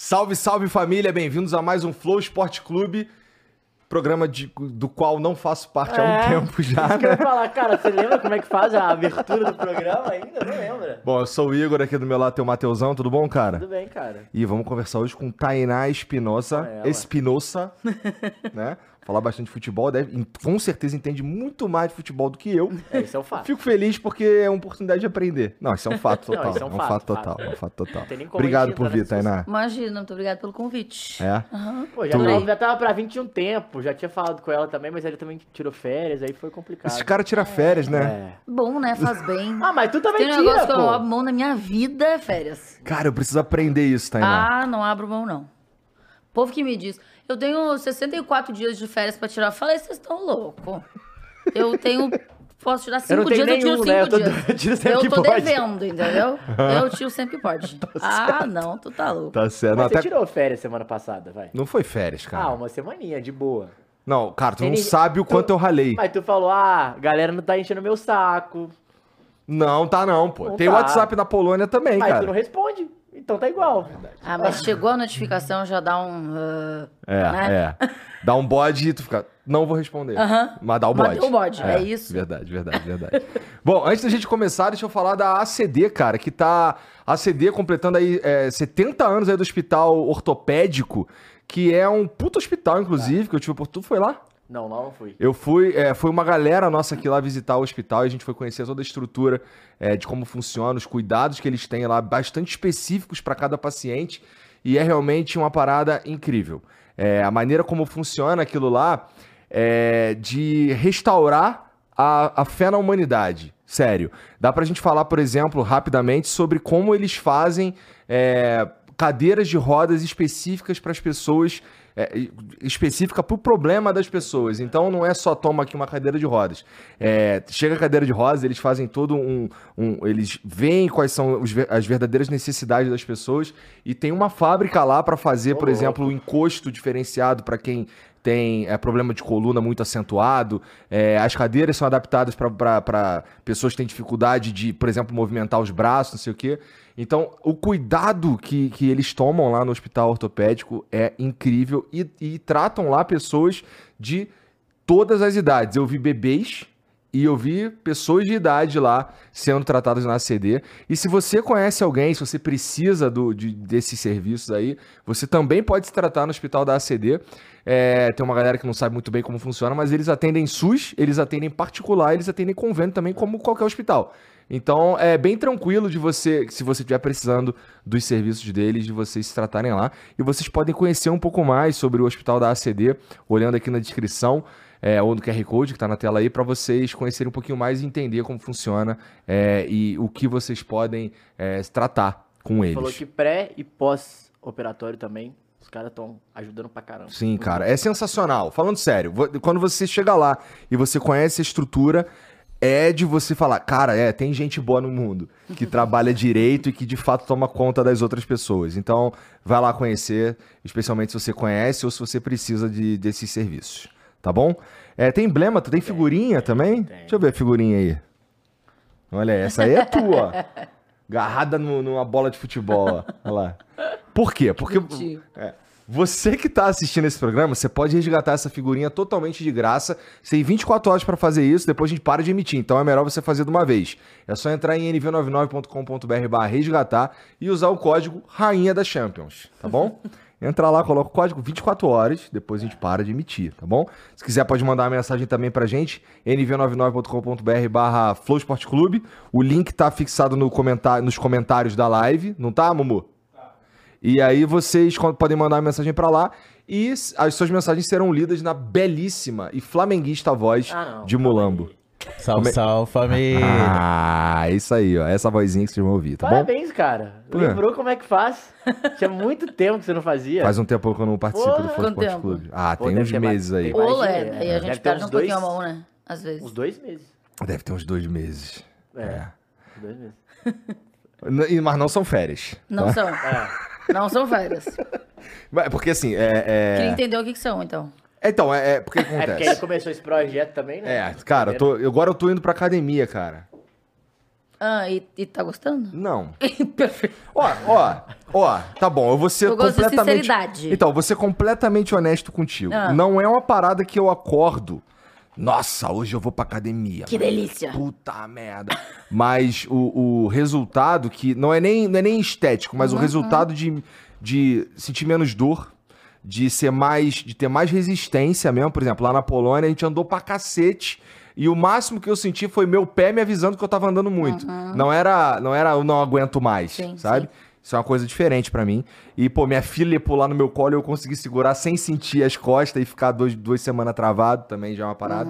Salve, salve família, bem-vindos a mais um Flow Esporte Clube, programa de- do qual não faço parte há um É, tempo já. Isso que eu ia né? falar, cara, você lembra como é que faz a abertura do programa ainda? Não lembra. Bom, eu sou o Igor, aqui do meu lado tem o Mateusão, tudo bom, cara? Tudo bem, cara. E vamos conversar hoje com Tainá Espinosa. Espinosa, né? Falar bastante de futebol, deve, com certeza entende muito mais de futebol do que eu. É, isso é o fato. Fico feliz porque é uma oportunidade de aprender. Não, isso é um fato Não, total. isso é um é um fato, fato fato. total. É um fato total. Tem nem como Obrigado por vir, Tainá. Imagina, muito obrigado pelo convite. É. Pô, já, Tu- tava- já tava pra vir tinha um tempo, já tinha falado com ela também, mas ele também tirou férias, aí foi complicado. Esse cara tira férias, né? É. Bom, né? Faz bem. Ah, mas tu também Tem um tira, negócio que eu não abro mão na minha vida, é férias. Cara, eu preciso aprender isso, Tainá. Ah, não abro mão, não. Povo que me diz, eu tenho 64 dias de férias pra tirar. Eu Falei, vocês estão loucos. Eu tenho. Posso tirar cinco dias, eu tiro nenhum, cinco né? Eu tô- dias. eu tiro sempre eu que tô pode. devendo, entendeu? Eu tiro sempre que pode. ah, não, tu tá louco. Tá certo. Não, Mas você até- tirou férias semana passada, vai. não foi férias, cara. Ah, uma semaninha, de boa. Não, cara, tu Tem não ninguém- sabe o tu- quanto eu ralei. Mas tu falou, ah, galera não tá enchendo meu saco. Não, tá não, pô. Não Tem o tá. WhatsApp na Polônia também, Mas cara. tu não responde. Então tá igual. Ah, mas chegou a notificação, já dá um. ah, É, né? é. Dá um bode e tu fica, não vou responder. Mas dá o Mas bode. deu o bode, é isso. Verdade, verdade, verdade. Bom, antes da gente começar, deixa eu falar da ACD, cara, que tá... A ACD completando aí é, 70 anos aí do hospital ortopédico, que é um puto hospital, inclusive, que eu tive por... Tu foi lá? Não, não, não fui. Eu fui, é, foi uma galera nossa aqui lá visitar o hospital e a gente foi conhecer toda a estrutura é, de como funciona, os cuidados que eles têm lá, bastante específicos para cada paciente. E é realmente uma parada incrível. É, a maneira como funciona aquilo lá é de restaurar a, a fé na humanidade. Sério. Dá pra gente falar, por exemplo, rapidamente sobre como eles fazem é, cadeiras de rodas específicas para as pessoas é, específica pro problema das pessoas. Então não é só toma aqui uma cadeira de rodas. É, chega a cadeira de rodas, eles fazem todo um. um- eles veem quais são os as verdadeiras necessidades das pessoas e tem uma fábrica lá para fazer, por exemplo, o encosto diferenciado para quem tem é, problema de coluna muito acentuado. É, as cadeiras são adaptadas para pessoas que têm dificuldade de, por exemplo, movimentar os braços, não sei o quê. Então, o cuidado que, que eles tomam lá no hospital ortopédico é incrível e, e tratam lá pessoas de todas as idades. Eu vi bebês e eu vi pessoas de idade lá sendo tratadas na ACD. E se você conhece alguém, se você precisa do, de- desses serviços aí, você também pode se tratar no hospital da ACD. É, tem uma galera que não sabe muito bem como funciona, mas eles atendem SUS, eles atendem particular, eles atendem convênio também, como qualquer hospital. Então é bem tranquilo de você, se você estiver precisando dos serviços deles, de vocês se tratarem lá. E vocês podem conhecer um pouco mais sobre o hospital da ACD, olhando aqui na descrição. é, ou no QR Code que está na tela aí, para vocês conhecerem um pouquinho mais e entender como funciona é, e o que vocês podem é, tratar com eles. Falou que pré e pós-operatório também, os caras estão ajudando pra caramba. Sim, cara, é sensacional. Falando sério, quando você chega lá e você conhece a estrutura, é de você falar, cara, é, tem gente boa no mundo que trabalha direito e que de fato toma conta das outras pessoas. Então, vai lá conhecer, especialmente se você conhece ou se você precisa de, desses serviços. Tá bom? É, tem emblema, tem figurinha também? tem. Deixa eu ver a figurinha aí. Olha, essa aí é tua. Agarrada no- numa bola de futebol, ó. Olha lá. Por quê? Porque é, você que tá assistindo esse programa, você pode resgatar essa figurinha totalmente de graça. Você tem 24 horas para fazer isso, depois a gente para de emitir. Então é melhor você fazer de uma vez. É só entrar em nv99.com.br barra resgatar e usar o código Rainha da Champions, tá bom? Entra lá, coloca o código 24 horas, depois a gente para de emitir, tá bom? Se quiser pode mandar uma mensagem também pra gente, nv99.com.br barra Clube. O link tá fixado no comentário, nos comentários da live, não tá, Mumu? E aí vocês podem mandar uma mensagem pra lá e as suas mensagens serão lidas na belíssima e flamenguista voz Ah, de Mulambo. Salve, salve, família. Ah, é isso aí, ó. Essa vozinha que vocês vão ouvir, tá bom? Parabéns, cara. Por? Lembrou como é que faz? Tinha muito tempo que você não fazia. Faz um tempo que eu não participo Porra, do tempo? Clube. Ah, Pô, tem uns ter mais- meses aí. de- é, daí a gente perde um pouquinho a mão, né? Às vezes. Uns dois meses. Deve ter uns dois meses. É. Uns dois meses. N- e- Mas não são férias. Não são. É. Não são férias. Mas- Porque assim, é. Queria é... entender o que, que são, então. Então, é, é porque É porque ele acontece. começou esse projeto também, né? É, cara, eu tô- eu- agora eu tô indo pra academia, cara. Ah, e, e tá gostando? Não. Perfeito. Ó, ó, ó, tá bom, eu vou ser Eu gosto de completamente. sinceridade. Então, vou ser completamente honesto contigo. Ah. Não é uma parada que eu acordo. Nossa, hoje eu vou pra academia. Que delícia. Puta merda. Mas o, o resultado que. Não é nem, não é nem estético, mas Uhum. o resultado de, de sentir menos dor, de ser mais. de ter mais resistência mesmo. Por exemplo, lá na Polônia a gente andou pra cacete. E o máximo que eu senti foi meu pé me avisando que eu tava andando muito. Não era não era eu não aguento mais, Sim, sabe? sim. Isso é uma coisa diferente pra mim. E, pô, minha filha ia pular no meu colo e eu consegui segurar sem sentir as costas e ficar dois, duas semanas travado também já é uma parada.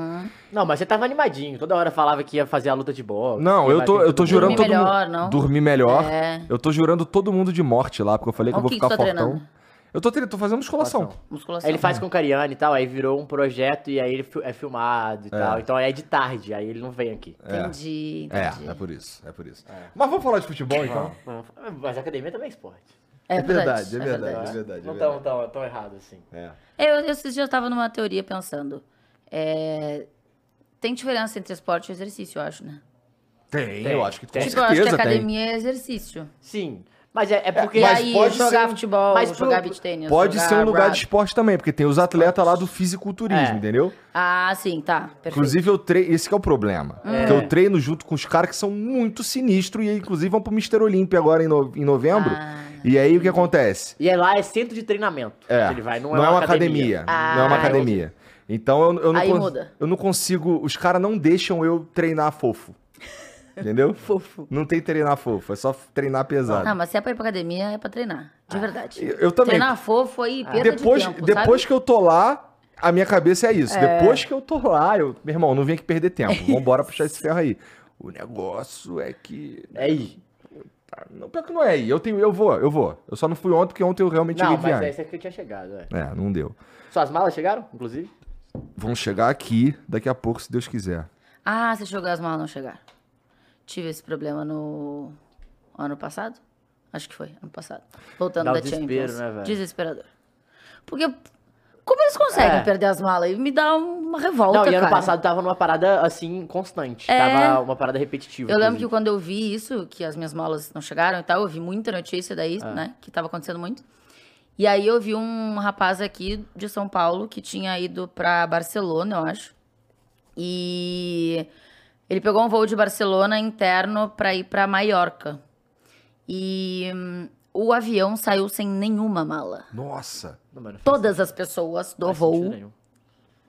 Não, mas você tava animadinho. Toda hora falava que ia fazer a luta de boxe. Não, que eu tô, eu tô jurando mundo. todo Dormir melhor, mundo. não? Dormir melhor. É. Eu tô jurando todo mundo de morte lá, porque eu falei que O eu vou que que ficar tu tá fortão. treinando? Eu tô, tô fazendo musculação. Musculação. Aí ele faz com o Cariani e tal, aí virou um projeto e aí ele é filmado e tal. Então é de tarde, aí ele não vem aqui. Entendi, É, entendi. é por isso, é por isso. Mas vamos falar de futebol então? Mas a academia também é esporte. É verdade, verdade, é verdade, é verdade. Não é tão, verdade. tão, tão errado assim. É. Eu, eu esses dias eu tava numa teoria pensando. é, Tem diferença entre esporte e exercício, eu acho, né? Tem, Tem, eu acho que tem. Tipo, eu acho que certeza tem. academia é exercício. Sim, mas é, é porque... E mas aí, pode jogar ser- futebol, mas pro- jogar beach tênis. Pode jogar ser um lugar de esporte também, porque tem os atletas lá do fisiculturismo, É. entendeu? Ah, sim, tá. Perfeito. Inclusive, eu treino. Esse que é o problema. Porque eu treino junto com os caras que são muito sinistros e, inclusive, vão pro Mr. Olímpia agora em, no- em novembro. Ah. E aí, o que acontece? E é lá é centro de treinamento. É, que Ele vai, não, não, é uma academia. Ah, não é uma academia. Então, eu, eu não Aí cons- muda. eu não consigo. Os caras não deixam eu treinar fofo. Entendeu? Fofo. Não tem treinar fofo, é só treinar pesado. Não, mas se é pra ir pra academia, é pra treinar. De verdade. Eu- eu também. Treinar fofo aí, perda depois de tempo, depois sabe? que eu tô lá, a minha cabeça é isso. Depois que eu tô lá, eu, meu irmão, não vem aqui perder tempo. Vambora puxar esse ferro aí. O negócio é que. É aí. Tá, Não, pior que não é aí. Eu, tenho, eu vou, eu vou. Eu só não fui ontem, porque ontem eu realmente Não, cheguei mas de é viagem. esse aqui que tinha chegado, é. É, não deu. Suas malas chegaram, inclusive? Vão chegar aqui daqui a pouco, se Deus quiser. Ah, você jogou as malas não chegaram. Tive esse problema no ano passado? Acho que foi, ano passado. Voltando Dá da desespero, Champions. né? Desesperador. Porque como eles conseguem É. perder as malas? Me dá uma revolta, não, e ano cara. passado tava numa parada, assim, constante. É. Tava uma parada repetitiva. Eu lembro que inclusive. quando eu vi isso, que as minhas malas não chegaram e tal, eu vi muita notícia daí, Ah. né? Que tava acontecendo muito. E aí eu vi um rapaz aqui de São Paulo que tinha ido pra Barcelona, eu acho. E ele pegou um voo de Barcelona interno pra ir pra Maiorca. E hum, o avião saiu sem nenhuma mala. Nossa. Não, mas não faz- Todas as pessoas do faz voo nenhum.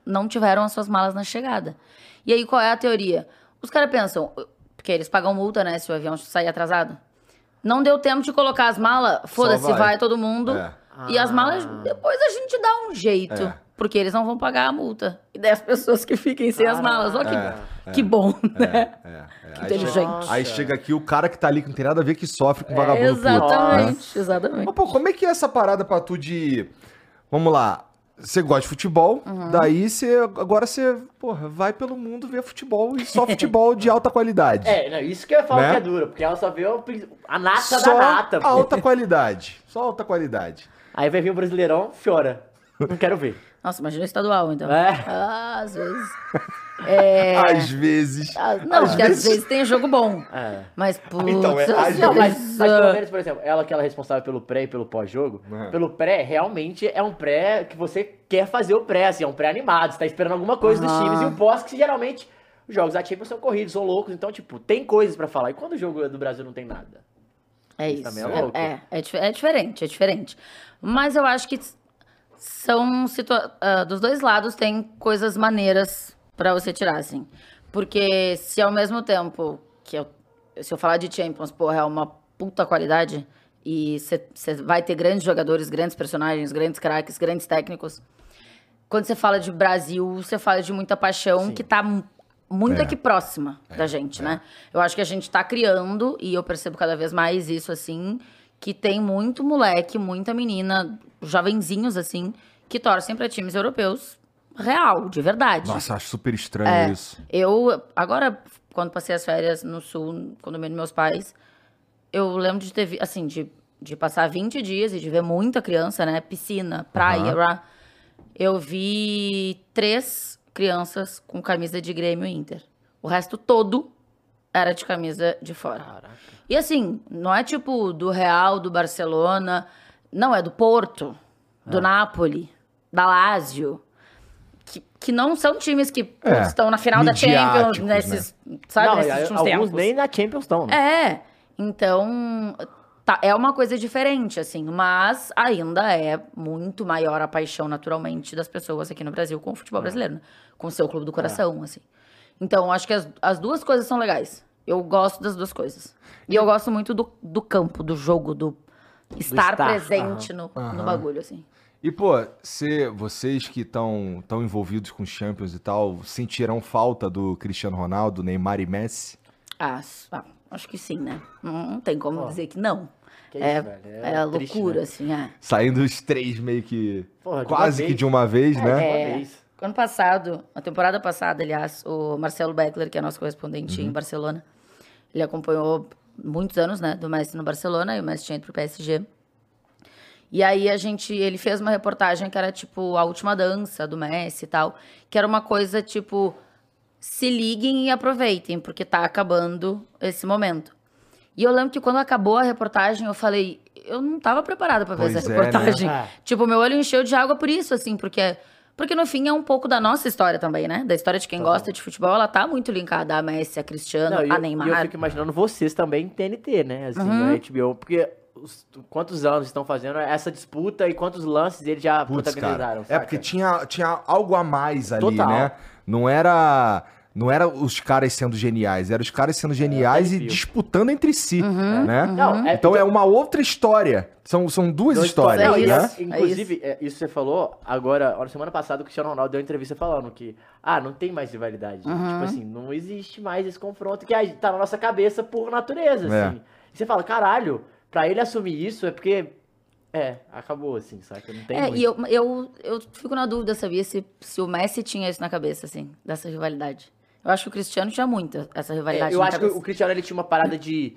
não tiveram as suas malas na chegada. E aí, qual é a teoria? Os caras pensam, porque eles pagam multa, né, se o avião sair atrasado. Não deu tempo de colocar as malas, foda-se, vai. vai. todo mundo. É. E as malas, depois a gente dá um jeito. É. Porque eles não vão pagar a multa. E daí as pessoas que fiquem sem as malas. Ó, que, É, que bom, né? É, é. Que Aí inteligente. chega, aí chega aqui o cara que tá ali que não tem nada a ver que sofre com É, vagabundo puto, né? exatamente, exatamente. Mas, pô, como é que é essa parada pra tu de. Vamos lá. Você gosta de futebol, Uhum. daí você. Agora você, porra, vai pelo mundo ver futebol e só futebol de alta qualidade. É, não, isso que eu ia falar Né? que é duro, porque ela só vê o a nata só da nata. pô. alta qualidade. Só alta qualidade. Aí vai vir o Brasileirão, chora. Não quero ver. Nossa, imagina o estadual, então. É. Ah, às vezes. É... Às vezes. Ah, Não, porque às vezes tem jogo bom. É. Mas, putz, Então, é, às Não, mas, vezes- mas pelo menos, por exemplo, ela que ela é responsável pelo pré e pelo pós-jogo, Uhum. pelo pré, realmente é um pré que você quer fazer o pré, assim, é um pré animado, você tá esperando alguma coisa dos Aham. times, e o pós, que geralmente os jogos Champions são corridos, são loucos, então, tipo, tem coisas pra falar. E quando o jogo do Brasil não tem nada? É Isso isso. também é louco. É, é, dif- é diferente, é diferente. Mas eu acho que são situa ah, dos dois lados tem coisas maneiras pra você tirar, assim. Porque se ao mesmo tempo que eu, se eu falar de Champions, porra, é uma puta qualidade e você vai ter grandes jogadores, grandes personagens, grandes craques, grandes técnicos. Quando você fala de Brasil, você fala de muita paixão Sim. que tá mu- muito É. aqui próxima da gente, né? Eu acho que a gente tá criando, e eu percebo cada vez mais isso, assim, que tem muito moleque, muita menina, jovenzinhos, assim, que torcem pra times europeus real, de verdade. Nossa, acho super estranho É. isso. Eu, agora, quando passei as férias no sul, no condomínio dos meus pais, eu lembro de ter, assim, de, de passar 20 dias e de ver muita criança, né? Piscina, praia, lá. Eu vi três crianças com camisa de Grêmio e Inter. O resto todo era de camisa de fora. Caraca. E assim, não é tipo do Real, do Barcelona, não, é do Porto, do Ah. Napoli, da Lazio. Que, não são times que É, estão na final da Champions, nesses, sabe, Não, nesses últimos alguns tempos. nem na Champions estão, né? É, então tá, é uma coisa diferente, assim, mas ainda é muito maior a paixão naturalmente das pessoas aqui no Brasil com o futebol brasileiro, né? com o seu clube do coração, assim. Então, acho que as, as duas coisas são legais. Eu gosto das duas coisas. E eu gosto muito do, do campo, do jogo, do estar, estar, presente no, no Aham. bagulho, assim. E, pô, cê, vocês que estão tão envolvidos com os Champions e tal, sentirão falta do Cristiano Ronaldo, Neymar e Messi? Ah, acho que sim, né? Não, tem como dizer que não. Que é, isso, velho, é, é triste, loucura, né? assim, é. Saindo os três meio que. Porra, quase que de uma vez, né? Uma É. vez. Ano passado, a temporada passada, aliás, o Marcelo Beckler, que é nosso correspondente em Barcelona, ele acompanhou muitos anos, né, do Messi no Barcelona, e o Messi tinha ido pro PSG. E aí a gente, ele fez uma reportagem que era tipo a última dança do Messi e tal, que era uma coisa tipo se liguem e aproveitem, porque tá acabando esse momento. E eu lembro que quando acabou a reportagem, eu falei, eu não tava preparada pra ver essa é, né? reportagem. Ah. Tipo, meu olho encheu de água por isso, assim, porque porque no fim é um pouco da nossa história também, né? Da história de quem gosta de futebol, ela tá muito linkada a Messi, a Cristiano, Não, e a eu- Neymar. E eu fico imaginando vocês também em TNT, né? Assim, Uhum. na HBO, porque os- quantos anos estão fazendo essa disputa e quantos lances eles já Putz, protagonizaram, cara. É porque tinha, tinha algo a mais ali, Total. né? Não era. Não era os caras sendo geniais, eram os caras sendo geniais e arrepio. disputando entre si, Uhum, né? Não, é- então é uma outra história. São, são duas Dois histórias, Não, é e- né? isso. Inclusive, é, isso. você falou, agora, na semana passada, o Cristiano Ronaldo deu uma entrevista falando que, ah, não tem mais rivalidade. Uhum. Tipo assim, não existe mais esse confronto que tá na nossa cabeça por natureza, É. assim. E você fala, caralho, pra ele assumir isso é porque. É, acabou, assim, saca? Não tem É, muito. e eu, eu, eu fico na dúvida, sabia, se, se o Messi tinha isso na cabeça, assim, dessa rivalidade. Eu acho que o Cristiano tinha muito essa É, rivalidade eu na acho que cabeça. o Cristiano ele tinha uma parada de.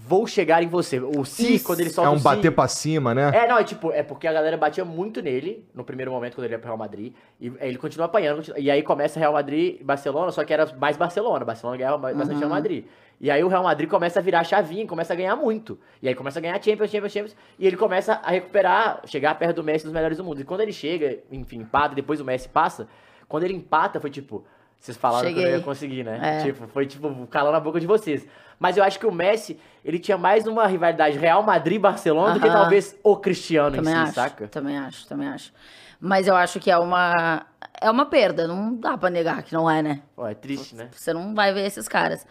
Vou chegar em você. O si, Isso. quando ele É solta um o si- bater pra cima, né? É, não, é tipo, é porque a galera batia muito nele no primeiro momento quando ele ia pro Real Madrid. E aí ele continua apanhando. continua- E aí começa Real Madrid e Barcelona, só que era mais Barcelona. Barcelona ganhava mais- bastante Real Madrid. E aí o Real Madrid começa a virar a chavinha, começa a ganhar muito. E aí começa a ganhar Champions, Champions, Champions. E ele começa a recuperar, chegar perto do Messi dos melhores do mundo. E quando ele chega, enfim, empata, depois o Messi passa. Quando ele empata, foi tipo. Vocês falaram que eu não ia Cheguei. conseguir, né? É. Tipo, foi tipo calando a boca de vocês. Mas eu acho que o Messi, ele tinha mais uma rivalidade Real Madrid-Barcelona do que talvez o Cristiano Também em si, acho, saca? também acho, também acho. Mas eu acho que é uma, é uma perda, não dá pra negar que não é, né? Pô, é triste, né? Você não vai ver esses caras.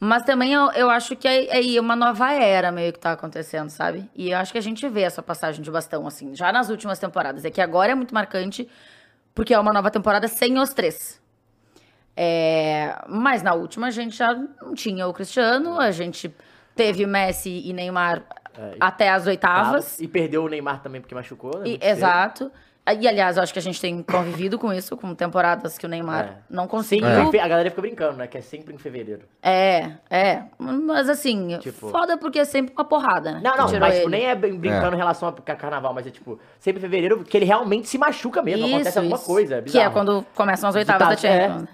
Mas também eu, eu acho que é aí uma nova era meio que tá acontecendo, sabe? E eu acho que a gente vê essa passagem de bastão, assim, já nas últimas temporadas. É que agora é muito marcante, porque é uma nova temporada sem os três. É, mas na última a gente já não tinha o Cristiano, a gente teve Messi e Neymar É, até as oitavas. E perdeu o Neymar também porque machucou, né? E- Muito cedo. Exato. E, aliás, eu acho que a gente tem convivido com isso, com temporadas que o Neymar É. não Sim, conseguiu. fe- a galera fica brincando, né? Que é sempre em fevereiro. É, é. Mas assim, Tipo- foda porque é sempre uma porrada, né? Não, não, mas tipo, nem é bem brincando em relação a ca- carnaval, mas é tipo, sempre em fevereiro que ele realmente se machuca mesmo, acontece alguma coisa. É que é quando começam as oitavas da é. Champions. né?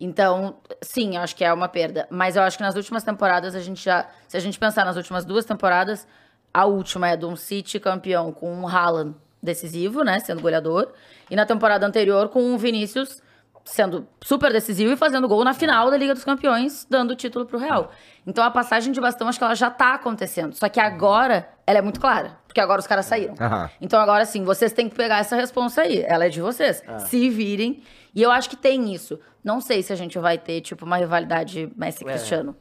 Então, sim, eu acho que é uma perda. Mas eu acho que nas últimas temporadas a gente já. Se a gente pensar nas últimas duas temporadas, a última é de um City campeão com um Haaland decisivo, né? Sendo goleador. E na temporada anterior com o Vinícius sendo super decisivo e fazendo gol na final da Liga dos Campeões, dando o título pro Real. Então a passagem de bastão acho que ela já tá acontecendo. Só que agora ela é muito clara. Porque agora os caras saíram. Aham. Então agora sim, vocês têm que pegar essa responsa aí. Ela é de vocês. Se virem. E eu acho que tem isso. Não sei se a gente vai ter, tipo, uma rivalidade Messi É. Cristiano.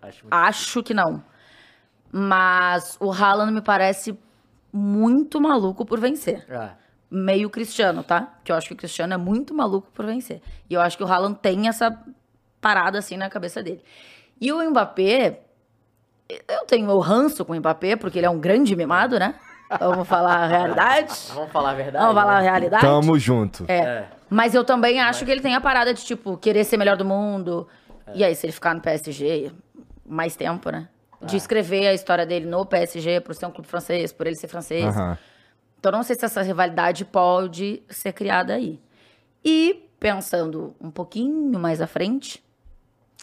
Acho muito... Acho que não. Mas o Haaland me parece muito maluco por vencer. Ah, meio Cristiano, tá? Que eu acho que o Cristiano é muito maluco por vencer. E eu acho que o Haaland tem essa parada assim na cabeça dele. E o Mbappé, eu tenho meu ranço com o Mbappé, porque ele é um grande mimado, né? Vamos falar a realidade. Vamos falar a verdade. Vamos falar a né? realidade. Tamo junto. É. É. Mas eu também acho que ele tem a parada de, tipo, querer ser melhor do mundo. E aí, se ele ficar no PSG, mais tempo, né? De escrever a história dele no PSG, por ser um clube francês, por ele ser francês. Aham. Então, não sei se essa rivalidade pode ser criada aí. E, pensando um pouquinho mais à frente,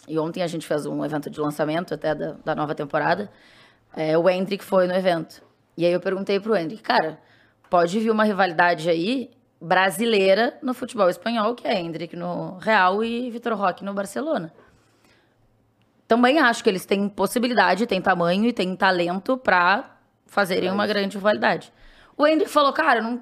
e ontem a gente fez um evento de lançamento até da, da nova temporada, é, o Hendrick foi no evento. E aí eu perguntei pro Hendrick, cara, pode vir uma rivalidade aí brasileira no futebol espanhol, que é Hendrick no Real e Vitor Roque no Barcelona. Também acho que eles têm possibilidade, têm tamanho e têm talento pra fazerem uma grande rivalidade. O Hendrick falou, cara, eu não,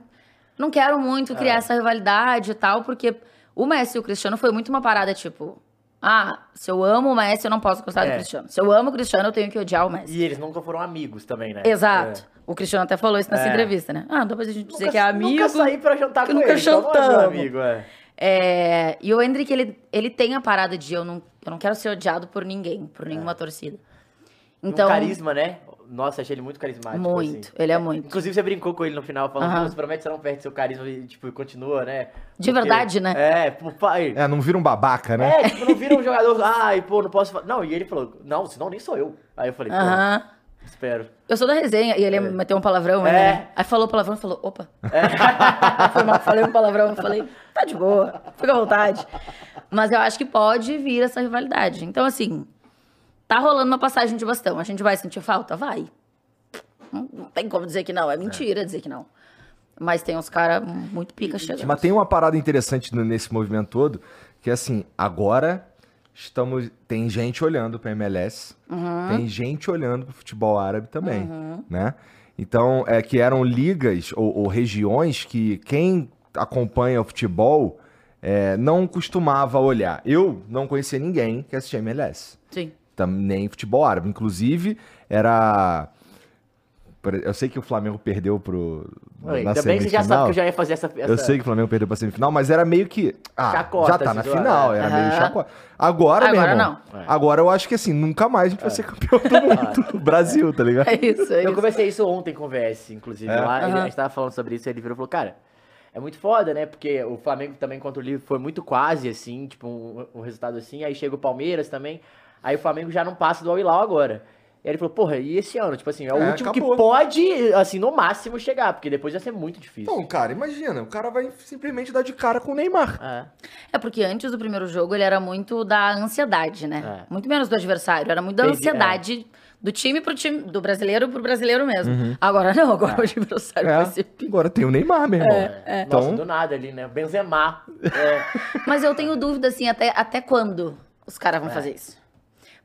não quero muito criar essa rivalidade e tal, porque o Messi e o Cristiano foi muito uma parada, tipo... Ah, se eu amo o Messi, eu não posso gostar do É. Cristiano. Se eu amo o Cristiano, eu tenho que odiar o Messi. E eles nunca foram amigos também, né? Exato. O Cristiano até falou isso nessa É. entrevista, né? Ah, depois a gente É. dizer Nunca, que é amigo. Nunca saí pra jantar com nunca ele. então não é amigo, é. É, e o Hendrick, ele, ele tem a parada de eu não, eu não quero ser odiado por ninguém, por nenhuma torcida. Então, um carisma, né? Nossa, achei ele muito carismático. Muito, assim. ele é muito. Inclusive, você brincou com ele no final, falando, Aham. "Pô, você promete que você não perde seu carisma e, tipo, continua, né? De verdade, né? É, pô, pai. É, não vira um babaca, né? É, tipo, não vira um jogador, ai, pô, não posso falar. Não, e ele falou, não, senão nem sou eu. Aí eu falei, pô, aham. espero. Eu sou da resenha e ele meteu um palavrão, É. né? Aí falou palavrão e falou, opa. Foi mal, falei um palavrão, falei, tá de boa, fica à vontade. Mas eu acho que pode vir essa rivalidade. Então, assim, tá rolando uma passagem de bastão. A gente vai sentir falta? Vai. Não, não tem como dizer que não, é mentira dizer que não. Mas tem uns caras muito pica chegando. Mas tem uma parada interessante nesse movimento todo, que assim, agora estamos tem gente olhando para MLS, tem gente olhando para futebol árabe também, né? Então, é que eram ligas ou, ou regiões que quem acompanha o futebol é, não costumava olhar. Eu não conhecia ninguém que assistia MLS. Sim. Nem futebol árabe. Inclusive, era. Eu sei que o Flamengo perdeu pro. Oi, na Ainda bem que você já sabe semifinal. que eu já ia fazer essa. essa... Eu sei que o Flamengo perdeu pra semifinal, mas era meio que. Ah, Chacota, já tá na final, né? era meio Aham. chacota. Agora, meu Agora irmão, não. É. Agora eu acho que assim, nunca mais a gente vai ser campeão do mundo. Brasil, tá ligado? É isso, é Eu isso. conversei isso ontem com o VS, inclusive. É? Lá, ele- Aham. a gente tava falando sobre isso e ele virou e falou, cara, é muito foda, né? Porque o Flamengo também contra o Liverpool foi muito quase, assim, tipo, um, um resultado assim. Aí chega o Palmeiras também. Aí o Flamengo já não passa do Al-Hilal agora. E aí ele falou, porra, e esse ano? Tipo assim, é o É, último acabou. que pode, assim, no máximo chegar, porque depois vai ser muito difícil. Então, cara, imagina, o cara vai simplesmente dar de cara com o Neymar. É. É porque antes do primeiro jogo ele era muito da ansiedade, né? É. Muito menos do adversário, era muito da Entendi, ansiedade do time pro time, do brasileiro pro brasileiro mesmo. Agora não, agora o adversário vai ser É, agora tem o Neymar, meu irmão. É. Então, Nossa, do nada ali, né? Benzema. É. Mas eu tenho dúvida, assim, até, até quando os caras É. vão fazer isso?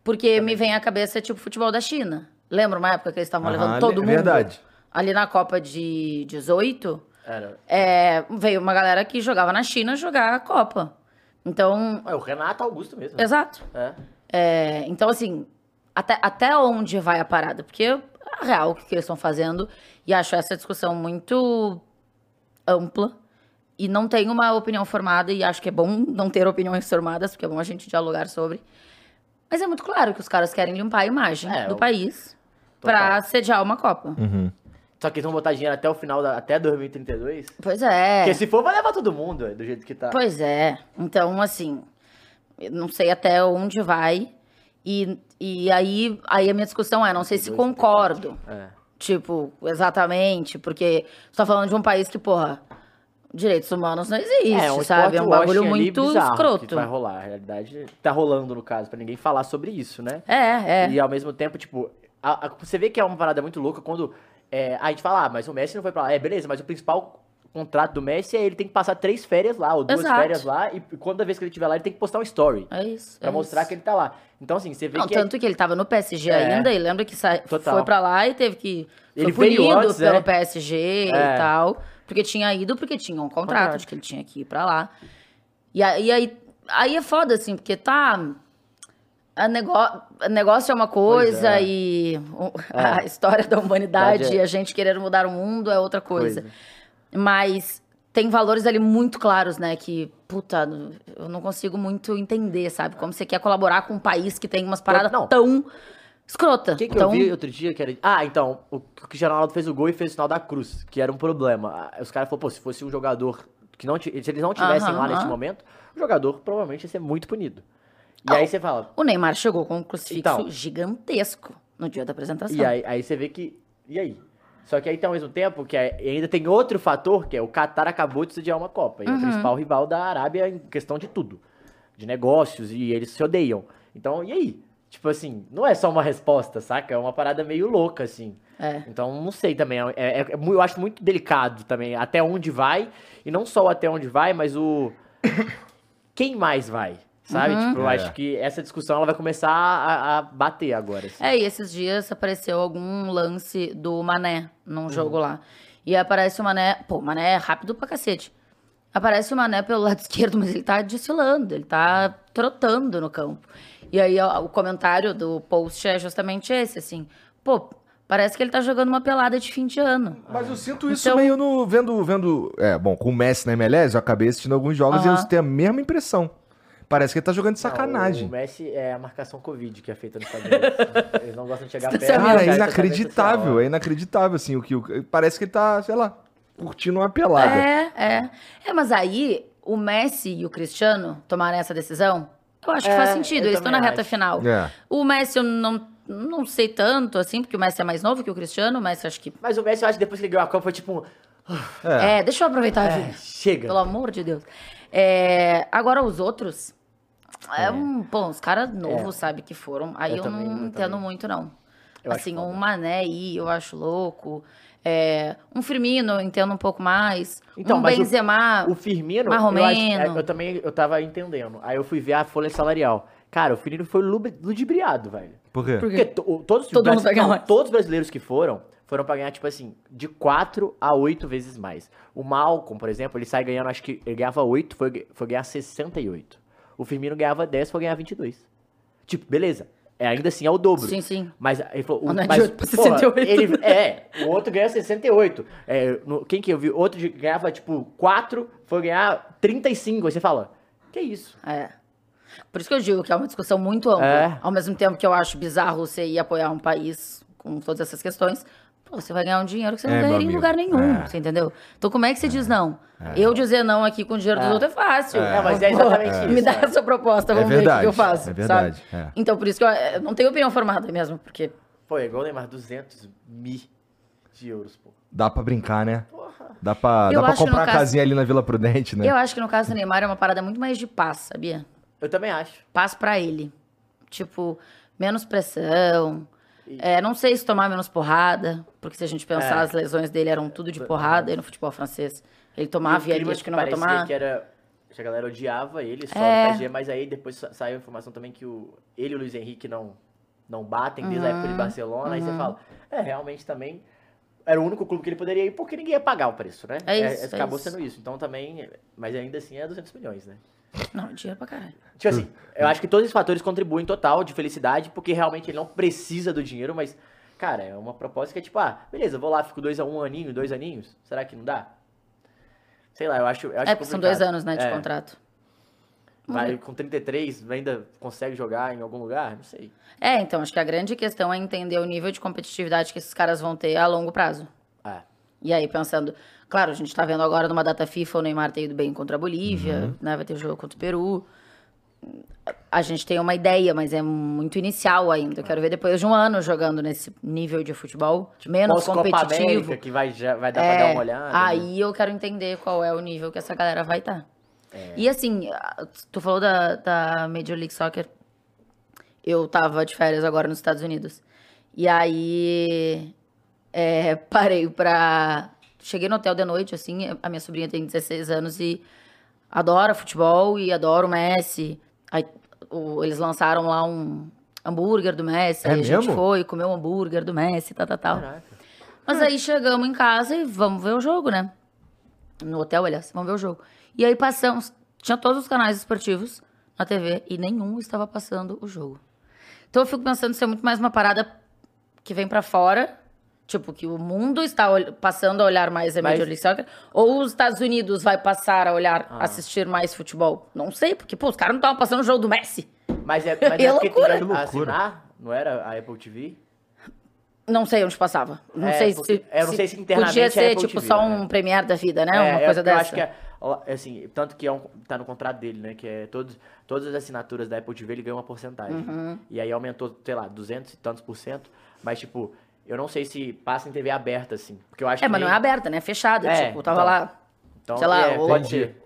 Porque me vem à cabeça, tipo, futebol da China. Lembra uma época que eles estavam Aham, levando todo le- mundo? verdade. Ali na Copa de 18, Era. é, veio uma galera que jogava na China jogar a Copa. Então, É o Renato Augusto mesmo. exato. É. É, então, assim, até, até onde vai a parada? Porque é real o que, que eles estão fazendo. E acho essa discussão muito ampla. E não tenho uma opinião formada. E acho que é bom não ter opiniões formadas, porque é bom a gente dialogar sobre. Mas é muito claro que os caras querem limpar a imagem É, do o- país Total. pra sediar uma Copa. Só que eles vão botar dinheiro até o final, da, até 2032. Pois é. Porque se for, vai levar todo mundo, é, do jeito que tá. Pois é. Então, assim, eu não sei até onde vai. E, e aí, aí a minha discussão é, não sei se Dois, concordo. É. Tipo, exatamente, porque você tá falando de um país que, porra, direitos humanos não existe, um sabe? É um bagulho muito bizarro escroto. Que vai rolar. A realidade tá rolando, no caso, pra ninguém falar sobre isso, né? É, é. E ao mesmo tempo, tipo, a- a- você vê que é uma parada muito louca quando é, a gente fala, ah, mas o Messi não foi pra lá. É, beleza, mas o principal contrato do Messi é ele tem que passar três férias lá, ou duas Exato. férias lá, e toda vez que ele estiver lá, ele tem que postar um story. É isso. Pra é mostrar isso. que ele tá lá. Então, assim, você vê Não, que. tanto que ele tava no PSG É. ainda, e lembra que sa... Total. foi pra lá e teve que. Foi Ele veio punido antes, pelo né? PSG É. e tal. Porque tinha ido, porque tinha um contrato, Contrato. que ele tinha que ir pra lá. E aí, aí, aí é foda, assim, porque tá. A a negócio é uma coisa é. e o- É. a história da humanidade é. e a gente querer mudar o mundo é outra coisa. Coisa. Mas tem valores ali muito claros, né? Que, puta, eu não consigo muito entender, sabe? Como você quer colaborar com um país que tem umas paradas Não. tão escrota. O que, que tão... eu vi outro dia que era. Ah, então, o Cristiano Ronaldo fez o gol e fez o sinal da cruz, que era um problema. Ah, Os caras falaram, pô, se fosse um jogador que não. Se eles não tivessem lá neste aham. momento, o jogador provavelmente ia ser muito punido. E aí você fala. O Neymar chegou com um crucifixo Então. gigantesco no dia da apresentação. E aí, aí você vê que. E aí? Só que aí tem ao mesmo tempo que é- ainda tem outro fator, que é o Qatar acabou de sediar uma Copa. E é Uhum. o principal rival da Arábia em questão de tudo. De negócios, e eles se odeiam. Então, e aí? Tipo assim, não é só uma resposta, saca? É uma parada meio louca, assim. É. Então, não sei também. É, é- é eu acho muito delicado também até onde vai. E não só até onde vai, mas o. Quem mais vai? Sabe? Uhum. Tipo, eu É. acho que essa discussão ela vai começar a, a bater agora. assim. É, e esses dias apareceu algum lance do Mané Uhum. num jogo lá. E aparece o Mané. Pô, o Mané é rápido pra cacete. Aparece o Mané pelo lado esquerdo, mas ele tá desfilando, ele tá trotando no campo. E aí ó, o comentário do post é justamente esse, assim. Pô, parece que ele tá jogando uma pelada de fim de ano. Mas eu sinto isso Então- meio no. Vendo, vendo. É, bom, com o Messi na MLS, eu acabei assistindo alguns jogos e Aham. eu tenho a mesma impressão. Parece que ele tá jogando de Não, sacanagem. o Messi é a marcação Covid que é feita nos Estados Unidos. Eles não gostam de chegar perto. Distanciamento. Cara, é inacreditável, é inacreditável, assim, o que. o- Parece que ele tá, sei lá, curtindo uma pelada. É, é. É, mas aí o Messi e o Cristiano tomarem essa decisão, eu acho que É, faz sentido. Eles estão na reta acho. final. É. O Messi eu não, não sei tanto, assim, porque o Messi é mais novo que o Cristiano, mas acho que. Mas o Messi, eu acho que depois que ele ganhou a Copa, foi tipo. É. É, deixa eu aproveitar a É, vida. chega. Pelo amor de Deus. É, agora os outros. É, um. Bom, os caras novos, sabe, que foram. Aí Eu eu, também, não eu entendo também. muito, não. Eu assim, um Mané aí, eu acho louco. É, um Firmino, eu entendo um pouco mais. Então, um mas o- Benzema. O Firmino, Mais eu, é, eu também eu tava entendendo. Aí eu fui ver a folha salarial. Cara, o Firmino foi ludibriado, velho. Por quê? Por quê? Porque to- o- todos, os Todo não, todos os brasileiros que foram, foram pra ganhar, tipo assim, de 4 a 8 vezes mais. O Malcolm, por exemplo, ele sai ganhando, acho que ele ganhava 8, foi, foi ganhar 68. O Firmino ganhava 10, foi ganhar 22. Tipo, beleza. É, ainda assim é o dobro. Sim, sim. Mas ele falou. o- Mas não mas, 8 pra porra, 68. ele, é, o outro ganha 68. É, no- quem que eu vi? Outro de- ganhava, tipo, 4, foi ganhar 35. Aí você fala, que isso? É. Por isso que eu digo que é uma discussão muito ampla. É. Ao mesmo tempo que eu acho bizarro você ir apoiar um país com todas essas questões, você vai ganhar um dinheiro que você não É, ganharia em lugar nenhum, É. você entendeu? Então como é que você diz não? Eu dizer não aqui com o dinheiro dos É. outros é fácil. É, mas é exatamente Me isso, dá é. essa proposta, É vamos ver o que eu faço. é verdade, sabe? é. Então por isso que eu, eu não tenho opinião formada mesmo, porque Pô, é igual o Neymar, 200 mil de euros, pô. Dá pra brincar, né? Dá pra, Eu dá pra comprar uma caso- casinha ali na Vila Prudente, né? eu acho que no caso do Neymar é uma parada muito mais de paz, sabia? Eu também acho. paz pra ele. Tipo, menos pressão. É, não sei se tomar menos porrada, porque se a gente pensar, É. as lesões dele eram tudo de porrada e no futebol francês. Ele tomava e, ali acho que não vai tomar. que era a galera odiava ele só É. no PSG, mas aí depois sa- saiu a informação também que o, ele e o Luiz Henrique não, não batem desde a época Uhum. de Barcelona. Aí você fala, é, realmente também era o único clube que ele poderia ir porque ninguém ia pagar o preço, né? É isso, é acabou isso. sendo isso. Então também, mas ainda assim é 200 milhões, né? Não, dinheiro pra caralho. Tipo assim, eu acho que todos esses fatores contribuem total de felicidade, porque realmente ele não precisa do dinheiro, mas, cara, é uma proposta que é tipo, ah, beleza, vou lá, fico dois a um aninho, dois aninhos, será que não dá? Sei lá, eu acho. Eu acho É, porque são dois anos, né, de É, contrato. Vai, com 33, ainda consegue jogar em algum lugar? Não sei. É, então, acho que a grande questão é entender o nível de competitividade que esses caras vão ter a longo prazo. É. E aí, pensando, claro, a gente tá vendo agora numa data FIFA o Neymar ter ido bem contra a Bolívia, Uhum. né? Vai ter jogo contra o Peru. A gente tem uma ideia, mas é muito inicial ainda. Eu quero ver depois de um ano jogando nesse nível de futebol, menos Pós-Copa competitivo. América, que vai, já, vai dar pra É, dar uma olhada. né? aí eu quero entender qual é o nível que essa galera vai estar. É. E assim, tu falou da, da Major League Soccer. Eu tava de férias agora nos Estados Unidos. E aí é, parei pra. Cheguei no hotel de noite, assim, a minha sobrinha tem 16 anos e adora futebol e adora o Messi. Aí o- eles lançaram lá um hambúrguer do Messi, É aí a gente mesmo? foi comer o hambúrguer do Messi, tal, tal, tal. Caraca. Mas aí chegamos em casa e vamos ver o jogo, né? No hotel, aliás, vamos ver o jogo. E aí passamos. Tinha todos os canais esportivos na TV e nenhum estava passando o jogo. Então eu fico pensando se é muito mais uma parada que vem pra fora Tipo, que o mundo está passando a olhar mais a Mas- Major League Soccer, ou os Estados Unidos vai passar a olhar, Ah. assistir mais futebol? Não sei, porque, pô, os caras não estavam passando o jogo do Messi. Mas é, mas É é porque loucura. Que assinar, não era a Apple TV? Não sei onde passava. Não É, sei porque- se, eu não sei se internamente Podia é ser, tipo, TV, só né? um Premiere da vida, né? é, Uma é coisa eu dessa. acho que é, assim, tanto que é um, tá no contrato dele, né, que é todos, todas as assinaturas da Apple TV ele ganha uma porcentagem. Uhum. E aí aumentou, sei lá, 200 e tantos por cento, mas tipo, eu não sei se passa em TV aberta assim, porque eu acho É, que mas não é aberta, né? É fechada. É, tipo, tava então. lá, então, sei lá, é, ou-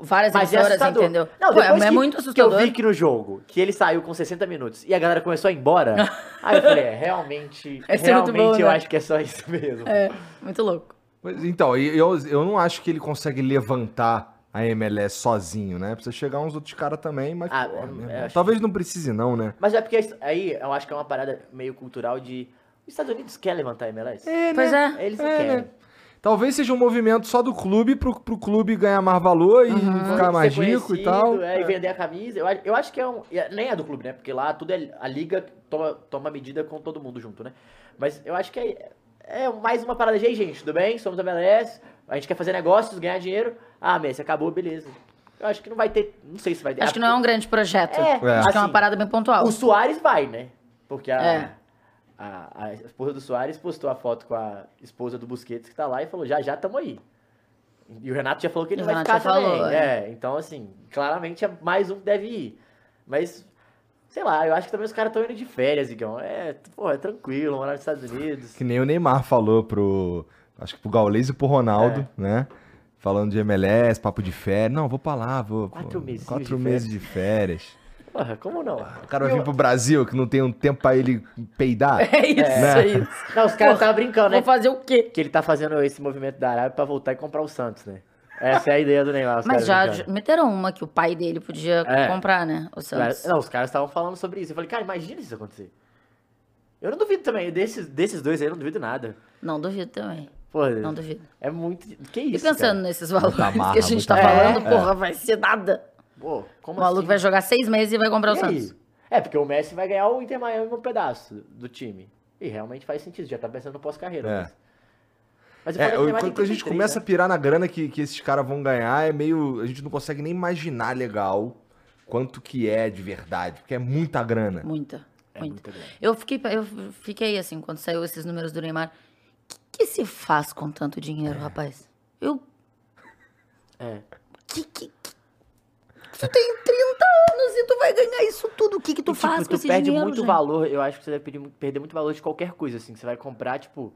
várias Mas é emissoras, assustador. entendeu? Não, Pô, é, é que, muito que eu assustador. vi que no jogo, que ele saiu com 60 minutos e a galera começou a ir embora, aí eu falei, é, realmente, Esse é realmente bom, eu né? acho que é só isso mesmo. É, muito louco. Mas, então, eu, eu não acho que ele consegue levantar a MLS sozinho, né? Precisa chegar uns outros caras também, mas. Ah, porra, é, é, talvez não precise, não, né? Mas é porque aí eu acho que é uma parada meio cultural de. Os Estados Unidos quer levantar a MLS? É, Pois é. Eles não É, querem. né? Talvez seja um movimento só do clube pro, pro clube ganhar mais valor e ficar Ser mais rico e tal. é, e vender a camisa. Eu, acho- eu acho que é um. é- Nem é do clube, né? Porque lá tudo é. A liga toma, toma medida com todo mundo junto, né? Mas eu acho que é, é mais uma parada de "Ei, gente, tudo bem? Somos a MLS, a gente quer fazer negócios, ganhar dinheiro. Ah, Messi, acabou, beleza. Eu acho que não vai ter. Não sei se vai ter. Acho que não é um grande projeto. É, Acho que é uma assim, parada bem pontual. O Soares vai, né? Porque a, É. a, a esposa do Soares postou a foto com a esposa do Busquets que tá lá e falou: já já tamo aí. E o Renato já falou que ele O vai Renato ficar também. falou, é. então assim, claramente é mais um que deve ir. Mas, sei lá, eu acho que também os caras estão indo de férias, Igão. É, pô, é tranquilo, morar nos Estados Unidos. Que nem o Neymar falou pro. Acho que pro Gaules e pro Ronaldo, É. né? Falando de MLS, papo de férias. Não, vou pra lá, vou. Quatro pô, mesinhos Quatro de meses de férias. Porra, como não? O cara vai vir pro Brasil que não tem um tempo pra ele peidar. É isso, Né? é isso. Não, os caras estavam brincando, né? Vou fazer o quê? Que ele tá fazendo esse movimento da Arábia pra voltar e comprar o Santos, né? Essa é a ideia do Neymar. os Mas já brincando. meteram uma que o pai dele podia É. comprar, né? O Santos. Não, os caras estavam falando sobre isso. Eu falei, cara, imagina isso acontecer. Eu não duvido também. Desses, desses dois aí, eu não duvido nada. Não duvido também. Pô, Não duvido. é muito. Que E isso? pensando cara? nesses valores marra, que a gente tá marra. falando, É. porra, vai ser nada. Pô, O como maluco assim? vai jogar seis meses e vai comprar o E Santos. aí? É, porque o Messi vai ganhar o Inter Miami um pedaço do time. E realmente faz sentido, já tá pensando no pós-carreira. É. Mas, mas o É, o Neymar quando a gente 33, começa a né? pirar na grana que, que esses caras vão ganhar, é meio. A gente não consegue nem imaginar legal quanto que é de verdade, porque é muita grana. Muita, É muita. muita grana. Eu fiquei, eu fiquei assim, quando saiu esses números do Neymar. O que, que se faz com tanto dinheiro, rapaz? Eu. É. Que, que- Tu tem 30 anos e tu vai ganhar isso tudo. O que, que tu E, faz tipo, com tu esse perde dinheiro? muito gente? valor. Eu acho que você deve perder, mu- perder muito valor de qualquer coisa, assim. Que você vai comprar, tipo.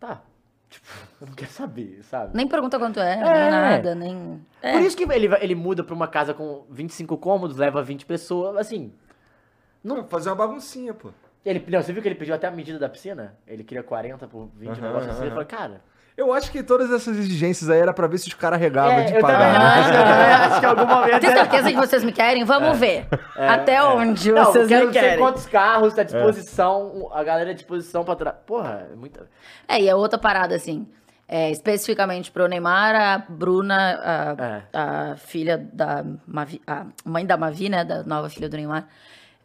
Tá. Tipo, eu não quero saber, sabe? Nem pergunta quanto é, É. nem nada, nem. É. Por isso que ele, ele muda pra uma casa com 25 cômodos, leva 20 pessoas, assim. Não, fazer uma baguncinha, pô. Ele, não, você viu que ele pediu até a medida da piscina? Ele queria 40 por 20, um Aham, negócio assim. Ele falou, cara. Eu acho que todas essas exigências aí era pra ver se os caras regavam É, de eu também pagar. né? acho, também acho que em algum momento. Tem certeza que vocês me querem? Vamos ver. Até onde É, Não, vocês eu quero me não sei querem. quantos carros tá à disposição, a galera à disposição pra trás. Porra, é muita. É, e é outra parada, assim. É, especificamente pro Neymar, a Bruna, a, É. a filha da Mavi, a mãe da Mavi, né, da nova filha do Neymar,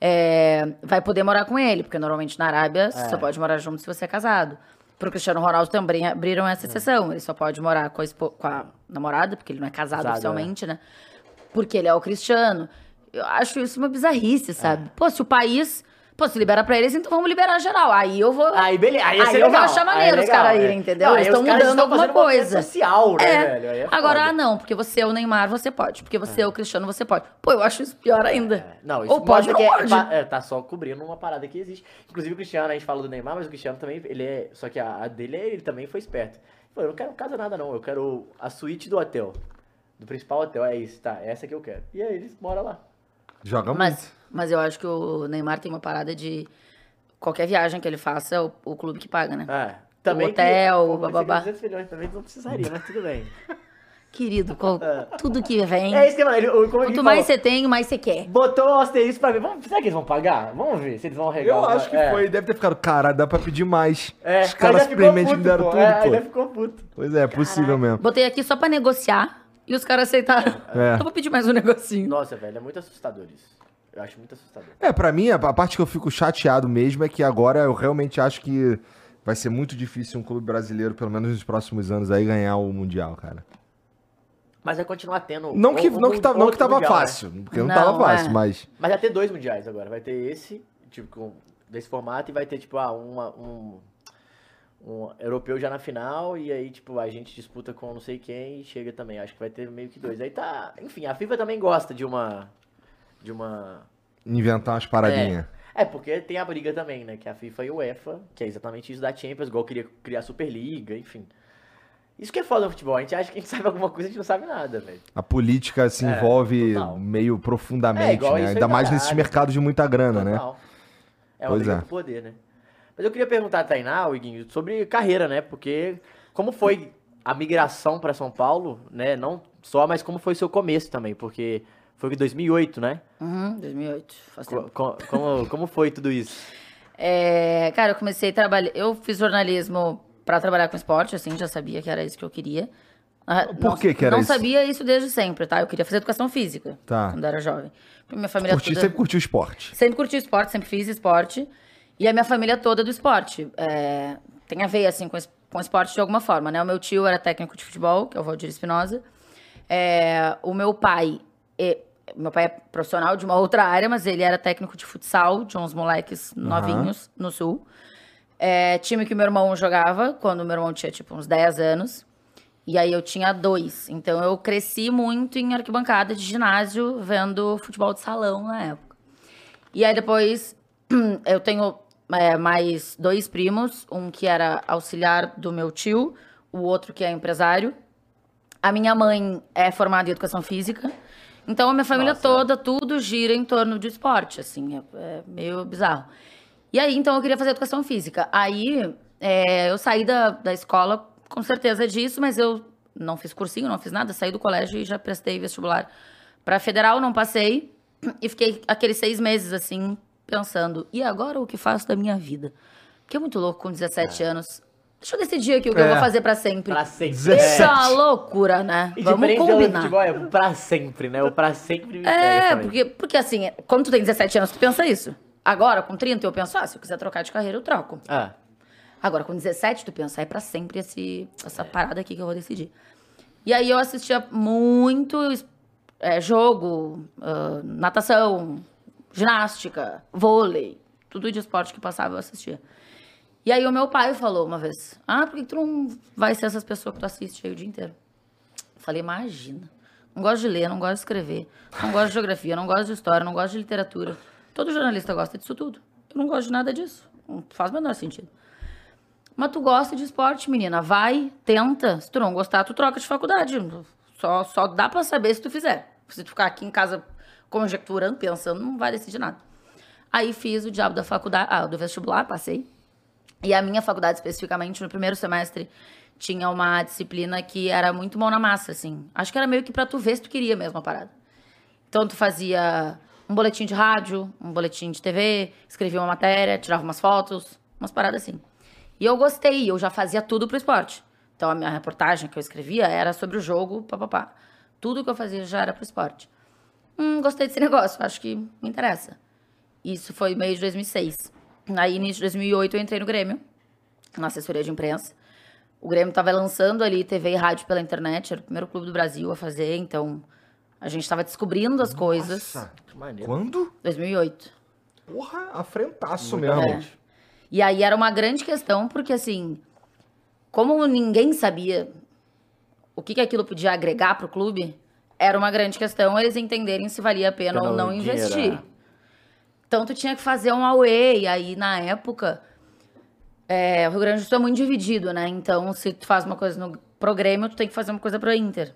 é, vai poder morar com ele, porque normalmente na Arábia você É. só pode morar junto se você é casado. Pro Cristiano Ronaldo também abriram essa exceção. Ele só pode morar com a, espo- com a namorada, porque ele não é casado Casado, oficialmente, né? Porque ele é o Cristiano. Eu acho isso uma bizarrice, É. sabe? Pô, se o país. Pô, se libera pra eles, então vamos liberar geral. Aí eu vou. Aí, beleza. Aí, Aí eu vou achar Aí é maneiro os legal, caras é. irem, entendeu? Não, Eles estão os mudando alguma um coisa. social, né, É. velho? Aí é Agora, foda. ah, não, porque você é o Neymar, você pode. Porque você é o Cristiano, você pode. Pô, eu acho isso pior ainda. É, Não, isso Ou pode não é- pode. é, tá só cobrindo uma parada que existe. Inclusive o Cristiano, a gente fala do Neymar, mas o Cristiano também, ele é. Só que a, a dele, ele também foi esperto. Ele falou, eu não quero casa nada, não. Eu quero a suíte do hotel. Do principal hotel. É isso, tá? É essa que eu quero. E aí eles moram lá. Joga muito. Mas, mas eu acho que o Neymar tem uma parada de. Qualquer viagem que ele faça, é o, o clube que paga, né? É. Também hotel, que, pô, mas bababá. seria 200 milhões também não precisaria, mas tudo bem. Querido, qual- tudo que vem. É isso que eu falei. o- Quanto mais você tem, mais você quer. Botou o asterisco pra ver. Vamos, será que eles vão pagar? Vamos ver se eles vão regar. Eu acho que é. foi. Deve ter ficado, caralho, dá pra pedir mais. É, Os caras simplesmente me deram pô. tudo, é, pô. Ficou puto. Pois é, é possível mesmo. Botei aqui só pra negociar e os caras aceitaram. É. Eu vou pedir mais um negocinho. Nossa, velho, é muito assustador isso. Eu acho muito assustador. É, pra mim, a parte que eu fico chateado mesmo é que agora eu realmente acho que vai ser muito difícil um clube brasileiro, pelo menos nos próximos anos, aí ganhar o Mundial, cara. Mas vai continuar tendo. Não que, um- não que, tá, não que tava mundial, né? fácil, porque não, Não, tava fácil, é. mas... Mas vai ter dois mundiais agora. Vai ter esse, tipo, com- desse formato, e vai ter, tipo, ah, uma- um, um europeu já na final, e aí, tipo, a gente disputa com não sei quem e chega também. Acho que vai ter meio que dois. Aí tá. Enfim, a FIFA também gosta de uma. De uma. Inventar umas paradinhas. É, porque tem a briga também, né? Que é a FIFA e a UEFA, que é exatamente isso da Champions, igual queria criar a Superliga, enfim. Isso que é foda no futebol. A gente acha que a gente sabe alguma coisa, a gente não sabe nada, velho. A política se É, envolve total. meio É, profundamente, igual né? Ainda da mais nesses mercados de muita grana, né? Total. É uma Pois briga é. poder, né? Mas eu queria perguntar a Tainá, Iguinho, sobre carreira, né? Porque como foi a migração para São Paulo, né? Não só, mas como foi o seu começo também, porque foi em 2008, né? Uhum, 2008. Faz tempo. Co- co- Como, como foi tudo isso? É, cara, eu comecei a trabalhar. Eu fiz jornalismo pra trabalhar com esporte, assim, já sabia que era isso que eu queria. Ah, Por não, que que era Não isso? sabia isso desde sempre, tá? Eu queria fazer educação física Tá. quando era jovem. Minha família Curti, toda... sempre curtiu esporte. Sempre curti esporte, sempre fiz esporte. E a minha família toda é do esporte. É, tem a ver, assim, com, es- com esporte de alguma forma, né? O meu tio era técnico de futebol, que é o Valdir Espinosa. É, o meu pai... meu pai é profissional de uma outra área, mas ele era técnico de futsal, de uns moleques novinhos no sul. É, time que meu irmão jogava, quando meu irmão tinha, tipo, uns 10 anos. E aí eu tinha dois. Então eu cresci muito em arquibancada de ginásio, vendo futebol de salão na época. E aí depois eu tenho é, mais dois primos, um que era auxiliar do meu tio, o outro que é empresário. A minha mãe é formada em educação física. Então a minha família Nossa. toda, tudo gira em torno de esporte, assim, é, é meio bizarro. E aí, então, eu queria fazer educação física. Aí, é, eu saí da, da escola com certeza disso, mas eu não fiz cursinho, não fiz nada. Saí do colégio e já prestei vestibular para federal, não passei. E fiquei aqueles seis meses, assim, pensando, e agora o que faço da minha vida? Porque é muito louco com 17 anos. Deixa eu decidir aqui o que eu É. vou fazer para sempre. Pra sempre. Isso é 17. uma loucura, né? E Vamos combinar. futebol, é o pra sempre, né? O pra sempre me É, porque, porque assim, quando tu tem 17 anos, tu pensa isso. Agora, com 30, eu penso, ah, se eu quiser trocar de carreira, eu troco. Ah, Agora, com 17, tu pensa, é pra sempre esse, essa parada aqui que eu vou decidir. E aí eu assistia muito é, jogo, ah, natação, ginástica, vôlei, tudo de esporte que passava eu assistia. E aí o meu pai falou uma vez, ah, por que tu não vai ser essas pessoas que tu assiste aí o dia inteiro? Eu falei, imagina. Não gosto de ler, não gosto de escrever, não gosto de geografia, não gosto de história, não gosto de literatura. Todo jornalista gosta disso tudo. Eu não gosto de nada disso. Não faz o menor sentido. Mas tu gosta de esporte, menina. Vai, tenta. Se tu não gostar, tu troca de faculdade. Só, só dá pra saber se tu fizer. Se tu ficar aqui em casa conjecturando, pensando, não vai decidir nada. Aí fiz o diabo da faculdade, ah, do vestibular, passei. E a minha faculdade, especificamente, no primeiro semestre, tinha uma disciplina que era muito mão na massa, assim. Acho que era meio que pra tu ver se tu queria mesmo a parada. Então, tu fazia um boletim de rádio, um boletim de TV, escrevia uma matéria, tirava umas fotos, umas paradas assim. E eu gostei, eu já fazia tudo pro esporte. Então, a minha reportagem que eu escrevia era sobre o jogo, papapá. Tudo que eu fazia já era pro esporte. Hum, gostei desse negócio, acho que me interessa. Isso foi meio de 2006. Aí, início de 2008, eu entrei no Grêmio, na assessoria de imprensa. O Grêmio estava lançando ali TV e rádio pela internet, era o primeiro clube do Brasil a fazer, então a gente estava descobrindo as coisas. Nossa, que maneiro. quando? 2008. Porra, afrentaço mesmo. bom. E aí era uma grande questão, porque assim, como ninguém sabia o que, que aquilo podia agregar pro clube, era uma grande questão eles entenderem se valia a pena ou não dinheiro, investir. É. Então tu tinha que fazer um away, e aí na época é, o Rio Grande do Sul é muito dividido, né? Então se tu faz uma coisa no, pro Grêmio, tu tem que fazer uma coisa pro Inter.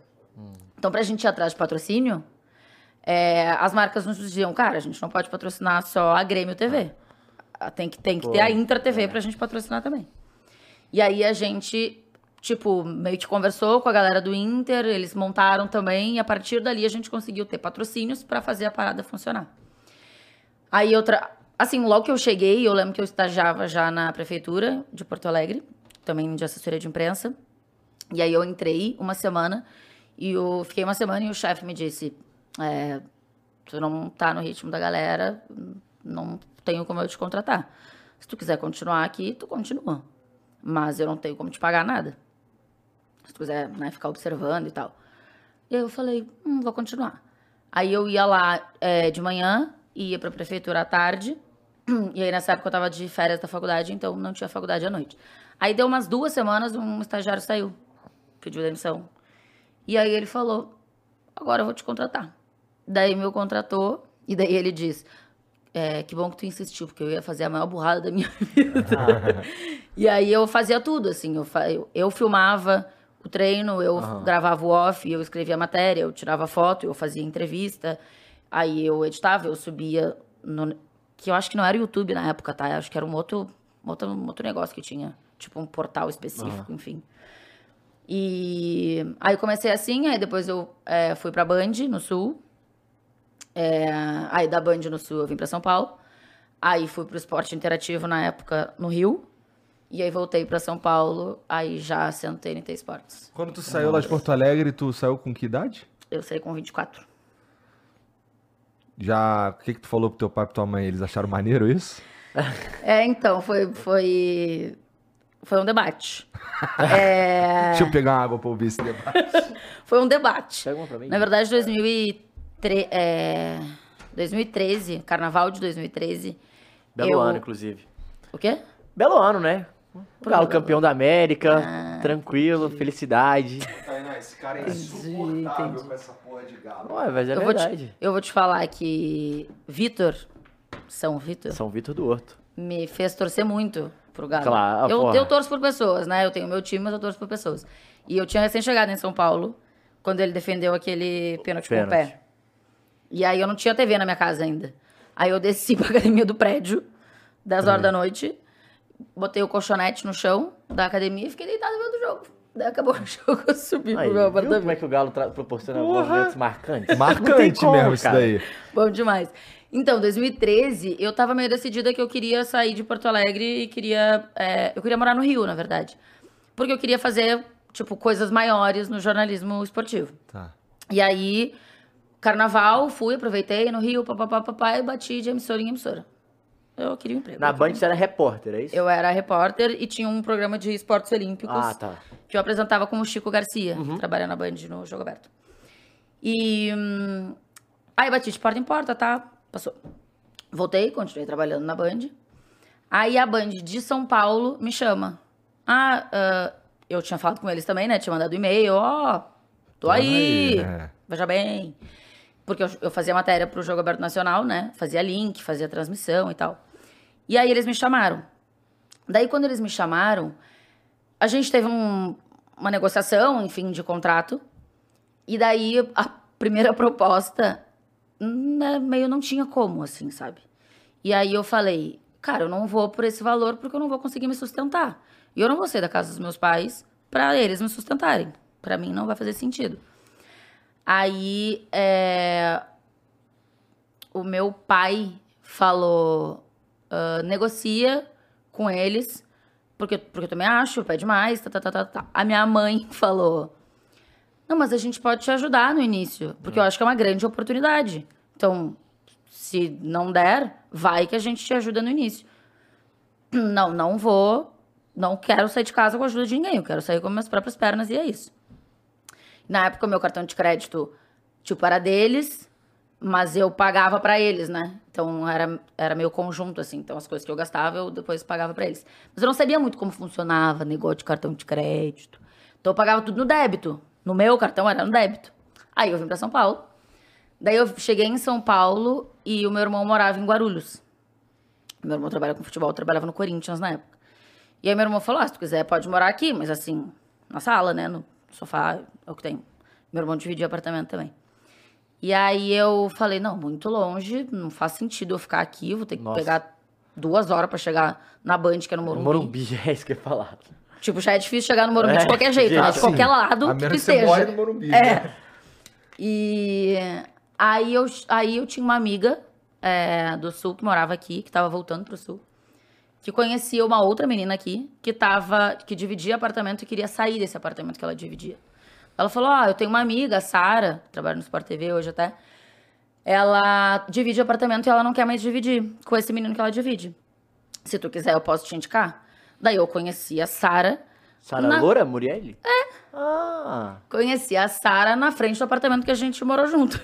Então pra gente ir atrás de patrocínio, é, as marcas nos diziam, cara, a gente não pode patrocinar só a Grêmio TV. Ah, Tem que, tem que ter a Inter TV pra gente patrocinar também. E aí a gente, tipo, meio que conversou com a galera do Inter, eles montaram também, e a partir dali a gente conseguiu ter patrocínios pra fazer a parada funcionar. Aí outra. Assim, logo que eu cheguei, eu lembro que eu estagiava já na prefeitura de Porto Alegre, também de assessoria de imprensa. E aí eu entrei uma semana e eu fiquei uma semana e o chefe me disse: é, tu não tá no ritmo da galera, não tenho como eu te contratar. Se tu quiser continuar aqui, tu continua. mas eu não tenho como te pagar nada. Se tu quiser né, ficar observando e tal. E aí eu falei, hum, vou continuar. Aí eu ia lá é, de manhã, ia pra prefeitura à tarde, e aí nessa época eu tava de férias da faculdade, então não tinha faculdade à noite. Aí deu umas duas semanas, um estagiário saiu, pediu demissão. E aí ele falou, agora eu vou te contratar. Daí me contratou, e daí ele diz, é, que bom que tu insistiu, porque eu ia fazer a maior burrada da minha vida. e aí eu fazia tudo, assim, eu, eu filmava o treino, eu gravava o off, eu escrevia a matéria, eu tirava foto, eu fazia entrevista, aí eu editava, eu subia no, que eu acho que não era o YouTube na época, tá? Eu acho que era um outro, um outro, um outro negócio que tinha, tipo um portal específico, enfim. E aí comecei assim, aí depois eu é, fui pra Band, no Sul. É, aí da Band no Sul eu vim pra São Paulo. Aí fui pro esporte interativo na época no Rio. E aí voltei pra São Paulo, aí já sendo TNT Esportes. Quando tu saiu lá de Porto Alegre, tu saiu com que idade? Eu saí com 24. Já. O que, que tu falou pro teu pai e pra tua mãe? Eles acharam maneiro isso? É, então, foi, foi, foi um debate. É, Deixa eu pegar uma água pra ouvir esse debate. foi um debate. Pega uma pra mim. Na verdade, 2003, é, 2013, carnaval de 2013. Belo eu- ano, inclusive. O quê? Belo ano, né? O Galo campeão da América, Ah, tranquilo, felicidade. Esse cara é insuportável com essa porra de galo. Ué, mas é eu, vou verdade. te, eu vou te falar que Vitor, São Vitor, São Vitor do Horto. me fez torcer muito pro Galo. Claro, eu, porra. eu torço por pessoas, né? Eu tenho meu time, mas eu torço por pessoas. E eu tinha recém-chegado em São Paulo, quando ele defendeu aquele pênalti com o Pênalti. pé. E aí eu não tinha TV na minha casa ainda. Aí eu desci pra academia do prédio, 10 horas da noite, botei o colchonete no chão da academia e fiquei deitado vendo o jogo. Daí acabou o jogo, eu subi Aí, pro meu viu como é apartamento. que o Galo proporciona movimentos marcantes? Marcante como, mesmo isso cara. daí. Bom demais. Então, 2013, eu tava meio decidida que eu queria sair de Porto Alegre e queria. é, eu queria morar no Rio, na verdade. Porque eu queria fazer, tipo, coisas maiores no jornalismo esportivo. Tá. E aí, carnaval, fui, aproveitei no Rio, papapá, papá, e bati de emissora em emissora. Eu queria um emprego. Na Band você era repórter, é isso? Eu era repórter e tinha um programa de esportes olímpicos Ah, tá. que eu apresentava com o Chico Garcia, que trabalha na Band no Jogo Aberto. E hum, aí bati de porta em porta, tá? Passou. Voltei, continuei trabalhando na Band. Aí a Band de São Paulo me chama. Ah, ah, eu tinha falado com eles também, né? Tinha mandado e-mail, ó, tô aí, aí, é. veja bem. Porque eu, eu fazia matéria pro Jogo Aberto Nacional, né? Fazia link, fazia transmissão e tal. E aí eles me chamaram. Daí, quando eles me chamaram, a gente teve um- uma negociação, enfim, de contrato. E daí, a primeira proposta, né, meio não tinha como, assim, sabe? E aí eu falei, cara, eu não vou por esse valor porque eu não vou conseguir me sustentar. E eu não vou sair da casa dos meus pais pra eles me sustentarem. Pra mim não vai fazer sentido. Aí, é, o meu pai falou, "Ah, negocia com eles, porque, porque eu também acho, pede mais, tá, tá, tá, tá, tá. A minha mãe falou, não, mas a gente pode te ajudar no início, porque eu acho que é uma grande oportunidade. Então, se não der, vai que a gente te ajuda no início. Não, não vou, não quero sair de casa com a ajuda de ninguém, eu quero sair com minhas próprias pernas e é isso. Na época, meu cartão de crédito, tipo, era deles, mas eu pagava pra eles, né? Então, era, era meio conjunto, assim. Então, as coisas que eu gastava, eu depois pagava pra eles. Mas eu não sabia muito como funcionava negócio de cartão de crédito. Então, eu pagava tudo no débito. No meu cartão, era no débito. Aí, eu vim pra São Paulo. Daí, eu cheguei em São Paulo e o meu irmão morava em Guarulhos. Meu irmão trabalha com futebol, trabalhava no Corinthians na época. E aí meu irmão falou, ah, se tu quiser pode morar aqui, mas assim, na sala, né, no sofá, é o que tem. Meu irmão dividia apartamento também. E aí eu falei, não, muito longe, não faz sentido eu ficar aqui, vou ter que Nossa. pegar duas horas pra chegar na Band, que é no Morumbi. Morumbi, é isso que eu ia falar. Tipo, já é difícil chegar no Morumbi É, de qualquer jeito, gente, né? de qualquer lado A que menos tu que você esteja. no Morumbi. É. né? E aí eu, aí eu tinha uma amiga é, do Sul que morava aqui, que tava voltando pro Sul, que conhecia uma outra menina aqui que tava, que dividia apartamento e queria sair desse apartamento que ela dividia. Ela falou: Ah, eu tenho uma amiga, a Sara, trabalha no Sport TV hoje até. Ela divide apartamento e ela não quer mais dividir com esse menino que ela divide. Se tu quiser, eu posso te indicar. Daí eu conheci a Sara. Sara Na- Loura, Muriel? É. Ah. Conheci a Sara na frente do apartamento que a gente morou junto.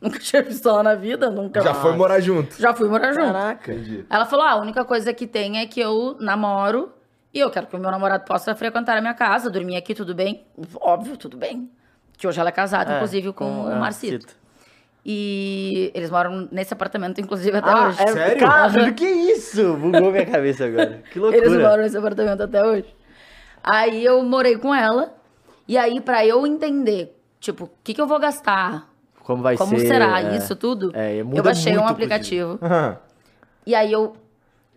Nunca tinha visto ela na vida, nunca. Já foi morar junto. Já fui morar junto. Caraca. Ela falou: ah, a única coisa que tem é que eu namoro e eu quero que o meu namorado possa frequentar a minha casa, dormir aqui, tudo bem? Óbvio, tudo bem. Que hoje ela é casada, É, inclusive, com, o ah, Marcito. Cito. E eles moram nesse apartamento, inclusive, até Ah, hoje. é, Sério? Cara, que isso? Bugou minha cabeça agora. Que loucura. Eles moram nesse apartamento até hoje. Aí eu morei com ela. E aí, pra eu entender, tipo, o que, que eu vou gastar? Como vai Como ser? será é. isso tudo? É, muda eu baixei um aplicativo. Aham. E aí eu.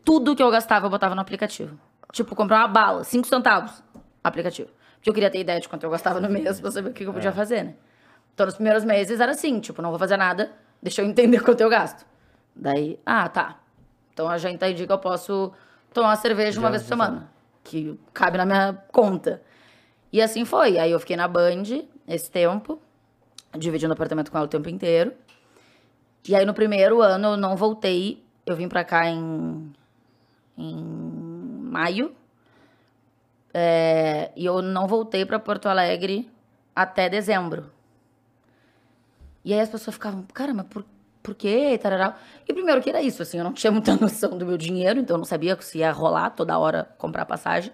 Tudo que eu gastava eu botava no aplicativo. Tipo, comprar uma bala, 5 centavos. Aplicativo. Porque eu queria ter ideia de quanto eu gastava no mês pra saber o que eu É. podia fazer, né? Então, nos primeiros meses era assim, tipo, não vou fazer nada, deixa eu entender quanto eu gasto. Daí, ah, tá. Então eu já entendi que eu posso tomar uma cerveja uma vez por semana. Que cabe na minha conta. E assim foi. Aí eu fiquei na Band esse tempo, dividindo apartamento com ela o tempo inteiro. E aí no primeiro ano eu não voltei. Eu vim pra cá em, em maio. É, e eu não voltei pra Porto Alegre até dezembro. E aí as pessoas ficavam, cara, mas por, por quê? E, tarará. e primeiro que era isso, assim, eu não tinha muita noção do meu dinheiro, então eu não sabia se ia rolar toda hora comprar passagem.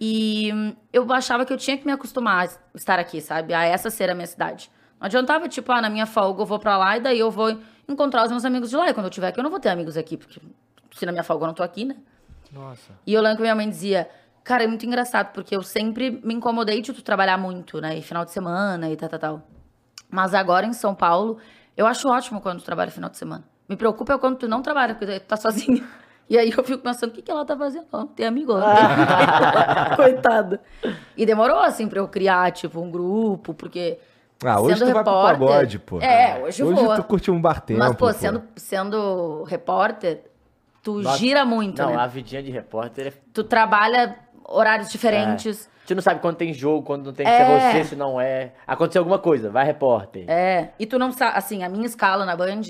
E eu achava que eu tinha que me acostumar a estar aqui, sabe? A essa ser a minha cidade. Não adiantava, tipo, ah, na minha folga eu vou pra lá e daí eu vou encontrar os meus amigos de lá. E quando eu tiver aqui, eu não vou ter amigos aqui, porque se na minha folga eu não tô aqui, né? Nossa. E eu lembro que minha mãe dizia, cara, é muito engraçado, porque eu sempre me incomodei de tu trabalhar muito, né? E final de semana e tal, tal, tal. Mas agora em São Paulo, eu acho ótimo quando tu trabalha final de semana. Me preocupa é quando tu não trabalha, porque tu tá sozinha. E aí eu fico pensando, o que, que ela tá fazendo? Ela não tem amigo, ela não tem... Coitada. E demorou, assim, pra eu criar, tipo, um grupo, porque... Ah, hoje sendo tu vai pro repórter- pagode, pô. É, hoje eu Hoje vou. tu curte um bar tempo, Mas, pô, pô. sendo, sendo repórter, tu Nossa. gira muito, Não, né? a vidinha de repórter é... Tu trabalha horários diferentes. Tu não sabe quando tem jogo, quando não tem que É. ser você, se não é. Aconteceu alguma coisa, vai repórter. É. E tu não sabe, assim, a minha escala na Band,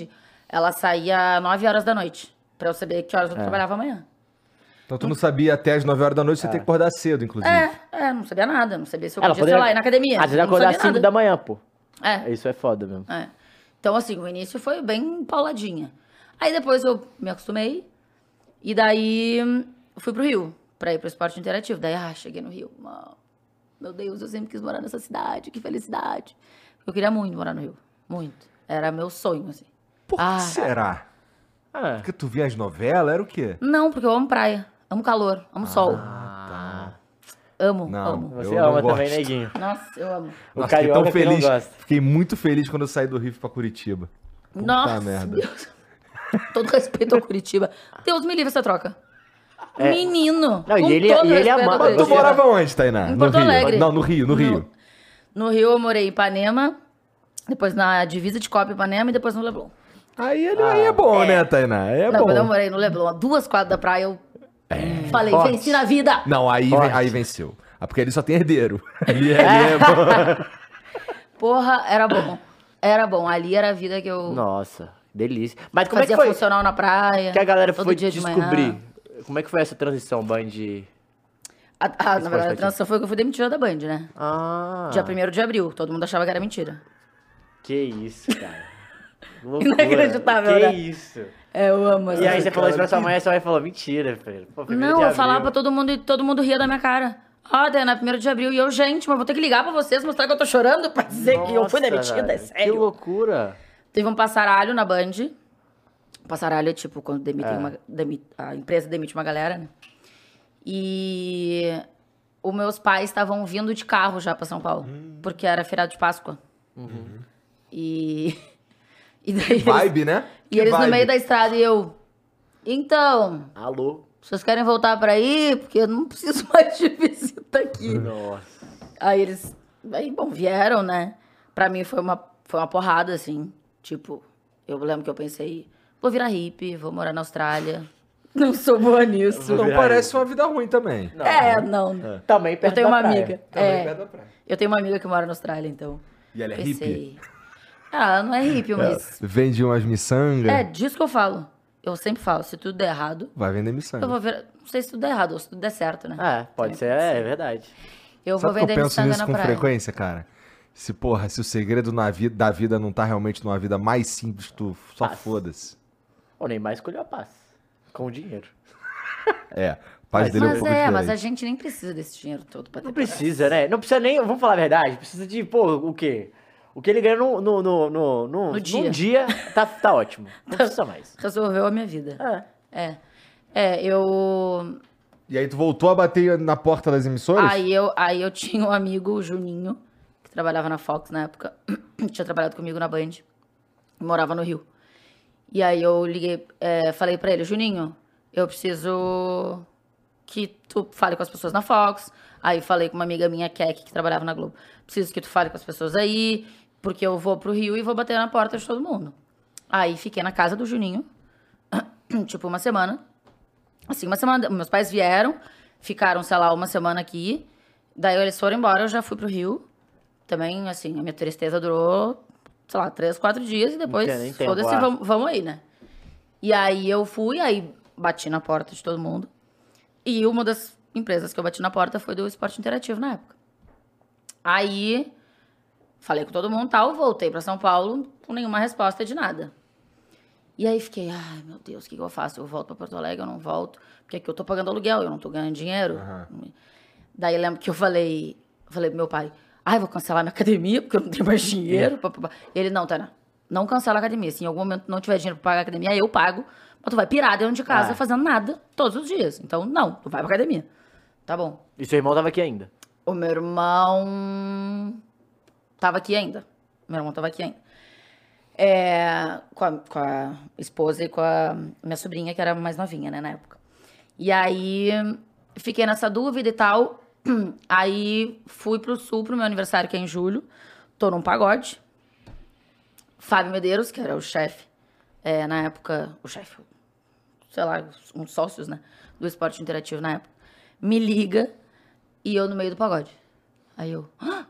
ela saía 9 horas da noite. Pra eu saber que horas eu trabalhava amanhã. Então tu não sabia até as 9 horas da noite, você tem que acordar cedo, inclusive. É, é, não sabia nada. Não sabia se eu Ela podia, sei lá, ir na academia. Vezes não acordar às sabia 5 nada. da manhã, pô. É, Isso é foda mesmo. é. Então, assim, o início foi bem pauladinha. Aí depois eu me acostumei. E daí hum, fui pro Rio, pra ir pro esporte interativo. Daí, ah, cheguei no Rio. Mano, meu Deus, eu sempre quis morar nessa cidade, que felicidade. Eu queria muito morar no Rio. Muito. Era meu sonho, assim. Por que Ah. será? Ah, Porque tu via as novelas, era o quê? Não, porque eu amo praia, amo calor, amo sol. Amo, Não. amo. você Eu não ama também, gosto. neguinho. Nossa, eu amo. O Nossa, fiquei carioca tão que não feliz. gosta. Fiquei muito feliz quando eu saí do Rio pra Curitiba. Puta Nossa, merda. Deus. Todo respeito ao Curitiba. Deus me livre essa troca. Menino. Não, e ele- todo e ele respeito ama- ao Mas tu morava onde, Tainá? Em no Porto Rio? Alegre. Não, no Rio, no Rio. No Rio eu morei em Ipanema, depois na divisa de Copa Ipanema e depois no Leblon. Aí, ele, aí é bom, né, Tainá? Aí é Não, bom. quando eu morei no Leblon, a duas quadras da praia, eu falei, forte. venci na vida. Não, aí, Forte. aí venceu. Ah, porque ele só tem herdeiro. Ali, ali é bom. Porra, era bom. Era bom. Ali era a vida que eu Nossa, delícia. Mas como é fazia que foi funcional na praia. que a galera todo foi dia de descobrir? manhã. Como é que foi essa transição, Band? A- a- na verdade, a transição foi que eu fui demitida da Band, né? Ah, Dia 1 de abril. Todo mundo achava que era mentira. que isso, cara. Inacreditável, Que né? isso. É, eu amo E aí você falou isso pra sua mãe e sua mãe falou, mentira, filho. Pô, primeiro Não, de eu falava pra todo mundo e todo mundo ria da minha cara. Ah, Diana, primeiro de abril. E eu, gente, mas vou ter que ligar pra vocês, mostrar que eu tô chorando pra dizer que eu fui Nossa, demitida, é velho, Que sério. loucura. Teve um passaralho na Band. Passaralho é tipo quando demitem É. uma, demi- a empresa demite uma galera, né? E os meus pais estavam vindo de carro já pra São Paulo, Hum. porque era feriado de Páscoa. Uhum. E, e daí eles, Vibe, né? e Que eles no vibe. meio da estrada e eu, então, Alô? vocês querem voltar pra aí? Porque eu não preciso mais de visita aqui. Nossa. Aí eles, aí, bom, vieram, né? Pra mim foi uma, foi uma porrada, assim. Tipo, eu lembro que eu pensei, vou virar hippie, vou morar na Austrália. Não sou boa nisso. Não parece uma vida ruim também. Não, É, não. Também perto Eu tenho da uma praia. amiga. Também é, perto da praia. eu tenho uma amiga que mora na Austrália, então. E ela é pensei. hippie? Ah, ela não é hippie, mas. Vende umas miçangas. É, disso que eu falo. Eu sempre falo, se tudo der errado, Vai vender miçanga. eu vou ver. Não sei se tudo der errado ou se tudo der certo, né? É, pode Também ser, é, é verdade. Eu vou Sabe que eu vender penso miçanga nisso na com praia. frequência, cara? Se, porra, se o segredo na vida, da vida não tá realmente numa vida mais simples, tu só Paz. foda-se. O Neymar escolheu a paz. Com dinheiro. É, paz Mas- dele é um Mas pouco é, mas a gente nem precisa desse dinheiro todo pra ter Não precisa, né? Não precisa nem. Vamos falar a verdade. Precisa de, pô, o quê? O que ele ganha no, no, no, no, no, No dia. num dia tá, tá ótimo. Não precisa mais. Resolveu a minha vida. É. É. É, eu. E aí tu voltou a bater na porta das emissoras? Aí eu, aí eu tinha um amigo, o Juninho, que trabalhava na Fox na época. tinha trabalhado comigo na Band. Morava no Rio. E aí eu liguei, é, falei pra ele, Juninho, eu preciso que tu fale com as pessoas na Fox. Aí falei com uma amiga minha, Kek, que trabalhava na Globo. Preciso que tu fale com as pessoas aí, porque eu vou pro Rio e vou bater na porta de todo mundo. Aí fiquei na casa do Juninho, tipo uma semana. Assim, uma semana. Meus pais vieram, ficaram, sei lá, uma semana aqui. Daí eles foram embora, eu já fui pro Rio. Também, assim, a minha tristeza durou, sei lá, três, quatro dias e depois, foda-se, vamos, vamos aí, né? E aí eu fui, aí bati na porta de todo mundo. E uma das empresas que eu bati na porta foi do Esporte Interativo na época. Aí falei com todo mundo e tal, voltei pra São Paulo com nenhuma resposta de nada. E aí fiquei, ai meu Deus, o que, que eu faço? Eu volto pra Porto Alegre, eu não volto, porque aqui eu tô pagando aluguel, eu não tô ganhando dinheiro. Daí eu lembro que eu falei, eu falei pro meu pai, ai, vou cancelar minha academia, porque eu não tenho mais dinheiro. pá. Ele, não, Tana, não cancela a academia. Se em algum momento não tiver dinheiro pra pagar a academia, eu pago. Mas tu vai pirar dentro de casa Ah. fazendo nada todos os dias. Então, não, tu vai pra academia. Tá bom. E seu irmão tava aqui ainda. O meu irmão tava aqui ainda. Meu irmão tava aqui ainda. É, com, a, com a esposa e com a minha sobrinha, que era mais novinha, né, na época. E aí, fiquei nessa dúvida e tal. Aí, fui pro sul pro meu aniversário, que é em julho. Tô num pagode. Fábio Medeiros, que era o chefe, é, na época, o chefe, sei lá, uns sócios, né, do esporte interativo na época, me liga e eu no meio do pagode. Aí eu, "Hã?"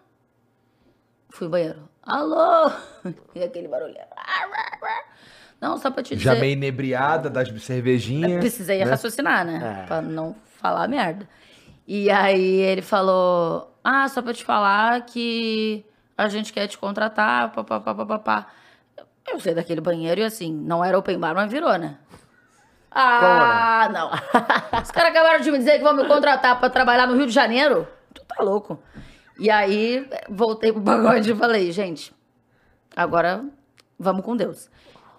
Fui ao banheiro. Alô? E aquele barulho. Não, só pra te dizer. Já meio inebriada das cervejinhas. Precisei né? raciocinar, né? É. Pra não falar merda. E aí ele falou: Ah, só pra te falar que a gente quer te contratar, papapá, papapá. Eu saí daquele banheiro e assim, não era open bar, mas virou, né? Ah, não. Os caras acabaram de me dizer que vão me contratar pra trabalhar no Rio de Janeiro. Tu tá louco. E aí, voltei pro pagode e falei, gente, agora vamos com Deus.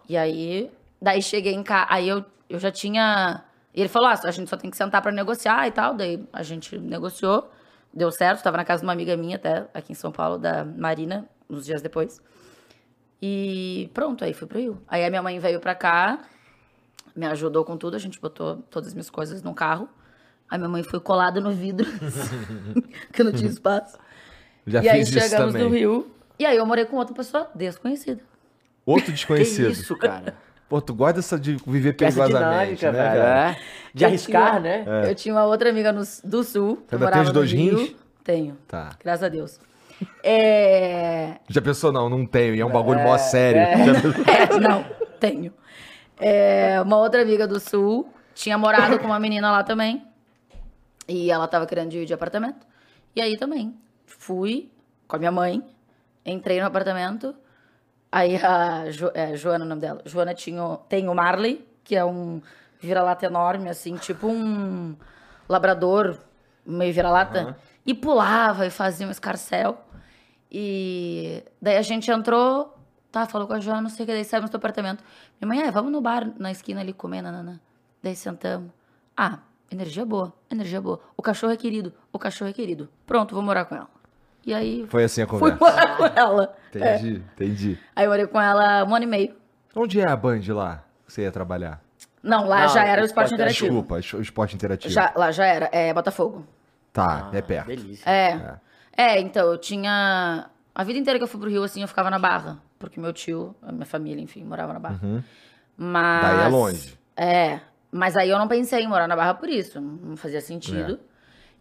E aí, daí cheguei em casa, aí eu, eu já tinha... E ele falou, ah, a gente só tem que sentar pra negociar e tal. Daí a gente negociou, deu certo. Tava na casa de uma amiga minha até, aqui em São Paulo, da Marina, uns dias depois. E pronto, aí fui pro Rio. Aí a minha mãe veio pra cá, me ajudou com tudo, a gente botou todas as minhas coisas no carro. Aí minha mãe foi colada no vidro, que não tinha espaço. Já e aí chegamos também. no Rio. E aí eu morei com outra pessoa desconhecida. Outro Que desconhecido. isso, cara? Pô, tu gosta dessa de viver Que essa perigosamente, dinâmica, né, cara? é. De arriscar, Eu né? tinha- Eu tinha uma outra amiga no- do Sul. que ainda tem os dois Rio. rins? Tenho. Tá. Graças a Deus. É... Já pensou, não, não tenho, e é um bagulho mó sério. Pensou- É, não, tenho. É, uma outra amiga do Sul tinha morado com uma menina lá também. E ela tava querendo ir de apartamento. E aí também. Fui com a minha mãe, entrei no apartamento. Aí a Jo- é, Joana, o nome dela. Joana tinha, tem o Marley, que é um vira-lata enorme, assim, tipo um labrador meio vira-lata. E pulava e fazia um escarcel. E daí a gente entrou, tá, falou com a Joana, não sei o que, daí saímos do apartamento. Minha mãe, é, vamos no bar na esquina ali comer, nanana. Daí sentamos. Ah, energia boa, energia boa. O cachorro é querido, o cachorro é querido. Pronto, vou morar com ela. E aí Foi assim a fui conversa. morar com ela. É. Entendi, entendi. Aí eu morei com ela um ano e meio. Onde é a Band lá que você ia trabalhar? Não, lá Não, já era o o esporte esporte interativo. Desculpa, es- esporte interativo. Já, lá já era, é Botafogo. Tá, Ah, é perto. Delícia. É. É, então, eu tinha. A vida inteira que eu fui pro Rio, assim, eu ficava na Barra. Porque meu tio, a minha família, enfim, morava na Barra. Mas. Daí é longe. É. Mas aí eu não pensei em morar na Barra por isso. Não fazia sentido.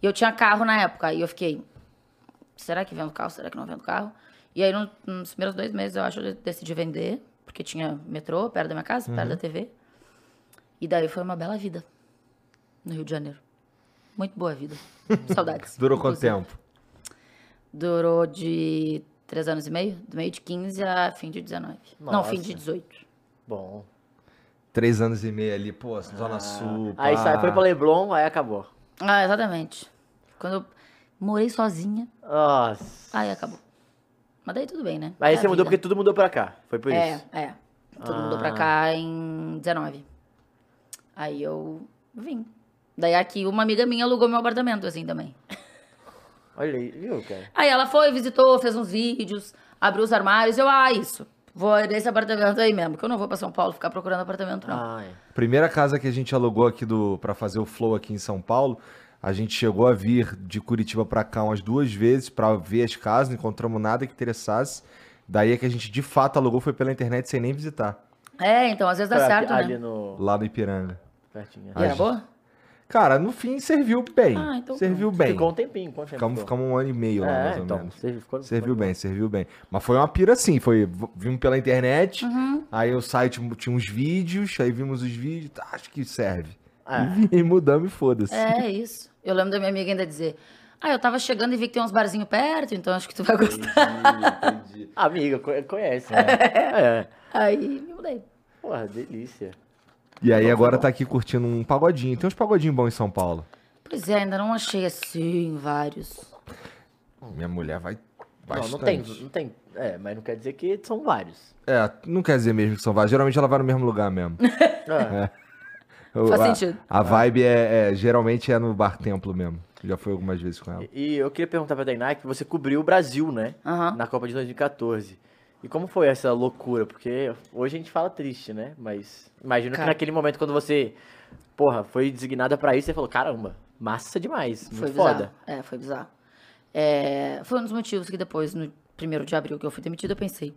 E eu tinha carro na época. Aí eu fiquei. Será que vendo carro? Será que não vendo carro? E aí, no- nos primeiros dois meses, eu acho, eu decidi vender. Porque tinha metrô perto da minha casa, perto da TV. E daí foi uma bela vida. no Rio de Janeiro. Muito boa vida. Saudades. Durou quanto tempo? Durou de três anos e meio, do meio de 15 a fim de 19. Não, Nossa. fim de 18. Bom. Três anos e meio ali, pô, Zona Sul. Ah. Aí pá. sai, foi pra Leblon, aí acabou. Ah, exatamente. Quando eu morei sozinha, Nossa. aí acabou. Mas daí tudo bem, né? Aí É você mudou porque tudo mudou pra cá. Foi por É, isso. é. Tudo mudou Ah. pra cá em 19. Aí eu vim. Daí aqui uma amiga minha alugou meu apartamento, assim, também. Olha aí, viu, cara? Aí ela foi, visitou, fez uns vídeos, abriu os armários. Eu, ah, isso. Vou nesse apartamento aí mesmo, que eu não vou pra São Paulo ficar procurando apartamento, não. Ah, é. Primeira casa que a gente alugou aqui do para fazer o flow aqui em São Paulo, a gente chegou a vir de Curitiba pra cá umas duas vezes pra ver as casas, não encontramos nada que interessasse. Daí é que a gente de fato alugou foi pela internet sem nem visitar, É, então às vezes dá Foi certo, aqui- ali né? no... lá no Ipiranga. Pertinho. E era gente- boa? Cara, no fim serviu bem. Ah, então serviu bem. Ficou um tempinho. Quanto tempo Ficamos, ficamos um ano e meio lá, É, mais ou então. menos. Serviu, ficou- Serviu ficou- bem, serviu bem. Mas foi uma pira assim, foi, vimos pela internet, Uhum. aí o site tinha uns vídeos, aí vimos os vídeos, tá, acho que serve. É. E, e mudamos e foda-se. É, isso. Eu lembro da minha amiga ainda dizer: Ah, eu tava chegando e vi que tem uns barzinhos perto, então acho que tu vai gostar. Entendi. Amiga, co- conhece. né? é. Aí me mudei. Porra, delícia. E aí agora tá aqui curtindo um pagodinho. Tem uns pagodinhos bons em São Paulo. Pois é, ainda não achei assim vários. Minha mulher vai Não, bastante. não tem, não tem. É, mas não quer dizer que são vários. É, não quer dizer mesmo que são vários. Geralmente ela vai no mesmo lugar mesmo. É. O- Faz a, sentido. A vibe é, é- geralmente é no bar templo mesmo. Já fui algumas vezes com ela. E eu queria perguntar pra Tainá que você cobriu o Brasil, né? Aham. Na Copa de 2014. E como foi essa loucura? Porque hoje a gente fala triste, né? Mas imagino que Cara. naquele momento quando você, porra, foi designada pra isso, você falou, caramba, massa demais, muito Foi foda. bizarro. É, foi bizarro. É, foi um dos motivos que depois, no primeiro de abril que eu fui demitida, eu pensei,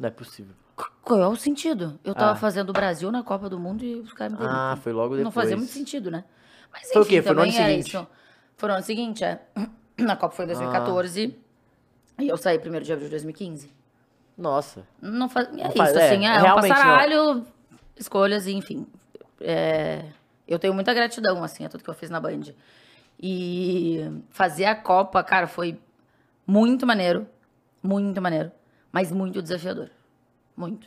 Não é possível. qual é o sentido? Eu tava Ah. fazendo o Brasil na Copa do Mundo e os caras me demitem. Ah, foi logo depois. Não fazia muito sentido, né? Mas enfim, Foi o quê? Foi no ano era seguinte? isso. Foi no ano seguinte, é. Na Copa foi em 2014 e eu saí primeiro de abril de 2015. Nossa. Não faz, é isso, faz- é, assim, é, um realmente não. passaralho, escolhas, enfim. É, eu tenho muita gratidão, assim, a tudo que eu fiz na Band. E fazer a Copa, cara, foi muito maneiro. Muito maneiro. Mas muito desafiador. Muito.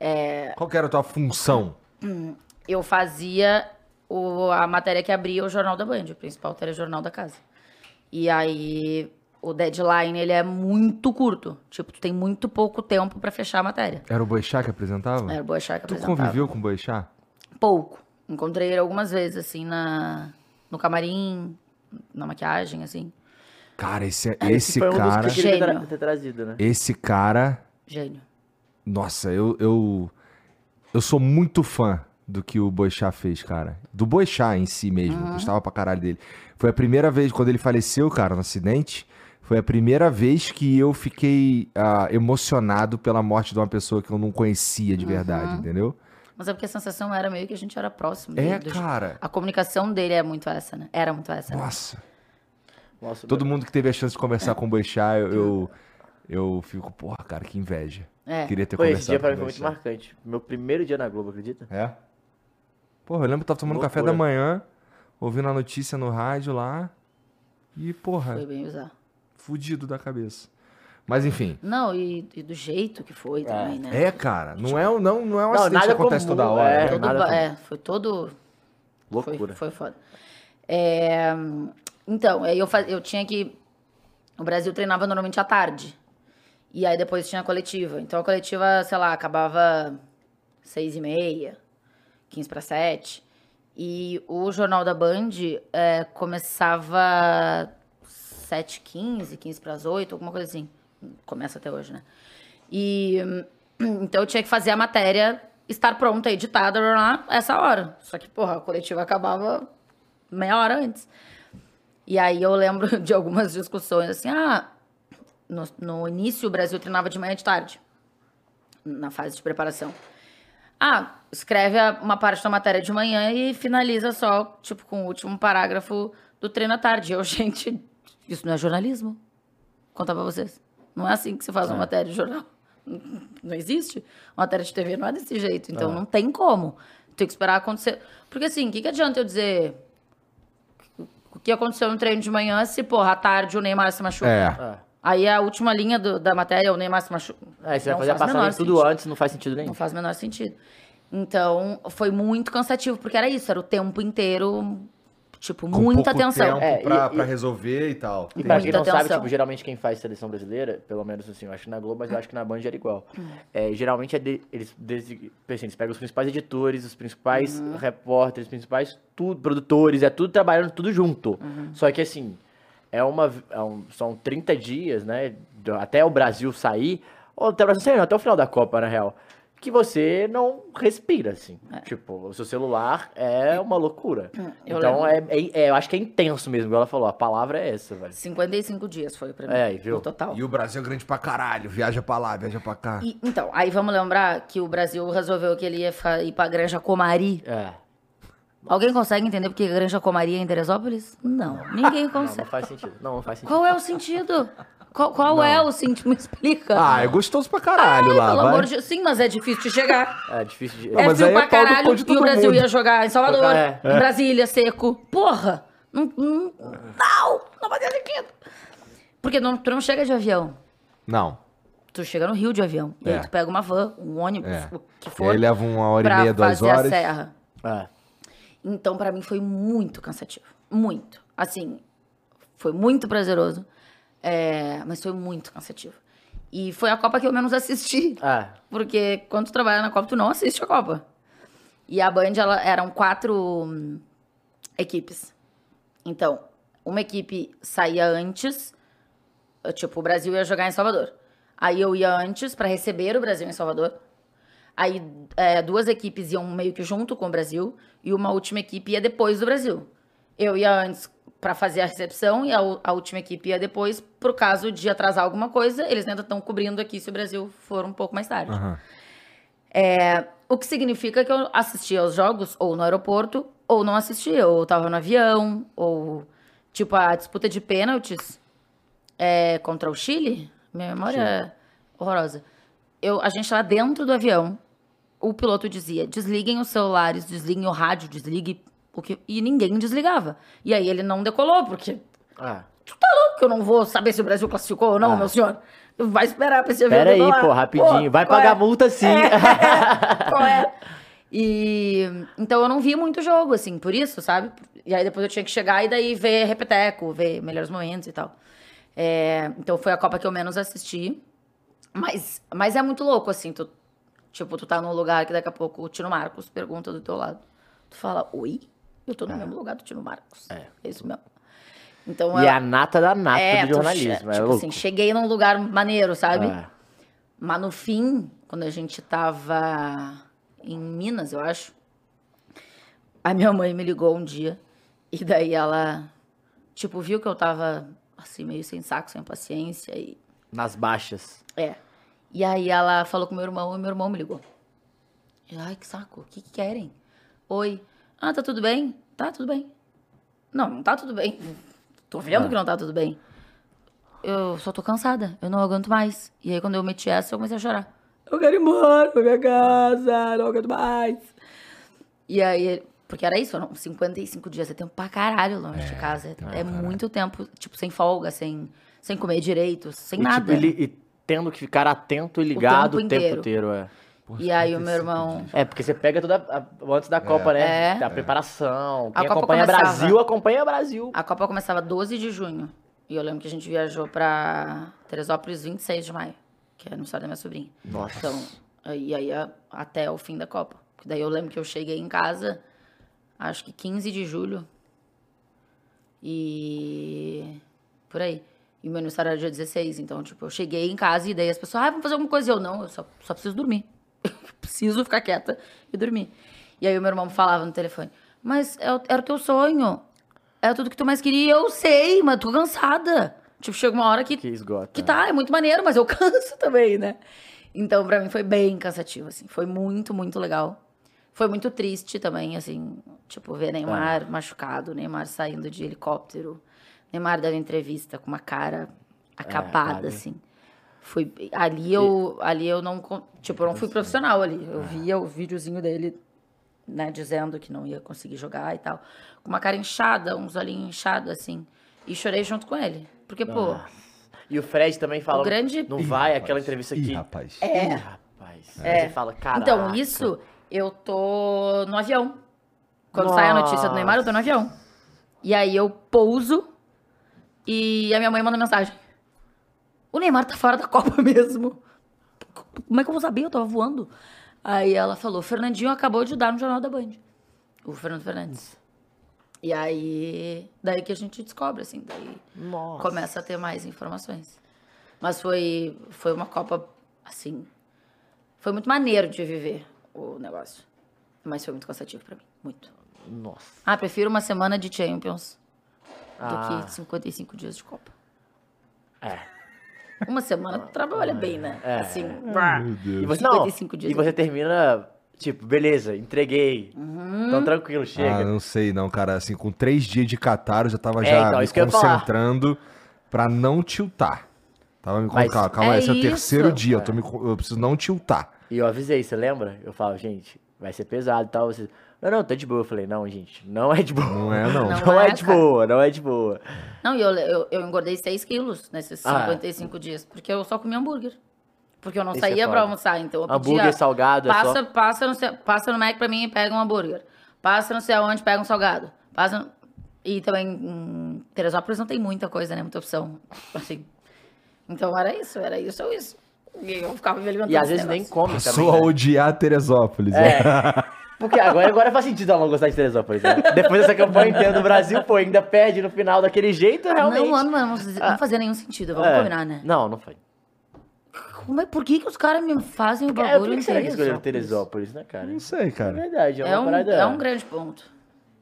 É, Qual que era a tua função? eu fazia o- a matéria que abria o Jornal da Band, o principal telejornal da casa. E aí, o deadline, ele é muito curto. Tipo, tu tem muito pouco tempo pra fechar a matéria. Era o Boixá que apresentava? Era o Boechat que tu apresentava. conviveu com o Boixá? Pouco. Encontrei ele algumas vezes, assim, na, no camarim, na maquiagem, assim. Cara, esse, Esse esse foi um dos cara. que eu queria ter, trazido, né? Esse cara. Gênio. Nossa, eu, eu. Eu sou muito fã do que o Boixá fez, cara. Do Boixá em si mesmo. Gostava pra caralho dele. Foi a primeira vez, quando ele faleceu, cara, no acidente. Foi a primeira vez que eu fiquei ah, emocionado pela morte de uma pessoa que eu não conhecia de verdade, entendeu? Mas é porque a sensação era meio que a gente era próximo. É, dele, do- cara. A comunicação dele é muito essa, né? Era muito essa. né? Nossa. Todo mundo que teve a chance de conversar com o Boixá, eu, eu, eu fico, porra, cara, que inveja. É. Queria ter Pô, esse conversado dia pra mim foi muito marcante. Meu primeiro dia na Globo, acredita? É? Porra, eu lembro que eu tava tomando café da Loucura. manhã, ouvindo a notícia no rádio lá. E, porra, Foi bem bizarro. fudido da cabeça. Mas enfim. Não, e, e do jeito que foi também, né? É, cara, não é, um- não, não é um Não, acidente que acontece comum, toda hora. é. né? Todo é, foi todo. Foi, Loucura. foi foda. É, então, aí eu, faz, eu tinha que. O Brasil treinava normalmente à tarde. E aí depois tinha a coletiva. Então a coletiva, sei lá, acabava seis e meia, 15 para sete. E o Jornal da Band é, começava 7 15 15 para as 8, alguma coisa assim. Começa até hoje, né? E então eu tinha que fazer a matéria, estar pronta, editada, essa hora. Só que, porra, a coletiva acabava meia hora antes. E aí eu lembro de algumas discussões assim, ah, no, no início o Brasil treinava de manhã e de tarde, na fase de preparação. Ah, escreve uma parte da matéria de manhã e finaliza só, tipo, com o último parágrafo do treino à tarde. Eu, gente, isso não é jornalismo? Contar pra vocês. Não é assim que se faz uma matéria de jornal. Não existe. Uma matéria de TV não é desse jeito. Então não tem como. Tem que esperar acontecer. Porque assim, o que, que adianta eu dizer. Que aconteceu no treino de manhã se, porra, à tarde o Neymar se machuca. É. É. Aí a última linha do- da matéria, o Neymar se machuca. É, você vai Não fazer a faz o passagem tudo sentido. antes, não faz sentido nenhum. Não faz o menor sentido. Então, foi muito cansativo, porque era isso, era o tempo inteiro, tipo, Com muita pouco atenção. tempo É, pra, e- pra resolver e tal. E pra quem não sabe, atenção. tipo, geralmente quem faz seleção brasileira, pelo menos assim, eu acho que na Globo, mas eu acho que na Band era igual. Hum. É, geralmente é de- eles, desi- assim, eles pegam os principais editores, os principais Uhum. repórteres, os principais tudo, produtores, é tudo trabalhando tudo junto. Uhum. Só que assim, é uma, é um- são 30 dias, né, até o Brasil sair, ou até o Brasil sair, não, até o final da Copa, na real, que você não respira, assim. Tipo, o seu celular é uma loucura. Hum, eu então, é, é- é- eu acho que é intenso mesmo, ela falou, a palavra é essa, velho. 55 dias foi pra mim. É, e viu? No total. E o Brasil é grande pra caralho. Viaja pra lá, viaja pra cá. E, então, aí vamos lembrar que o Brasil resolveu que ele ia ir pra Granja Comari. É. Alguém consegue entender porque a Granja Comari é em Teresópolis? Não, ninguém Não, não consegue. faz sentido. Não, não faz sentido. Qual é o sentido? Qual, qual é o sentido? Me explica. Ah, é gostoso pra caralho Ai, lá, pelo vai. amor de Sim, mas é difícil de chegar. É difícil de. Não, é mas frio aí pra é pau caralho cu de e todo o Brasil mundo. ia jogar em Salvador, É. em Brasília, seco. Porra! Não, não, não, não fazia sentido. Porque não, tu não chega de avião. Não. Tu chega no Rio de avião. E É. aí tu pega uma van, um ônibus, É. o que E for, aí leva uma hora e pra meia, duas fazer a horas. serra. É. Então, pra mim, foi muito cansativo. Muito. Assim, foi muito prazeroso, é, mas foi muito cansativo. E foi a Copa que eu menos assisti. É. Porque quando tu trabalha na Copa, tu não assiste a Copa. E a Band, ela, eram quatro hum, equipes. Então, uma equipe saía antes, tipo, o Brasil ia jogar em Salvador. Aí eu ia antes pra receber o Brasil em Salvador. Aí eh, duas equipes iam meio que junto com o Brasil e uma última equipe ia depois do Brasil. Eu ia antes pra fazer a recepção e a, a última equipe ia depois, por caso de atrasar alguma coisa. Eles ainda estão cobrindo aqui se o Brasil for um pouco mais tarde. Aham. É, o que significa que eu assistia aos jogos ou no aeroporto, ou não assistia, ou tava no avião, ou tipo a disputa de pênaltis é, contra o Chile. Minha memória é horrorosa. Eu, a gente tava dentro do avião, o piloto dizia: desliguem os celulares, desliguem o rádio, desligue o que. E ninguém desligava. E aí ele não decolou, porque É. tu tá louco que eu não vou saber se o Brasil classificou ou não, Ah. meu senhor? Vai esperar pra esse avião Pera aí, pô, rapidinho. Vai qual pagar é? multa sim. Qual é? E então eu não vi muito jogo, assim, por isso, sabe? E aí depois eu tinha que chegar e daí ver repeteco, ver melhores momentos e tal. É, então foi a Copa que eu menos assisti. Mas, mas é muito louco, assim, tu, tipo, tu tá num lugar que daqui a pouco o Tino Marcos pergunta do teu lado. Tu fala, oi? Eu tô no mesmo lugar do Tino Marcos. É. isso mesmo. Então, e é a nata da nata é, do jornalismo. é tipo louco. assim, cheguei num lugar maneiro, sabe? É. Mas no fim, quando a gente tava em Minas, eu acho, a minha mãe me ligou um dia e daí ela, tipo, viu que eu tava assim, meio sem saco, sem paciência e. Nas baixas. É. E aí ela falou com meu irmão e meu irmão me ligou. Ai, que saco, o que, que querem? Oi. Ah, tá tudo bem? Tá tudo bem. Não, não tá tudo bem. Tô vendo que não tá tudo bem. Eu só tô cansada, eu não aguento mais. E aí quando eu meti essa, eu comecei a chorar. Eu quero ir embora pra minha casa, não aguento mais. E aí, porque era isso, não, 55 dias, é tempo pra caralho longe de casa. É, muito tempo, tipo, sem folga, sem, sem comer direito, sem e, nada. Tipo, ele, e tendo que ficar atento e ligado o tempo tempo inteiro. inteiro. é. E aí o meu irmão. É, porque você pega toda. a- antes da Copa, né? É. Da preparação. A Quem Copa acompanha começava- Brasil, acompanha Brasil. A Copa começava 12 de junho. E eu lembro que a gente viajou pra Teresópolis 26 de maio, que é aniversário da minha sobrinha. Nossa. Então, aí, aí a- até o fim da Copa. Porque daí eu lembro que eu cheguei em casa, acho que 15 de julho. E. por aí. E meu aniversário era dia 16. Então, tipo, eu cheguei em casa e daí as pessoas, ah, vamos fazer alguma coisa. E eu, não, eu só, só preciso dormir. Preciso ficar quieta e dormir. E aí o meu irmão falava no telefone, mas é era o teu sonho. Era tudo que tu mais queria. Eu sei, mas tô cansada. Tipo, chega uma hora que, Que esgota. que tá, é muito maneiro, mas eu canso também, né? Então, pra mim foi bem cansativo, assim. Foi muito, muito legal. Foi muito triste também, assim, tipo, ver Neymar machucado, Neymar saindo de helicóptero, Neymar dando entrevista com uma cara acabada, ali. assim. Foi, ali eu, ali eu não, tipo, eu não fui profissional ali. Eu via o videozinho dele né, dizendo que não ia conseguir jogar e tal. Com uma cara inchada, uns olhinhos inchados, assim. E chorei junto com ele. Porque, pô, Ah. E o Fred também fala. O grande- Não Ih, vai, rapaz. aquela entrevista Ih, aqui. rapaz. É. Ih, rapaz. É. Você fala, cara. Então, isso, eu tô no avião. Quando sai a notícia do Neymar, eu tô no avião. E aí eu pouso e a minha mãe manda mensagem. O Neymar tá fora da Copa mesmo. Como é que eu vou saber? Eu tava voando. Aí ela falou, Fernandinho acabou de dar no Jornal da Band. O Fernando Fernandes. E aí, daí que a gente descobre, assim, daí Nossa. começa a ter mais informações. Mas foi, foi uma Copa, assim, foi muito maneiro de viver o negócio. Mas foi muito cansativo pra mim, muito. Nossa. Ah, prefiro uma semana de Champions Ah. do que 55 dias de Copa. É. Uma semana tu trabalha bem, né? É. Assim, brá. E você, não, 55 dias. e você termina, tipo, beleza, entreguei. Uhum. Então tranquilo, chega. Ah, não sei não, cara. Assim, com três dias de Catar, eu já tava É, já então, me isso que eu ia falar. concentrando pra não tiltar. Tava me Mas- calma, calma, É esse é o isso. terceiro dia, eu, tô me co- eu preciso não tiltar. E eu avisei, você lembra? Eu falo, gente, vai ser pesado e tal. Você, não, não, tá de boa. Eu falei, não, gente, não é de boa. Não é, não. Não. Não é é, de cara. boa, não é de boa. Não, e eu, eu, eu engordei 6 quilos nesses Ah. 55 dias, porque eu só comia hambúrguer. Porque eu não Isso saía é pra almoçar, então eu Hambúrguer pedia, salgado, é passa, só- passa, no, passa no Mac pra mim e pega um hambúrguer. Passa não sei aonde, pega um salgado. Passa no- E também em Teresópolis não tem muita coisa, né? Muita opção. Assim. Então era isso, era isso ou isso. E eu ficava me alimentando E às vezes nem negócio. come Passou também. a né? odiar Teresópolis. É. Porque agora, agora faz sentido ela não gostar de Teresópolis, né? Depois dessa campanha inteira do Brasil, pô, ainda perde no final daquele jeito, realmente. Não, mano, não, não fazia nenhum sentido, vamos É. combinar, né? Não, não foi. Como é, por que, que os caras me fazem o É, por bagulho que será que em escolheram Teresópolis? Teresópolis, né, cara? Não sei, É cara. verdade, é uma É um, parada... é um grande ponto.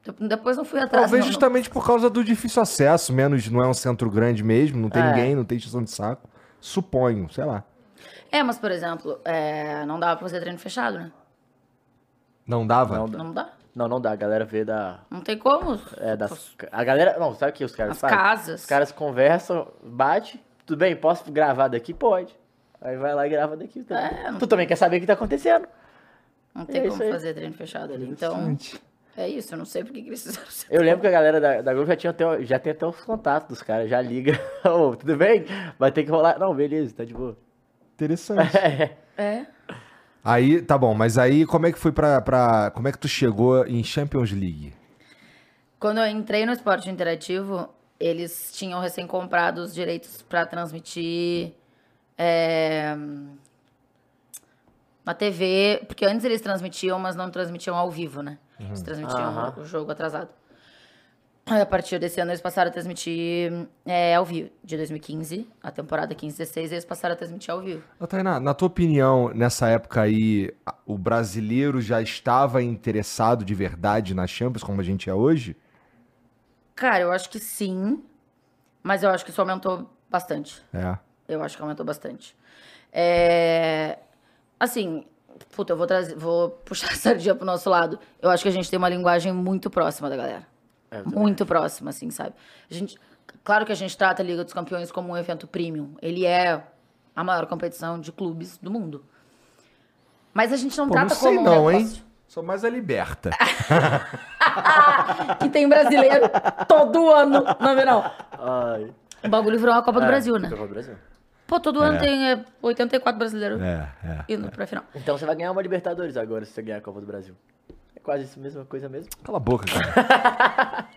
De- Depois não fui atrás. Talvez não, não. justamente por causa do difícil acesso, menos não é um centro grande mesmo, não tem É. ninguém, não tem extensão de saco. Suponho, sei lá. É, mas, por exemplo, é, não dava pra fazer treino fechado, né? Não dava? Não dá. Não dá. Não, não dá, a galera vê da... Não tem como. É, das... A galera... Não, sabe o que os caras As fazem? casas. Os caras conversam, bate, tudo bem, posso gravar daqui? Pode. Aí vai lá e grava daqui. também. É, não- Tu também quer saber o que tá acontecendo. Não tem É como fazer treino fechado ali. Então, é isso. Eu não sei por que eles fizeram. Eu lembro que a galera da, da Globo já, tinha até, já tem até os contatos dos caras, já liga. Ô, tudo bem? Vai ter que rolar. Não, beleza, tá de boa. Interessante. É. aí, tá bom, mas aí como é que foi pra, pra. Como é que tu chegou em Champions League? Quando eu entrei no esporte interativo, eles tinham recém comprado os direitos pra transmitir é, na TV, porque antes eles transmitiam, mas não transmitiam ao vivo, né? Eles transmitiam Aham. o jogo atrasado. A partir desse ano, eles passaram a transmitir é, ao vivo. De 2015, a temporada 15-16, eles passaram a transmitir ao vivo. Ô, Tainá, na tua opinião, nessa época aí, o brasileiro já estava interessado de verdade na Champions, como a gente é hoje? Cara, eu acho que sim, mas eu acho que isso aumentou bastante. É. Eu acho que aumentou bastante. É, Assim, puta, eu vou trazer, vou puxar a sardinha pro nosso lado. Eu acho que a gente tem uma linguagem muito próxima da galera. É. Muito próxima, assim, sabe? A gente, claro que a gente trata a Liga dos Campeões como um evento premium. Ele é a maior competição de clubes do mundo. Mas a gente não Pô, não trata sei como não, um hein? Sou mais a liberta. que tem brasileiro todo ano. Não vê, não. Ai. O bagulho virou uma Copa do É, Brasil, né? Copa do Brasil. Pô, todo ano tem é, 84 brasileiros É, é. indo pra final. Então você vai ganhar uma Libertadores agora se você ganhar a Copa do Brasil. É quase isso, mesma coisa mesmo. Cala a boca, cara.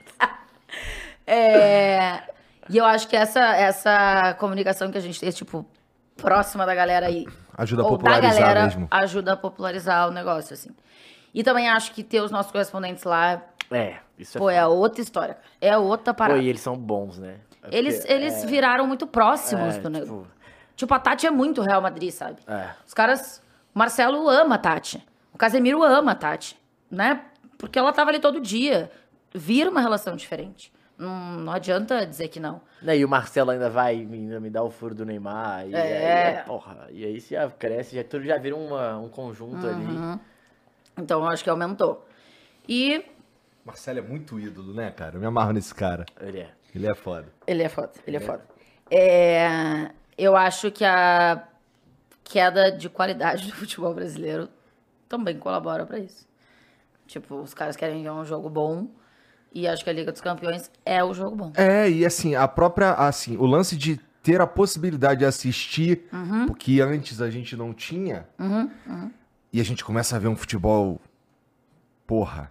É, e eu acho que essa, essa comunicação que a gente tem, tipo, próxima da galera aí. Ajuda a ou da popularizar galera, mesmo. ajuda a popularizar o negócio, assim. E também acho que ter os nossos correspondentes lá, É, isso é pô, é outra história. É outra Pô, parada. e eles são bons, né? É Eles, porque- eles viraram muito próximos é, do negócio. tipo, Tipo, a Tati é muito Real Madrid, sabe? É. Os caras. O Marcelo ama a Tati. O Casemiro ama a Tati. Né? Porque ela tava ali todo dia. Vira uma relação diferente. Não, não adianta dizer que não. Né, E o Marcelo ainda vai ainda me dar o furo do Neymar. E É. aí, é, porra, e aí já cresce, já, tudo já vira uma, um conjunto ali. Então eu acho que aumentou. E Marcelo é muito ídolo, né, cara? Eu me amarro nesse cara. Ele é. Ele é foda. ele é foda, ele é foda. É, eu acho que a queda de qualidade do futebol brasileiro também colabora pra isso. Tipo, os caras querem ver um jogo bom. E acho que a Liga dos Campeões é o jogo bom. É, e assim, a própria, assim, o lance de ter a possibilidade de assistir, Uhum. porque antes a gente não tinha, e a gente começa a ver um futebol, porra,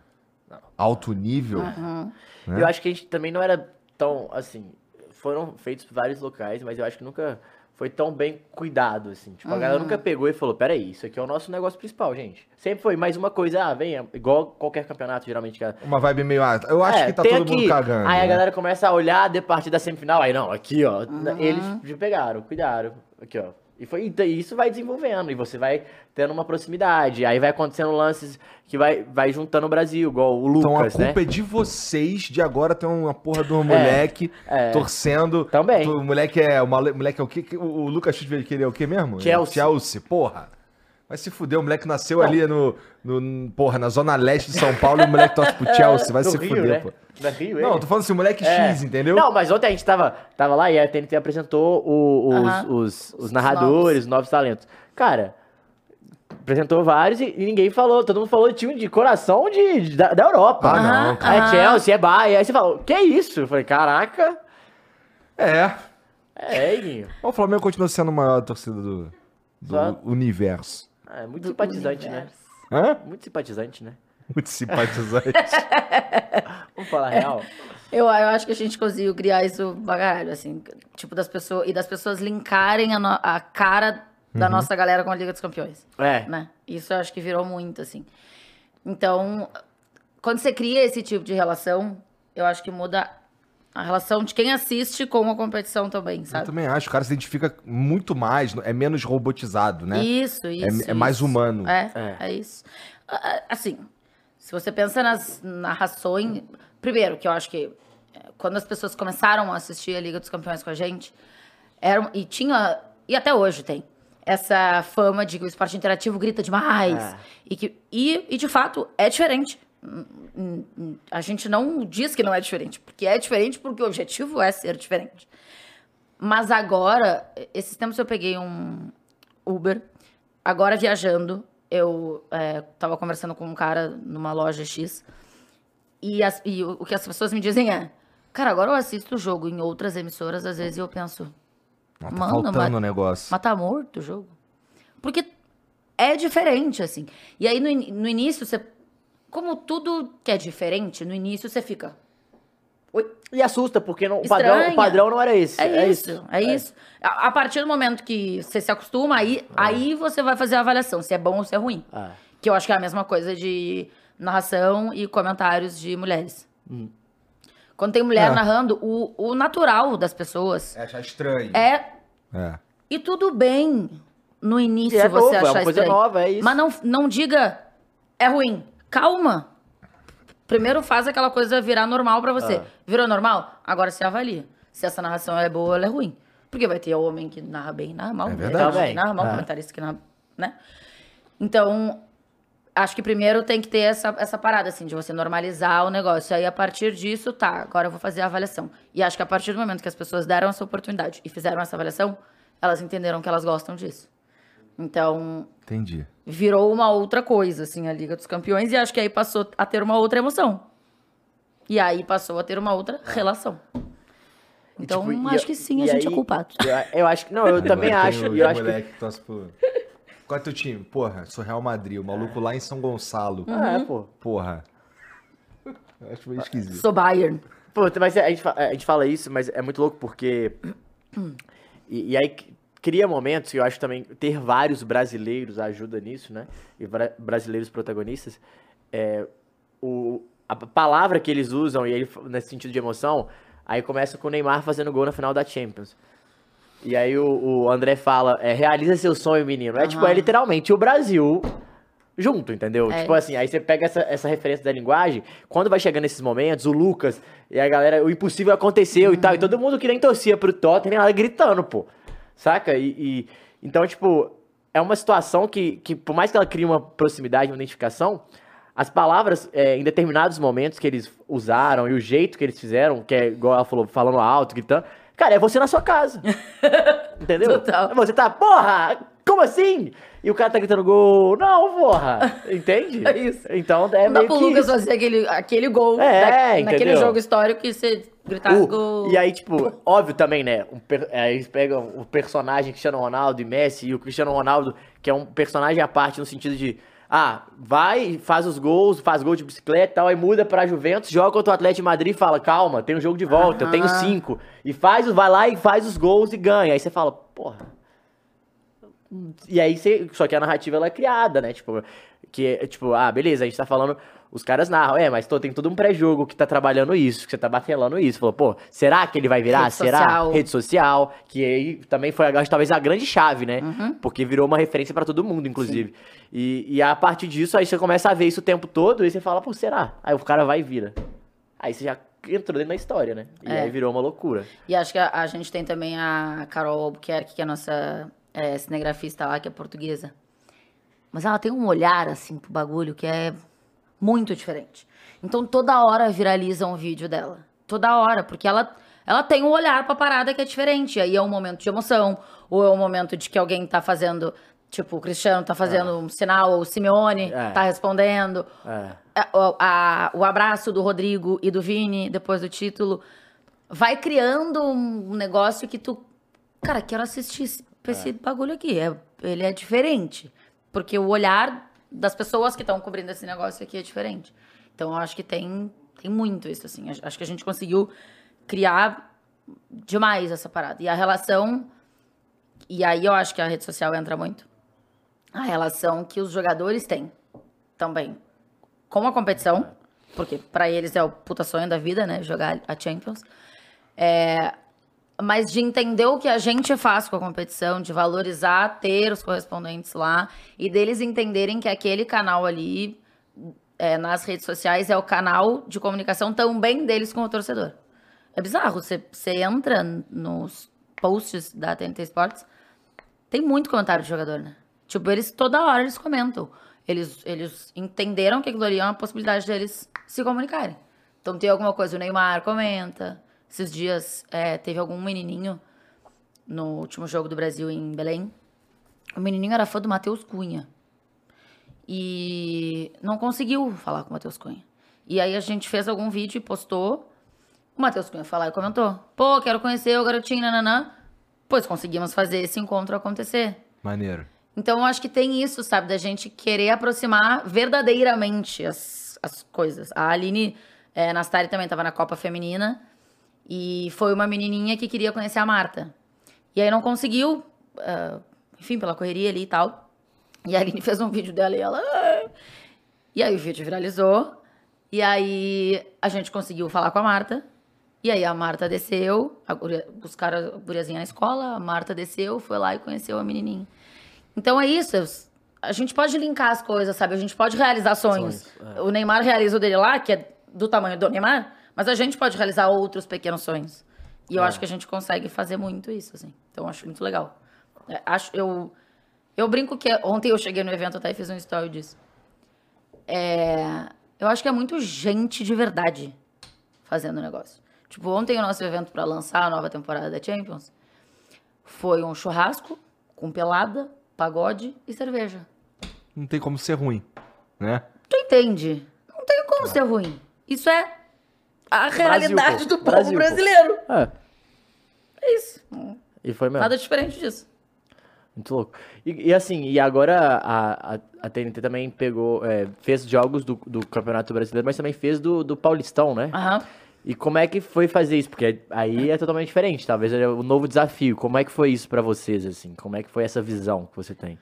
alto nível. Uhum. né? Eu acho que a gente também não era tão, assim, foram feitos vários locais, mas eu acho que nunca foi tão bem cuidado, assim. Tipo, a galera nunca pegou e falou, peraí, isso aqui é o nosso negócio principal, gente. Sempre foi mais uma coisa, ah, venha, igual qualquer campeonato, geralmente, que a- Uma vibe meio, ah, eu acho É, que tá todo mundo aqui. cagando. Aí a né? galera começa a olhar de partir da semifinal, aí não, aqui ó, eles já pegaram, cuidaram, aqui ó. E foi e isso vai desenvolvendo e você vai tendo uma proximidade, aí vai acontecendo lances que vai, vai juntando o Brasil, igual o Então a Lucas, né? culpa é de vocês de agora ter uma porra de um moleque é. torcendo. Também. O moleque é. O moleque é o quê? Que- O, Lucas Chute que ele é o quê mesmo? Chelsea. Chelsea, porra. Vai se fuder, o moleque nasceu ali no, no. Porra, na zona leste de São Paulo e o moleque torce pro Chelsea. Vai Do se Rio, fuder, né? pô. Da Rio, Não, tô falando assim, o moleque É. X, entendeu? Não, mas ontem a gente tava, tava lá e a TNT apresentou o- os, Aham. os, os narradores, os novos talentos. Cara, apresentou vários e, e ninguém falou, todo mundo falou de time de coração de, de- da, da Europa. Ah, não, Aham, cara. É. Chelsea, é Bayern. Aí você falou, que isso? Eu falei, caraca. É. É, Guinho. O Flamengo continua sendo a maior torcida do, do Só- universo. É muito simpatizante, né? Hã? Muito simpatizante, né? Muito simpatizante. Vamos falar real. Eu, eu acho que a gente conseguiu criar isso pra caralho, assim. Tipo, das pessoas. E das pessoas linkarem a, no- a cara da nossa galera com a Liga dos Campeões. É. Né? Isso eu acho que virou muito, assim. Então, quando você cria esse tipo de relação, eu acho que muda a relação de quem assiste com a competição também, Eu sabe? também acho. O cara se identifica muito mais, é menos robotizado, né? Isso, isso. é mais isso. humano. É, É. é, isso. Ah, ah, Assim, se você pensa nas narrações. Primeiro, que eu acho que eh, quando as pessoas começaram a assistir a Liga dos Campeões com a gente, era, e tinha. E até hoje tem. Essa fama de que o esporte interativo grita demais. É. E, que, e, e, de fato, é diferente. A gente não diz que não é diferente, porque é diferente porque o objetivo é ser diferente. Mas agora, esses tempos eu peguei um Uber, agora viajando, eu é, tava conversando com um cara numa loja X, e, as- e o, o que as pessoas me dizem é, cara, agora eu assisto o jogo em outras emissoras, às vezes eu penso, Não, tá Mano, faltando mas- o negócio. mas tá morto o jogo? Porque é diferente, assim. E aí, no, in- no início, você... Como tudo que é diferente, no início você fica... Oi? E assusta, porque não- o, padrão, o padrão não era esse. É, isso, é, isso. A, a partir do momento que você se acostuma, aí, aí você vai fazer a avaliação, se é bom ou se é ruim. Ah. Que eu acho que é a mesma coisa de narração e comentários de mulheres. Quando tem mulher É. narrando, o, o natural das pessoas É achar estranho. é. É. E tudo bem no início E é você novo, é achar uma coisa estranho. nova, é isso. Mas não, não diga é ruim. Calma. Primeiro faz aquela coisa virar normal pra você. Ah. Virou normal? Agora você avalia. Se essa narração é boa ou ela é ruim. Porque vai ter homem que narra bem, narra mal. É verdade. que narra mal, É. comentarista que narra, né? Então, acho que primeiro tem que ter essa, essa parada, assim, de você normalizar o negócio. Aí, a partir disso, tá, agora eu vou fazer a avaliação. E acho que a partir do momento que as pessoas deram essa oportunidade e fizeram essa avaliação, elas entenderam que elas gostam disso. Então, Entendi. Virou uma outra coisa, assim, a Liga dos Campeões, e acho que aí passou a ter uma outra emoção. E aí passou a ter uma outra relação. Então, tipo, acho que sim, a gente é aí- culpado. Eu, eu acho que. Não, eu também acho. eu acho que. moleque que torce pro... Qual é teu time? Porra, sou Real Madrid. O maluco lá em São Gonçalo. Ah, é, pô. Porra. Eu acho meio esquisito. Sou Bayern. Pô, mas a gente, fa- a gente fala isso, mas é muito louco porque. E, e aí cria momentos, e eu acho também ter vários brasileiros ajuda nisso, né? E bra- brasileiros protagonistas. É, o, a palavra que eles usam, e ele, nesse sentido de emoção, aí começa com o Neymar fazendo gol na final da Champions. E aí o, o André fala, é, realiza seu sonho, menino. É tipo, é literalmente o Brasil junto, entendeu? É Tipo assim, aí você pega essa, essa referência da linguagem, quando vai chegando nesses momentos, o Lucas e a galera, o impossível aconteceu e tal, Uhum. e todo mundo que nem torcia pro Tottenham, ela gritando, pô. Saca? E, e- então, tipo, é uma situação que, que, por mais que ela crie uma proximidade, uma identificação, as palavras, é, em determinados momentos que eles usaram e o jeito que eles fizeram, que é igual ela falou, falando alto, gritando, cara, é você na sua casa. Entendeu? Total. Você tá, porra, como assim? E o cara tá gritando gol. Não, porra. Entende? É isso. Então é Não dá meio pro que Lucas isso. fazer aquele, aquele gol É, da- naquele jogo histórico que você gritar O- gol. E aí, tipo, óbvio também, né? Um é, eles pegam o personagem Cristiano Ronaldo e Messi, e o Cristiano Ronaldo, que é um personagem à parte no sentido de. Ah, vai, faz os gols, faz gol de bicicleta e tal, aí muda pra Juventus, joga contra o Atlético de Madrid e fala, calma, tem um jogo de volta, eu tenho cinco. E faz, vai lá e faz os gols e ganha. Aí você fala, porra. E aí você. Só que a narrativa ela é criada, né? Tipo, que é, tipo, ah, beleza, a gente tá falando. Os caras narram, é, mas tô, tem todo um pré-jogo que tá trabalhando isso, que você tá batelando isso. Falou, pô, será que ele vai virar? Rede será? social. Rede social. Que aí também foi, acho, talvez, a grande chave, né? Uhum. Porque virou uma referência pra todo mundo, inclusive. E, e a partir disso, aí você começa a ver isso o tempo todo e você fala, pô, será? Aí o cara vai e vira. Aí você já entrou dentro da história, né? E É. aí virou uma loucura. E acho que a, a gente tem também a Carol Albuquerque, que é a nossa é, cinegrafista lá, que é portuguesa. Mas ela tem um olhar, assim, pro bagulho que é muito diferente. Então toda hora viraliza um vídeo dela. Toda hora, porque ela, ela tem um olhar pra parada que é diferente. Aí é um momento de emoção, ou é um momento de que alguém tá fazendo. Tipo, o Cristiano tá fazendo um sinal, ou o Simeone É. tá respondendo. É. É, o, a- o abraço do Rodrigo e do Vini depois do título vai criando um negócio que tu. Cara, quero assistir esse, pra esse bagulho aqui. É, ele é diferente. Porque o olhar das pessoas que estão cobrindo esse negócio aqui é diferente. Então eu acho que tem, tem muito isso, assim. Acho- que a gente conseguiu criar demais essa parada. E a relação. E aí eu acho que a rede social entra muito. A relação que os jogadores têm também com a competição, porque pra eles é o puta sonho da vida, né? Jogar a Champions. É, mas de entender o que a gente faz com a competição, de valorizar ter os correspondentes lá e deles entenderem que aquele canal ali é, nas redes sociais é o canal de comunicação também deles com o torcedor. É bizarro, você, você entra nos posts da TNT Sports, tem muito comentário de jogador, né? Tipo, eles toda hora eles comentam. Eles, eles entenderam que aquilo ali é uma possibilidade deles se comunicarem. Então tem alguma coisa, o Neymar comenta. Esses dias é, teve algum menininho no último jogo do Brasil em Belém. O menininho era fã do Matheus Cunha. E não conseguiu falar com o Matheus Cunha. E aí a gente fez algum vídeo e postou. O Matheus Cunha lá e comentou. Pô, quero conhecer o garotinho, nananã. Pois conseguimos fazer esse encontro acontecer. Maneiro. Então eu acho que tem isso, sabe, da gente querer aproximar verdadeiramente as, as coisas. A Aline é, Nastari também estava na Copa Feminina e foi uma menininha que queria conhecer a Marta. E aí não conseguiu, ah, enfim, pela correria ali e tal. E a Aline fez um vídeo dela e ela. "Ah". E aí o vídeo viralizou. E aí a gente conseguiu falar com a Marta. E aí a Marta desceu, a guria, buscaram a guriazinha na escola, a Marta desceu, foi lá e conheceu a menininha. Então é isso. A gente pode linkar as coisas, sabe? A gente pode realizar sonhos. Sonhos, é. O Neymar realiza o dele lá, que é do tamanho do Neymar, mas a gente pode realizar outros pequenos sonhos. E eu É. acho que a gente consegue fazer muito isso, assim. Então eu acho muito legal. É, acho, eu, eu brinco que ontem eu cheguei no evento até e fiz um story disso. É, eu acho que é muito gente de verdade fazendo o negócio. Tipo, ontem o nosso evento para lançar a nova temporada da Champions foi um churrasco com pelada, pagode e cerveja. Não tem como ser ruim, né? Tu entende? Não tem como ser ruim. Isso é a realidade pô. do povo Brasil, brasileiro. É. É isso. E foi mesmo. Nada diferente disso. Muito louco. E, e assim, e agora a, a, a TNT também pegou, é, fez jogos do, do Campeonato Brasileiro, mas também fez do, do Paulistão, né? Aham. E como é que foi fazer isso? Porque aí é totalmente diferente, talvez é um novo desafio. Como é que foi isso pra vocês, assim? Como é que foi essa visão que você tem?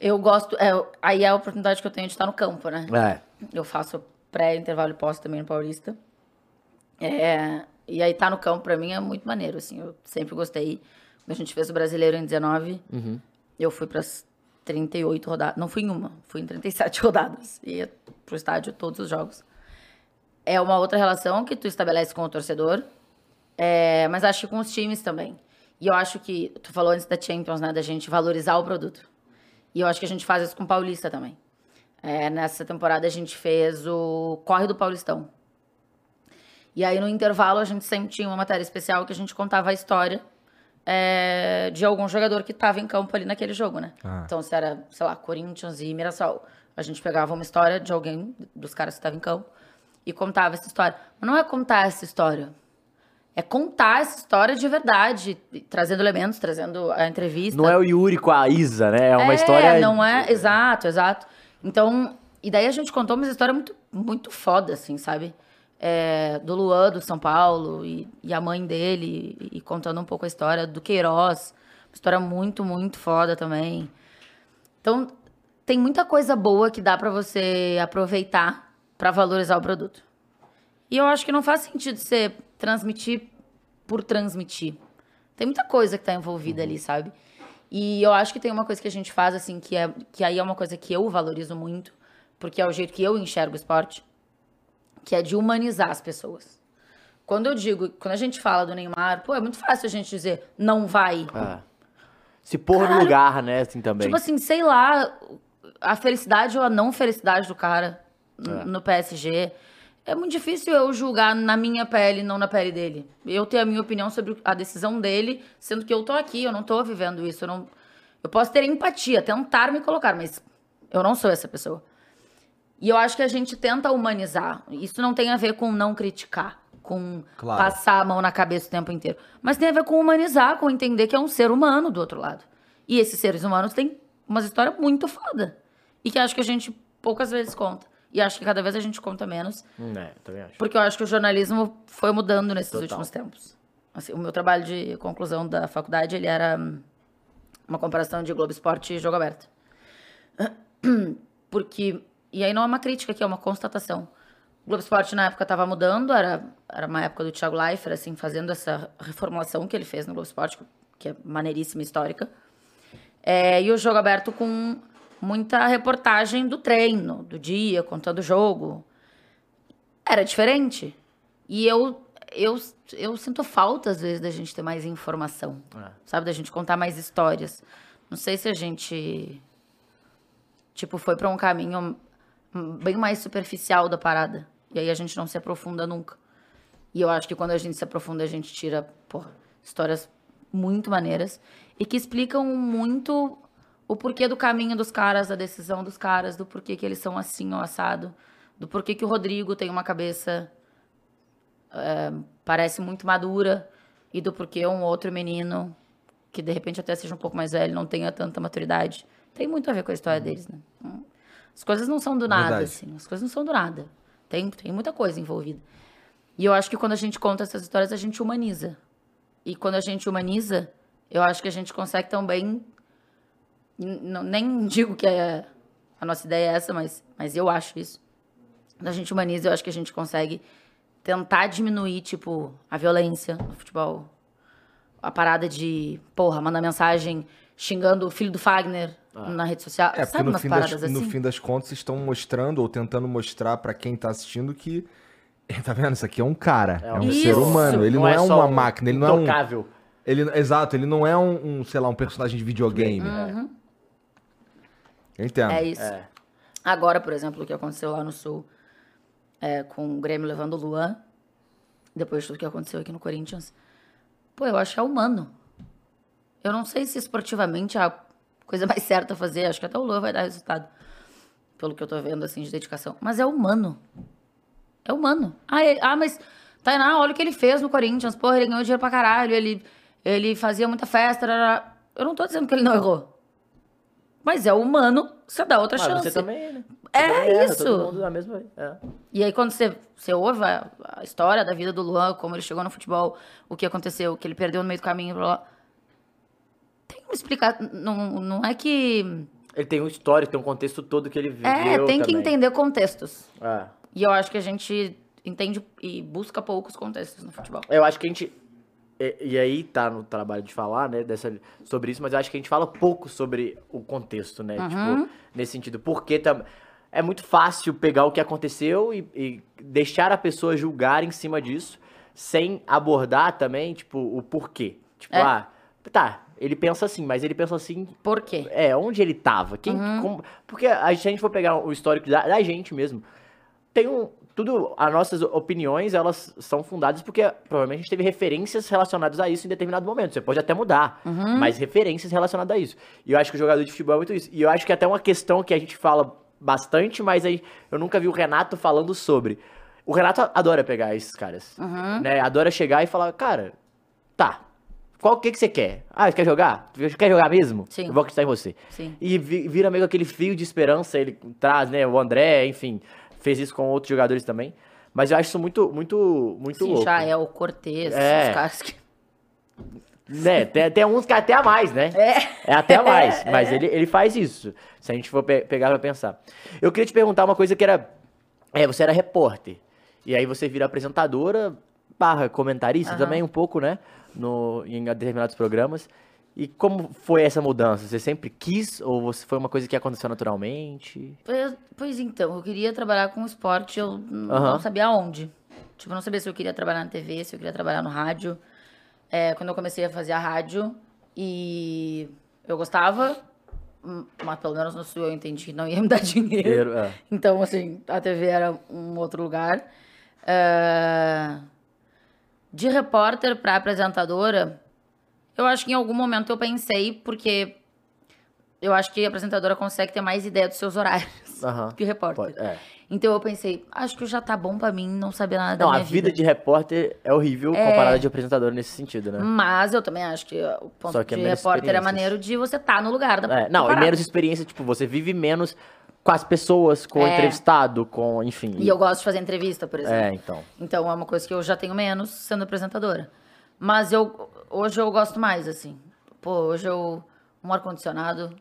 Eu gosto. é, aí é a oportunidade que eu tenho de estar no campo, né? É, Eu faço pré-intervalo e pós também no Paulista. É, e aí tá no campo pra mim é muito maneiro, assim. Eu sempre gostei. Quando a gente fez o Brasileiro em 19, eu fui pras 38 rodadas. Não fui em uma, fui em 37 rodadas. E ia pro estádio todos os jogos. É uma outra relação que tu estabelece com o torcedor. É, mas acho que com os times também. E eu acho que, tu falou antes da Champions, né? Da gente valorizar o produto. E eu acho que a gente faz isso com o Paulista também. É, nessa temporada a gente fez o Corre do Paulistão. E aí no intervalo a gente sempre tinha uma matéria especial que a gente contava a história é, de algum jogador que estava em campo ali naquele jogo, né? Ah. Então, se era, sei lá, Corinthians e Mirassol, a gente pegava uma história de alguém, dos caras que estavam em campo, e contava essa história. Mas não é contar essa história. É contar essa história de verdade, trazendo elementos, trazendo a entrevista. Não é o Yuri com a Isa, né? É uma É, história. Não é, exato, exato. Então, e daí a gente contou uma história muito, muito foda, assim, sabe? É, do Luan, do São Paulo, e, e a mãe dele, e, e contando um pouco a história do Queiroz. Uma história muito, muito foda também. Então, tem muita coisa boa que dá pra você aproveitar pra valorizar o produto. E eu acho que não faz sentido você transmitir por transmitir. Tem muita coisa que tá envolvida ali, sabe? E eu acho que tem uma coisa que a gente faz, assim, que, é, que aí é uma coisa que eu valorizo muito, porque é o jeito que eu enxergo o esporte, que é de humanizar as pessoas. Quando eu digo, quando a gente fala do Neymar, pô, é muito fácil a gente dizer, não vai. É. Se pôr no lugar, né? Assim também. Tipo assim, sei lá, a felicidade ou a não felicidade do cara É. no PSG. É muito difícil eu julgar na minha pele, não na pele dele. Eu ter a minha opinião sobre a decisão dele, sendo que eu tô aqui, eu não tô vivendo isso. Eu, não... eu posso ter empatia, tentar me colocar, mas eu não sou essa pessoa. E eu acho que a gente tenta humanizar. Isso não tem a ver com não criticar, com Claro. passar a mão na cabeça o tempo inteiro. Mas tem a ver com humanizar, com entender que é um ser humano do outro lado. E esses seres humanos têm umas histórias muito foda. E que acho que a gente poucas vezes conta. E acho que cada vez a gente conta menos. Hum, É, também acho. Porque eu acho que o jornalismo foi mudando nesses Total. últimos tempos. Assim, o meu trabalho de conclusão da faculdade, ele era hum, uma comparação de Globo Esporte e Jogo Aberto. Porque, e aí não é uma crítica aqui, é uma constatação. O Globo Esporte na época estava mudando, era, era uma época do Thiago Leifert, assim, fazendo essa reformulação que ele fez no Globo Esporte, que é maneiríssima histórica. É, e o jogo aberto com muita reportagem do treino, do dia, contando o jogo. Era diferente. E eu, eu, eu sinto falta, às vezes, da gente ter mais informação. É. Sabe? Da gente contar mais histórias. Não sei se a gente, tipo, foi pra um caminho bem mais superficial da parada. E aí a gente não se aprofunda nunca. E eu acho que quando a gente se aprofunda, a gente tira, porra, histórias muito maneiras e que explicam muito o porquê do caminho dos caras, da decisão dos caras, do porquê que eles são assim ou assado, do porquê que o Rodrigo tem uma cabeça é, parece muito madura e do porquê um outro menino que de repente até seja um pouco mais velho não tenha tanta maturidade. Tem muito a ver com a história deles, né? As coisas não são do nada, Verdade. assim. As coisas não são do nada. Tem, tem muita coisa envolvida. E eu acho que quando a gente conta essas histórias, a gente humaniza. E quando a gente humaniza, eu acho que a gente consegue também. Nem digo que é, a nossa ideia é essa, mas, mas eu acho isso. Quando a gente humaniza, eu acho que a gente consegue tentar diminuir, tipo, a violência no futebol. A parada de, porra, mandar mensagem xingando o filho do Fagner na rede social. É, porque Sabe no umas fim, das, paradas no assim? fim das contas estão mostrando ou tentando mostrar pra quem tá assistindo que. Tá vendo? Isso aqui é um cara. É, um Isso. ser humano. Ele não, é, só uma um máquina. Ele não é um. intocável. Ele, exato, ele não é um, um, sei lá, um personagem de videogame. Eu entendo. É isso. É. Agora, por exemplo, o que aconteceu lá no Sul, é, com o Grêmio levando o Luan, depois de tudo que aconteceu aqui no Corinthians, pô, eu acho que é humano. Eu não sei se esportivamente é a coisa mais certa a fazer, acho que até o Luan vai dar resultado, pelo que eu tô vendo, assim, de dedicação. Mas é humano. É humano. Ah, é- ah mas, Tainá, olha o que ele fez no Corinthians, porra, ele ganhou dinheiro pra caralho, ele, ele fazia muita festa, rará. eu não tô dizendo que ele não errou. Mas é humano, você dá outra Mas chance. você também, né? É Você também erra, isso. Todo mundo da mesma. É. E aí, quando você, você ouve a, a história da vida do Luan, como ele chegou no futebol, o que aconteceu, que ele perdeu no meio do caminho, blá, blá. Explicação. Não, não é que. Ele tem um histórico, tem um contexto todo que ele viveu. É, tem que também. entender contextos. É. E eu acho que a gente entende e busca poucos contextos no futebol. Eu acho que a gente. E, e aí tá no trabalho de falar, né, dessa, sobre isso, mas eu acho que a gente fala pouco sobre o contexto, né? Tipo, nesse sentido. Porque tam, é muito fácil pegar o que aconteceu e, e deixar a pessoa julgar em cima disso, sem abordar também, tipo, o porquê. Tipo, É. ah, tá, ele pensa assim, mas ele pensa assim Por quê? é, onde ele tava? Quem, como- porque a, se a gente for pegar o histórico da, da gente mesmo, tem um. tudo, as nossas opiniões, elas são fundadas porque provavelmente a gente teve referências relacionadas a isso em determinado momento. Você pode até mudar, mas referências relacionadas a isso. E eu acho que o jogador de futebol é muito isso. E eu acho que até uma questão que a gente fala bastante, mas aí eu nunca vi o Renato falando sobre. O Renato adora pegar esses caras, né? Adora chegar e falar, cara, qual que que você quer? Ah, você quer jogar? Você quer jogar mesmo? Sim. Eu vou acreditar em você. Sim. E vi- vira meio aquele fio de esperança, ele traz, né? O André, enfim, fez isso com outros jogadores também. Mas eu acho isso muito, muito, muito Sim, louco. já é o Cortez, É. os caras que. Né? Tem, tem uns que é até a mais, né? É. É até a mais. Mas ele, ele faz isso. Se a gente for pe- pegar pra pensar. Eu queria te perguntar uma coisa que era. É, você era repórter. E aí você vira apresentadora, barra comentarista Aham. também, um pouco, né? No, em determinados programas. E como foi essa mudança? Você sempre quis ou você foi uma coisa que aconteceu naturalmente? Pois, pois então, eu queria trabalhar com esporte, eu não sabia aonde. Tipo, eu não sabia se eu queria trabalhar na TV, se eu queria trabalhar no rádio. É, quando eu comecei a fazer a rádio, e eu gostava, hum, mas pelo menos no Sul eu entendi que não ia me dar dinheiro. É. Então, assim, a TV era um outro lugar. É, De repórter para apresentadora, eu acho que em algum momento eu pensei, porque eu acho que a apresentadora consegue ter mais ideia dos seus horários Aham. que repórter. Pode- é. Então eu pensei, acho que já tá bom pra mim não saber nada da Não, a minha vida de repórter é horrível É. comparada de apresentador nesse sentido, né? Mas eu também acho que o ponto que é de menos repórter é maneiro de você estar no lugar da É, não, da e parada. menos experiência, tipo, você vive menos com as pessoas, com o É. entrevistado, com, enfim. E eu gosto de fazer entrevista, por exemplo. É, então. Então é uma coisa que eu já tenho menos sendo apresentadora. Mas eu hoje eu gosto mais, assim. Pô, hoje eu. Um ar-condicionado.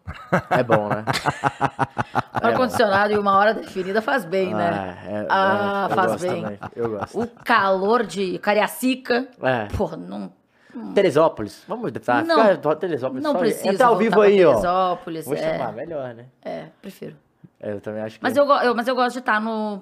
É bom, né? Um ar-condicionado e uma hora definida faz bem, né? Ah, é- Ah, é, eu faz bem. também, Eu gosto. O calor de Cariacica. É. Porra, não, Teresópolis. Vamos tentar. Não. Teresópolis. não só- precisa. Entra ao vivo aí, ó. Teresópolis, Vou é, chamar, melhor, né? é, prefiro. É, Eu também acho que. Mas eu, eu- mas eu gosto de estar no,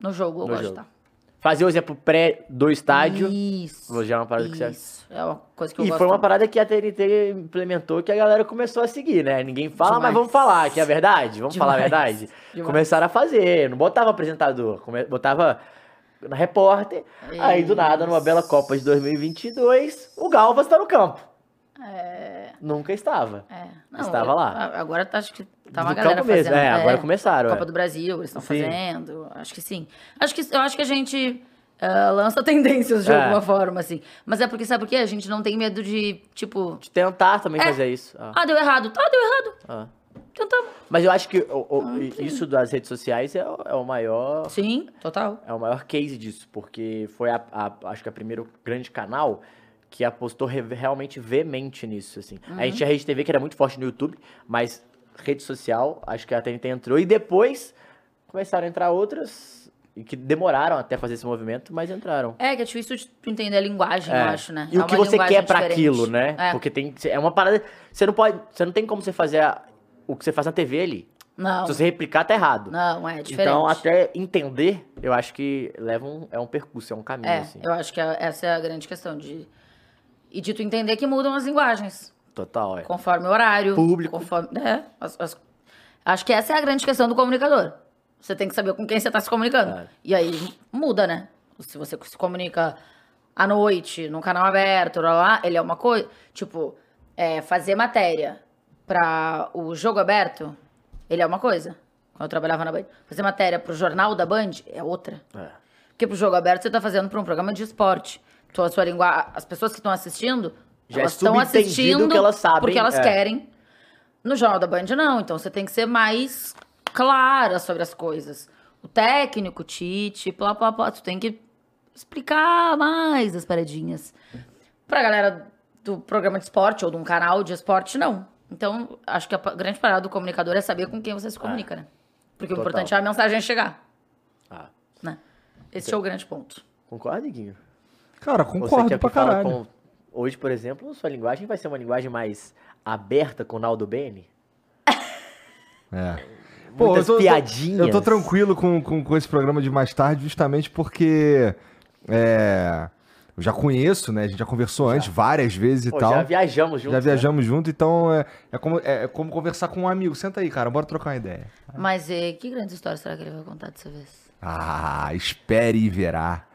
no jogo, eu No gosto jogo. de estar. Fazer o exemplo pré do estádio. Isso. Já é uma parada que você- Isso. É uma coisa que eu E gosto. foi uma parada que a TNT implementou que a galera começou a seguir, né? Ninguém fala, mas Demais. vamos falar, que é a verdade. Vamos falar a Demais. verdade. Demais. Começaram a fazer, não botava apresentador, botava na repórter. Aí do nada, numa bela Copa de 2022, o Galvas tá no campo. É, Nunca estava. é. Não, Estava lá. a- Agora tá- acho que tá uma Do galera campo mesmo, fazendo. é, agora começaram, Copa é. do Brasil, eles estão fazendo. Acho que sim. Acho que, eu acho que a gente ah, lança tendências de É. alguma forma, assim. Mas é porque, sabe por quê? A gente não tem medo de, tipo... De tentar também É. fazer isso. Ah, Ah, deu errado. Tá, deu errado. ah. Tentamos. Mas eu acho que o- o- Ah, isso das redes sociais é, o- é o maior Sim, total. É o maior case disso, porque foi a, a- acho que a primeiro grande canal que apostou re- realmente veemente nisso, assim. A Uhum. gente tinha a Rede TV, que era muito forte no YouTube, mas rede social, acho que a TNT entrou. E depois começaram a entrar outras, e que demoraram até fazer esse movimento, mas entraram. É, que é difícil de entender a linguagem, É. eu acho, né? E É o que você quer pra diferente. aquilo, né? É. Porque tem é uma parada, você não pode, você não tem como você fazer a- o que você faz na TV ali. Não, Se você replicar tá errado. não, é diferente. Então, até entender, eu acho que leva um, é um percurso, é um caminho, É, assim. eu acho que a- essa é a grande questão de... E de tu entender que mudam as linguagens. Total, é. Conforme o horário. Público. Conforme, é, as- as- acho que essa é a grande questão do comunicador. Você tem que saber com quem você está se comunicando. É. E aí muda, né? Se você se comunica à noite, num canal aberto, lá, lá, ele é uma coisa. Tipo, é, fazer matéria para o jogo aberto, ele é uma coisa. Quando eu trabalhava na Band. Fazer matéria pro jornal da Band é outra. É. Porque pro jogo aberto você tá fazendo para um programa de esporte. Então, a sua língua, as pessoas que estão assistindo, Já é elas estão assistindo que elas sabem, porque elas é. querem. No Jornal da Band, não. Então, você tem que ser mais clara sobre as coisas. O técnico, o Tite, plá, plá, plá, tu tem que explicar mais as paradinhas. Pra galera do programa de esporte ou de um canal de esporte, não. Então, acho que a grande parada do comunicador é saber com quem você se comunica, né? Porque o Total. importante é a mensagem chegar, Ah, né? Esse é o grande ponto. concorda, Guinho? Cara, concordo pra caralho. com- Hoje, por exemplo, sua linguagem vai ser uma linguagem mais aberta com o Naldo Bene? É. Muitas eu tô, piadinhas. Eu tô tranquilo com, com, com esse programa de mais tarde, justamente porque é, eu já conheço, né? A gente já conversou antes várias vezes e Pô, tal. já viajamos juntos. Já né? viajamos junto, então é, é, como, é, é como conversar com um amigo. Senta aí, cara, bora trocar uma ideia. Mas eh, que grandes histórias será que ele vai contar dessa vez? Ah, espere e verá.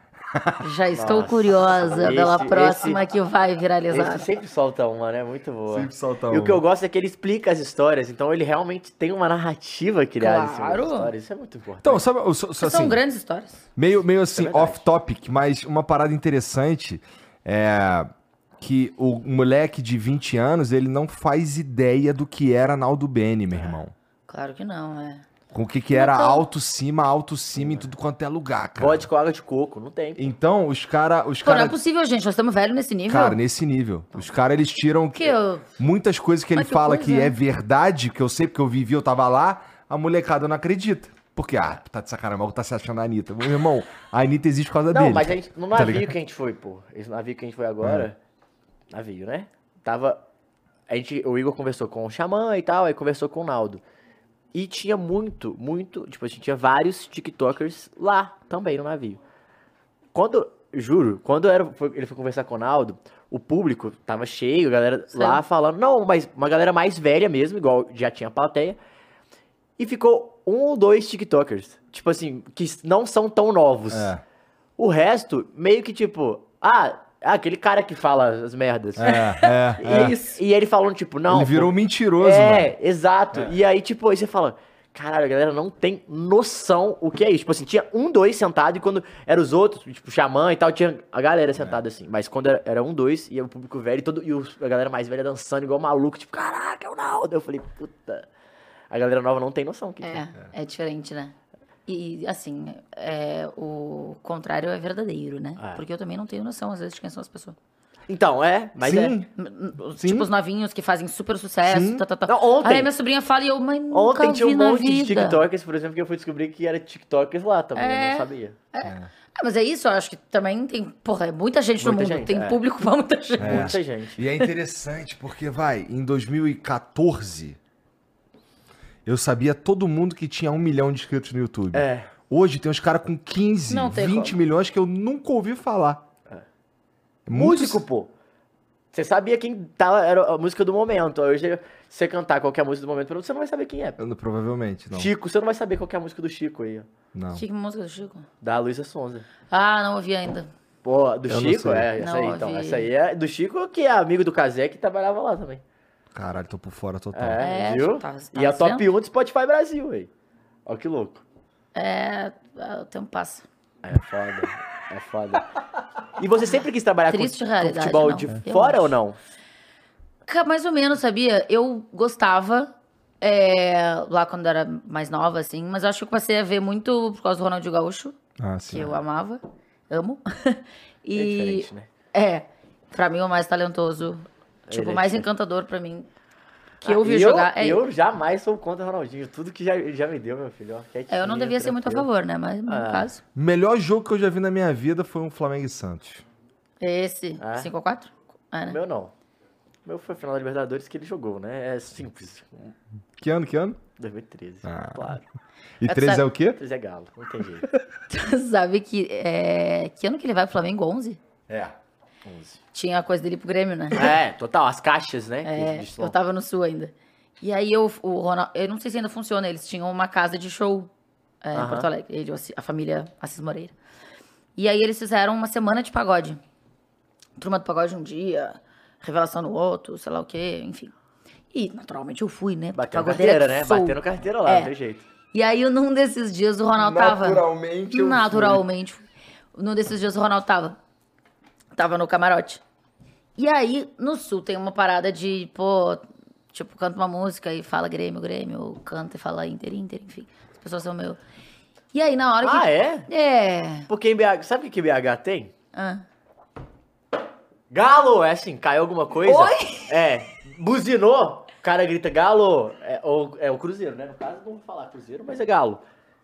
Já estou Nossa, curiosa pela esse- próxima esse- que vai viralizar. Esse sempre solta uma, né? Muito boa. Sempre solta E o que uma. eu gosto é que ele explica as histórias, então ele realmente tem uma narrativa criada em cima Claro. das histórias. Isso é muito importante. Então, sabe, sou São assim, grandes histórias. meio, meio assim, verdade. off-topic, mas uma parada interessante é que o moleque de 20 anos, ele não faz ideia do que era Naldo Bene, meu irmão. Claro que não, é. Com o que que era Então- alto cima, alto cima em tudo quanto é lugar, cara. Vodka com água de coco, não tem. Então, os caras... Os Pô, não é cara, possível, gente. Nós estamos velhos nesse nível. cara, nesse nível. Os caras, eles tiram que eu... muitas coisas que ele Mas que fala coisa, que é verdade, que eu sei porque eu vivi, eu tava lá, a molecada não acredita. Porque, ah, tá de sacanagem, mas tá se achando a Anitta. Meu irmão, a Anitta existe por causa Não, dele. mas a gente, no Tá navio ligado? que a gente foi, pô. Esse navio que a gente foi agora. Navio, né? Tava. A gente, o Igor conversou com o Xamã e tal, aí conversou com o Naldo. E tinha muito, muito. Tipo, a gente tinha vários TikTokers lá também no navio. Quando. Juro, quando era, foi- ele foi conversar com o Naldo, o público tava cheio, a galera Sim. lá falando. Não, mas uma galera mais velha mesmo, igual já tinha plateia. E ficou um ou dois TikTokers. Tipo assim, que não são tão novos. É. O resto, meio que tipo, ah, aquele cara que fala as merdas. É, é, é. E, e ele falando, tipo, não. Ele virou pô, mentiroso, É, mano. exato. E aí, tipo, aí você fala, caralho, a galera não tem noção o que é isso. Tipo assim, tinha um, dois sentado e quando eram os outros, tipo, xamã e tal, tinha a galera sentada assim. Mas quando era, era um, dois, e o público velho e, todo, e os- a galera mais velha dançando igual maluco, tipo, caraca, é o Naldo. Eu falei, puta. A galera nova não tem noção. Que É, é diferente, né? E, assim, é, o contrário é verdadeiro, né? É. Porque eu também não tenho noção, às vezes, de quem são as pessoas. Então, é, mas é. Sim. Sim. Tipo, os novinhos que fazem super sucesso. Sim. Tá, tá, tá. Não, ontem- Aí minha sobrinha fala e eu, mas nunca Ontem tinha vi um na monte de vida. TikTokers, por exemplo, que eu fui descobrir que era TikTokers lá também, eu É. não sabia. Ah, mas é isso, eu acho que também tem. Porra, é muita gente Muita no mundo. gente, tem é. público pra muita gente. Muita gente. E é interessante porque, vai, em 2014, eu sabia todo mundo que tinha um milhão de inscritos no YouTube. É. Hoje tem uns caras com 15, Não tem 20 como. milhões que eu nunca ouvi falar. É. Músico, pô. Você sabia quem tá, era a música do momento. Hoje, se você cantar qualquer música do momento, você não vai saber quem é. Eu provavelmente, não. Chico, você não vai saber qual que é a música do Chico aí. Não. Que música do Chico? Da Luísa Sonza. Ah, não ouvi ainda. Pô, do Eu Chico? É, essa Não aí, então. ouvi. Essa aí é do Chico, que é amigo do Kazé, que trabalhava lá também. Caralho, tô por fora total. É, É, viu? tá- e a tá top vendo? 1 do Spotify Brasil, aí. Ó que louco. É. O tempo passa. É foda. É foda. E você sempre quis trabalhar com, Triste com realidade, futebol não. de Eu fora ou não? Mais ou menos, sabia? Eu gostava é, lá quando era mais nova, assim, mas eu acho que eu passei a ver muito por causa do Ronaldinho Gaúcho, Ah, que eu amava, amo. É e diferente, né? é, pra mim o mais talentoso, tipo, é o mais diferente. encantador pra mim que Ah, eu vi e jogar. é, Eu jamais sou contra o Ronaldinho. Tudo que já, já me deu, meu filho. Ó, é, eu não devia ser muito a tranquilo. favor, né? Mas no Ah. caso, Melhor jogo que eu já vi na minha vida foi um Flamengo e Santos. esse, Ah. 5x4? É, O né? meu não. O meu foi final da Libertadores que ele jogou, né? É simples. Que ano, que ano? 2013, Ah. claro. E É, 13 é sabe- o quê? 13 é galo, não tem jeito. Tu sabe que, é, que ano que ele vai pro Flamengo? 11? É. 11. Tinha a coisa dele pro Grêmio, né? É, total, as caixas, né? que É, eu tava no sul ainda. E aí eu, o Ronaldo, eu não sei se ainda funciona, eles tinham uma casa de show é, em. Porto Alegre, ele, a família Assis Moreira. E aí eles fizeram uma semana de pagode. Turma do pagode um dia, revelação no outro, sei lá o quê, enfim. E naturalmente eu fui, né? pagodeira carteira, né? sou. Batendo carteira lá, É. não tem jeito. E aí, num desses dias, o Ronaldo tava. Naturalmente fui. Naturalmente. Num desses dias, o Ronaldo tava. Tava no camarote. E aí, no sul, tem uma parada de, pô, tipo, canta uma música e fala Grêmio, Grêmio, ou canta e fala Inter, Inter, enfim. As pessoas são meio. E aí, na hora que. Ah, é? É. Porque em BH, sabe o que BH tem? Ah. Galo! É assim, caiu alguma coisa. Oi? É, buzinou, o cara grita galo. É, ou, é o Cruzeiro, né? No caso, não vou falar Cruzeiro, mas é galo.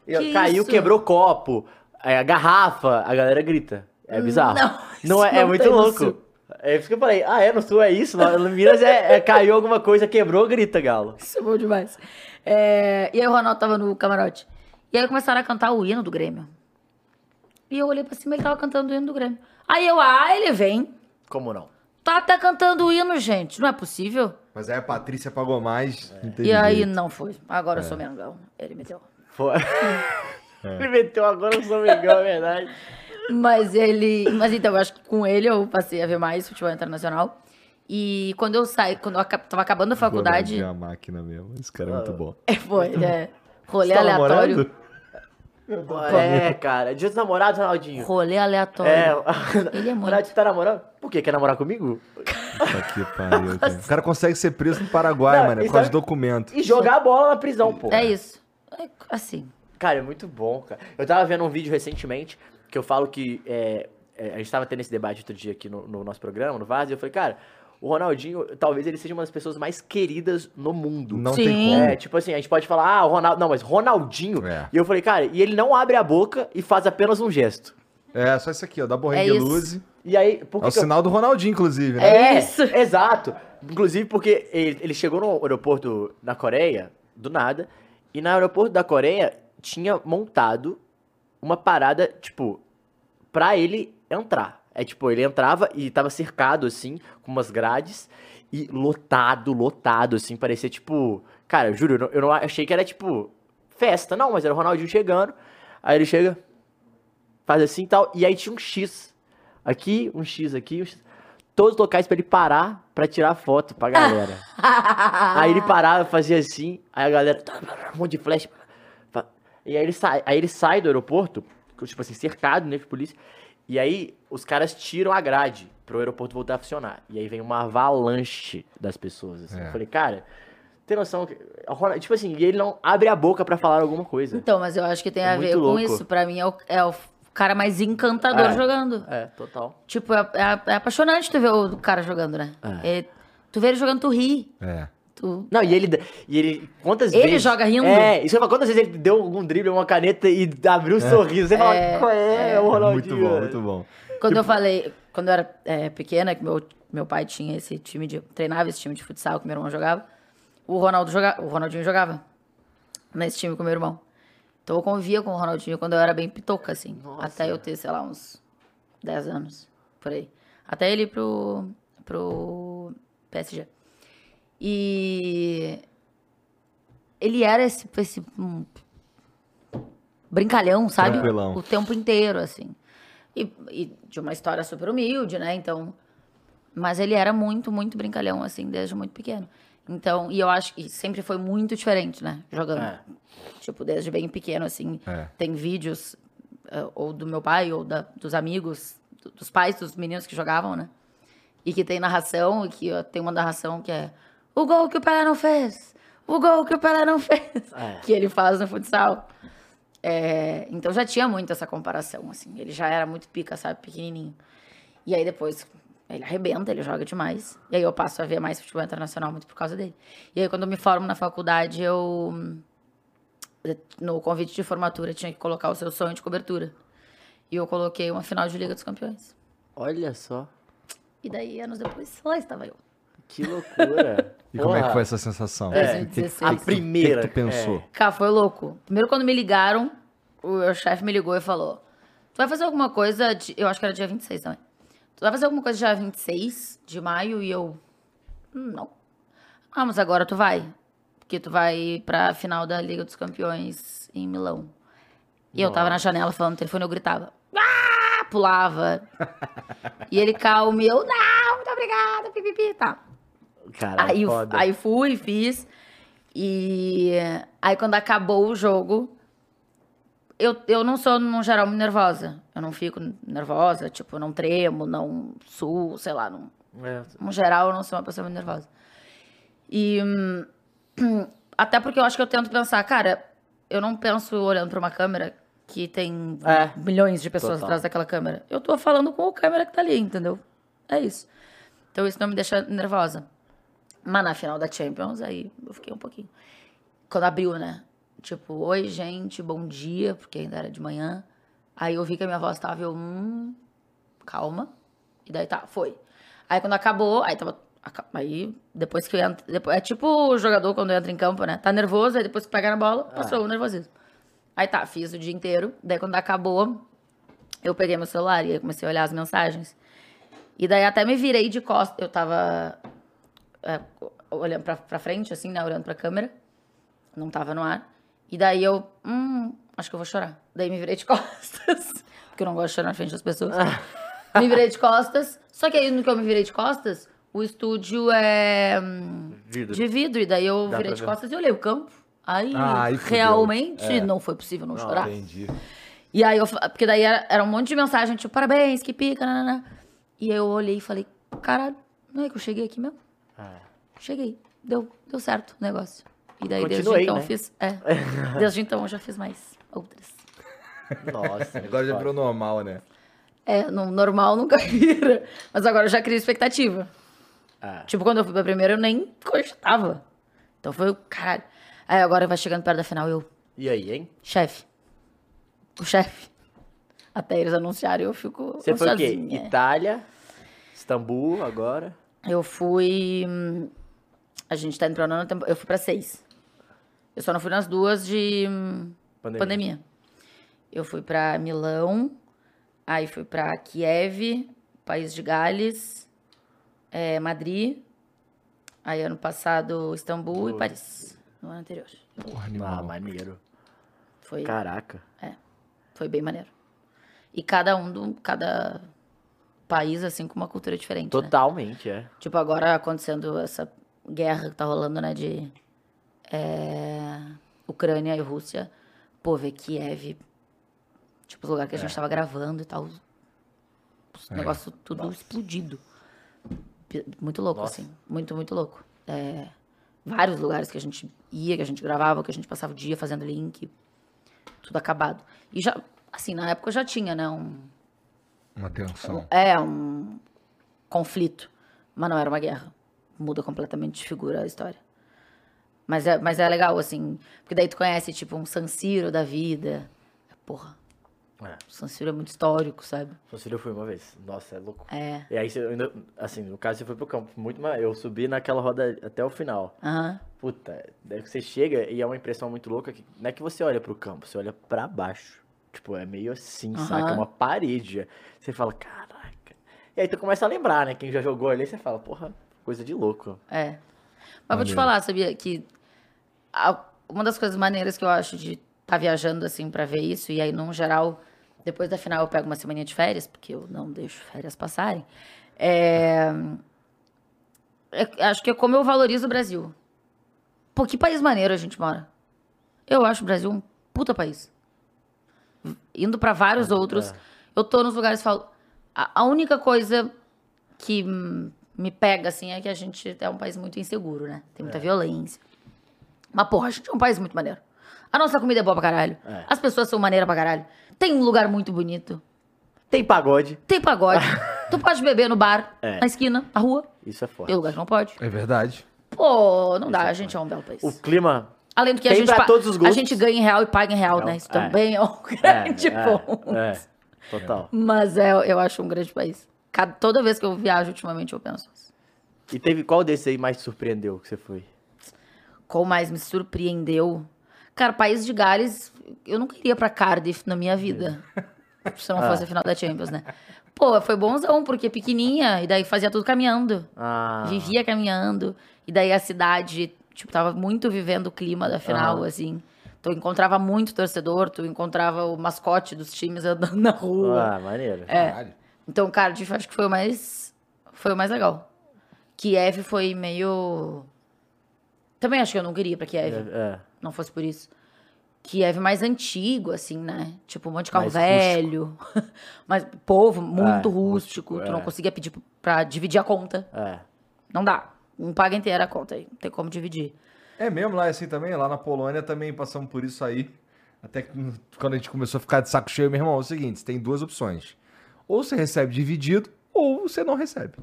Que caiu, isso? quebrou copo, é, a garrafa, a galera grita. É bizarro. Não, Não é, é não muito louco. É isso que eu falei. Ah, é? No sul é isso? No Minas é, é caiu alguma coisa, quebrou, grita galo. Isso é bom demais. É, e aí, o Ronaldo tava no camarote. E aí, começaram a cantar o hino do Grêmio. E eu olhei pra cima e ele tava cantando o hino do Grêmio. Aí eu, ah, ele vem. Como não? Tá até cantando o hino, gente. Não é possível. Mas aí a Patrícia pagou mais. não teve E aí jeito. não foi. Agora eu sou Mengão. Ele me deu. Foi. Ele meteu agora o Domingão, é verdade. Mas ele. Mas então, eu acho que com ele eu passei a ver mais futebol internacional. E quando eu saí, quando eu tava acabando a faculdade. É a máquina mesmo. Esse cara é muito bom. É, foi, né? Rolê Você tá aleatório. namorando? É, cara. Dia dos namorados, Ronaldinho. Rolê aleatório. É, Ele é muito. Ronaldinho tá namorando? Por quê? Quer namorar comigo? Tá que pariu. cara. O cara consegue ser preso no Paraguai, Não, mano. Com causa de sabe- documento. E jogar a bola na prisão, pô. É isso. É assim. Cara, é muito bom, cara. Eu tava vendo um vídeo recentemente que eu falo que. é, é, a gente tava tendo esse debate outro dia aqui no, no nosso programa, no Vaz, e eu falei, cara, o Ronaldinho, talvez ele seja uma das pessoas mais queridas no mundo. Não Sim. tem como. É, tipo assim, a gente pode falar, ah, o Ronaldo. Não, mas Ronaldinho. É. E eu falei, cara, e ele não abre a boca e faz apenas um gesto. É, só isso aqui, ó. Dá borrinho É de isso. luz. E aí, por É que o que eu- sinal do Ronaldinho, inclusive, né? É, isso. Exato. Inclusive porque ele, ele chegou no aeroporto da Coreia, do nada, e no aeroporto da Coreia tinha montado uma parada, tipo, pra ele entrar. É tipo, ele entrava e tava cercado, assim, com umas grades, e lotado, lotado, assim, parecia tipo. Cara, eu juro, eu não, eu não achei que era tipo festa, não, mas era o Ronaldinho chegando. Aí ele chega, faz assim e tal, e aí tinha um X. Aqui, um X aqui, um X. Todos os locais pra ele parar pra tirar foto pra galera. aí ele parava, fazia assim, aí a galera, um monte de flash. E aí ele sai, aí ele sai do aeroporto, tipo assim, cercado, né, de polícia. E aí os caras tiram a grade pro aeroporto voltar a funcionar. E aí vem uma avalanche das pessoas. Assim. É. Eu falei, cara, tem noção que. Tipo assim, e ele não abre a boca pra falar alguma coisa. Então, mas eu acho que tem É a ver muito com louco. isso. Pra mim é o, é o cara mais encantador É. jogando. É, total. Tipo, é, é- é apaixonante tu ver o cara jogando, né? É, tu vê ele jogando, tu ri. É. Não, e ele. E ele quantas Ele vezes. joga rindo? É, isso eu falo, quantas vezes ele deu algum drible, uma caneta e abriu um sorriso. Você fala, É, qual é, o Ronaldinho? Muito bom, muito bom. Quando eu falei, quando eu era é, pequena, que meu, meu pai tinha esse time de. treinava esse time de futsal que meu irmão jogava, o Ronaldo jogava, o Ronaldinho jogava nesse time com meu irmão. Então eu convivia com o Ronaldinho quando eu era bem pitoca, assim. Nossa. Até eu ter, sei lá, uns 10 anos, por aí. Até ele ir pro, pro PSG. E ele era esse, esse hum, brincalhão, sabe? Tranquilão. O tempo inteiro, assim. E, e de uma história super humilde, né? Então. Mas ele era muito, muito brincalhão, assim, desde muito pequeno. Então, e eu acho que sempre foi muito diferente, né? Jogando. É. Tipo, desde bem pequeno, assim. É. Tem vídeos, eh, ou do meu pai, ou da- dos amigos, do- dos pais dos meninos que jogavam, né? E que tem narração, e que tem uma narração que é o gol que o Pelé não fez! O gol que o Pelé não fez! É. Que ele faz no futsal. É, então já tinha muito essa comparação, assim. Ele já era muito pica, sabe? Pequenininho. E aí depois ele arrebenta, ele joga demais. E aí eu passo a ver mais futebol internacional muito por causa dele. E aí quando eu me formo na faculdade, eu... No convite de formatura, tinha que colocar o seu sonho de cobertura. E eu coloquei uma final de Liga dos Campeões. Olha só. E daí, anos depois, lá estava eu. Que loucura. E como é que Porra. foi essa sensação? É. Que- que- 2016. que- A que- que primeira. tu pensou? é. Cara, foi louco. Primeiro, quando me ligaram, o meu chefe me ligou e falou: Tu vai fazer alguma coisa. De... Eu acho que era dia 26 também. Tu vai fazer alguma coisa dia 26 de maio? E eu. "Hum, Não. Ah, mas agora tu vai. Porque tu vai pra final da Liga dos Campeões em Milão. E eu tava na janela falando no telefone, eu gritava. Ah! Pulava. e ele calmo, e eu, não, muito obrigada, pipipi. Tá. Cara, Aí, foda. aí fui, fiz. E aí quando acabou o jogo, eu, eu não sou, no geral, muito nervosa. Eu não fico nervosa, tipo, não tremo, não suo, sei lá. Não, É, no geral, eu não sou uma pessoa muito nervosa. E até porque eu acho que eu tento pensar, cara, eu não penso olhando pra uma câmera que tem É. milhões de pessoas Total. atrás daquela câmera. Eu tô falando com o câmera que tá ali, entendeu? É isso. Então isso não me deixa nervosa. Mas na final da Champions, aí eu fiquei um pouquinho. Quando abriu, né? Tipo, oi, gente, bom dia, porque ainda era de manhã. Aí eu vi que a minha voz tava, eu, hum, calma. E daí tá, foi. Aí quando acabou, aí tava. Aí, depois que eu entro. Depois, é tipo o jogador quando entra em campo, né? Tá nervoso, aí depois que pega na bola, passou o nervosismo. Aí tá, fiz o dia inteiro. Daí quando acabou, eu peguei meu celular e aí comecei a olhar as mensagens. E daí até me virei de costas. Eu tava é, olhando pra, pra frente, assim, né? Olhando pra câmera. Não tava no ar. E daí eu. Hum, acho que eu vou chorar. Daí me virei de costas, porque eu não gosto de chorar na frente das pessoas. me virei de costas, só que aí no que eu me virei de costas, o estúdio é hum, Vidro. de vidro, e daí eu Dá virei de ver. costas e olhei o campo. Aí, Ah, realmente É. não foi possível não chorar. Entendi. E aí eu, porque daí era, era um monte de mensagem, tipo, parabéns, que pica, nanana. E aí eu olhei e falei, caralho, não é que eu cheguei aqui mesmo? Ah. Cheguei, deu, deu certo o negócio. E daí desde Continuei, então né? eu fiz, é, desde então eu já fiz mais outras. Nossa. Agora já virou normal, né? É, no normal nunca vira, mas agora eu já criei expectativa. Ah. Tipo, quando eu fui pra primeira eu nem cogitava. Então foi o caralho. Aí agora vai chegando perto da final eu, E aí, hein? chefe, o chefe. Até eles anunciarem eu fico Você foi o quê? Itália, Istambul agora. Eu fui. A gente tá indo pra nona temporada. Eu fui pra seis. Eu só não fui nas duas de Pandemia. pandemia. Eu fui pra Milão, aí fui pra Kiev, País de Gales, é, Madrid, aí ano passado Istambul e Paris, no ano anterior. Porra, Ah, maneiro. Foi, Caraca. foi bem maneiro. E cada um, do, cada país, assim, com uma cultura diferente, né? Totalmente, é. Tipo, agora acontecendo essa guerra que tá rolando, né, de é, Ucrânia e Rússia. Pô, ver Kiev, tipo, os lugares que a gente tava gravando e tal. Os negócios tudo explodido. P- Muito louco, Nossa. assim. Muito, muito louco. É, vários lugares que a gente ia, que a gente gravava, que a gente passava o dia fazendo link. Tudo acabado. E já, assim, na época já tinha, né, um... Uma tensão. É, um conflito. Mas não era uma guerra. Muda completamente de figura a história. Mas é, mas é legal, assim. Porque daí tu conhece, tipo, um San Siro da vida. Porra, É. o San Siro é muito histórico, sabe? São Ciro eu fui uma vez. Nossa, é louco. É. E aí, você ainda, assim, no caso você foi pro campo. Muito mais. Eu subi naquela roda até o final. Aham. Puta, daí que você chega e é uma impressão muito louca que não é que você olha pro campo, você olha pra baixo. Tipo, é meio assim, Aham. saca? É uma parede. Você fala, caraca. E aí tu começa a lembrar, né? Quem já jogou ali, você fala, porra, coisa de louco. É. Mas vou te falar, sabia, que a- uma das coisas maneiras que eu acho de estar viajando, assim, pra ver isso, e aí, num geral, depois da final eu pego uma semana de férias, porque eu não deixo férias passarem, é... é- Acho que é como eu valorizo o Brasil. Pô, que país maneiro a gente mora. Eu acho o Brasil um puta país. Indo pra vários outros, eu tô nos lugares e falo... A, a única coisa que me pega, assim, é que a gente é um país muito inseguro, né? Tem muita violência. Mas, porra, a gente é um país muito maneiro. A nossa comida é boa pra caralho. É. As pessoas são maneiras pra caralho. Tem um lugar muito bonito. Tem pagode, Tem pagode. tu pode beber no bar, É. na esquina, na rua. isso é Tem forte. lugar que não pode. É verdade. Pô, não dá. A gente é um belo país. O clima. Além do que a gente, a gente ganha em real e paga em real, Real, né? Isso é. também é um É, grande é, ponto. é, total. Mas é, eu acho um grande país. Cada- toda vez que eu viajo ultimamente, eu penso isso. E teve qual desses aí mais te surpreendeu que você foi? Qual mais me surpreendeu? Cara, País de Gales, eu não queria pra Cardiff na minha vida. Se não Ah. fosse a final da Champions, né? Pô, foi bonzão, porque pequenininha, e daí fazia tudo caminhando. Ah, Vivia caminhando. E daí a cidade, tipo, tava muito vivendo o clima da final, Aham. assim. Tu encontrava muito torcedor, tu encontrava o mascote dos times andando na rua. ah, maneiro. É. Caralho. Então, Cardiff acho que foi o mais. Foi o mais legal. Kiev foi meio. Também acho que eu não queria ir pra Kiev. É, Não fosse por isso. Kiev mais antigo, assim, né? Tipo, um monte de carro Mais velho. Mas povo muito É, rústico. rústico, Tu não é. conseguia pedir pra dividir a conta. é. Não dá. Um paga inteira a conta aí. Não tem como dividir. É mesmo lá é assim também? Lá na Polônia também passamos por isso aí. Até que hum, quando a gente começou a ficar de saco cheio, meu irmão, é o seguinte: você tem duas opções. Ou você recebe dividido, ou você não recebe.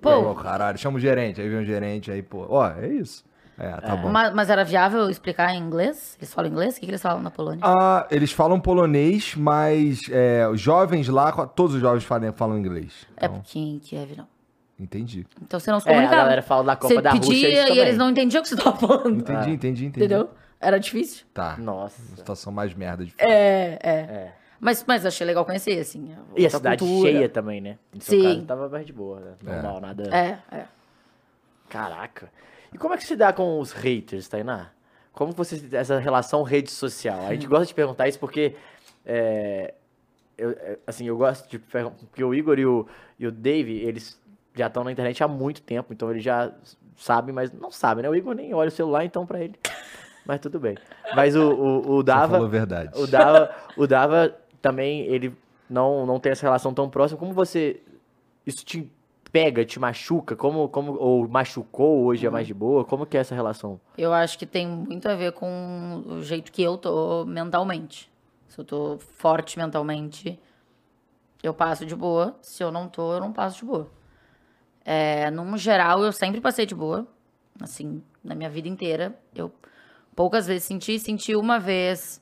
Pô. E ó, caralho, chama o gerente, aí vem o gerente, aí, pô, ó, é isso. É, tá bom. Mas, mas era viável explicar em inglês? Eles falam inglês? O que, que eles falam na Polônia? Ah, eles falam polonês, mas é, os jovens lá, todos os jovens falam, falam inglês. É Então, porque em Kiev não. Entendi. Então você não se É, a comunicava. galera fala da Copa você da Rússia, pedia isso e também. eles não entendiam o que você tava falando. Entendi, entendi, entendi. Entendeu? Era difícil. Tá. Nossa. Situação mais merda de É, é. É. Mas, mas achei legal conhecer, assim. E a cidade cultura. cheia também, né? No seu Sim. caso, tava mais de boa, né? Normal, nada. É, é. Caraca. E como é que se dá com os haters, Tainá? como você essa relação rede social? A gente gosta de perguntar isso porque é, eu, é, assim, eu gosto de perguntar, porque o Igor e o, e o Dave, eles já estão na internet há muito tempo, então eles já sabem, mas não sabem, né? O Igor nem olha o celular, então pra ele. Mas tudo bem. Mas o, o, o Dava. falou a verdade. O Dava, o Dava também, ele não, não tem essa relação tão próxima. Como você. Isso te pega, te machuca? Como, como, ou machucou, hoje é mais de boa? Como que é essa relação? Eu acho que tem muito a ver com o jeito que eu tô mentalmente. Se eu tô forte mentalmente, eu passo de boa. Se eu não tô, eu não passo de boa. É, num geral, eu sempre passei de boa. Assim, na minha vida inteira. Eu poucas vezes senti, senti uma vez.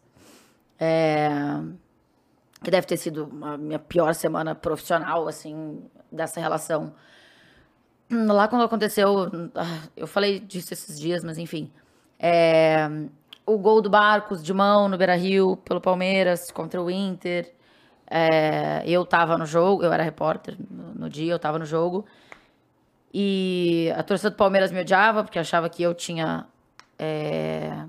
É, que deve ter sido a minha pior semana profissional, assim, dessa relação. Lá quando aconteceu, eu falei disso esses dias, mas enfim. É, o gol do Barcos de mão no Beira Rio pelo Palmeiras contra o Inter. É, eu tava no jogo, eu era repórter no, dia, eu tava no jogo. E a torcida do Palmeiras me odiava porque achava que eu tinha é,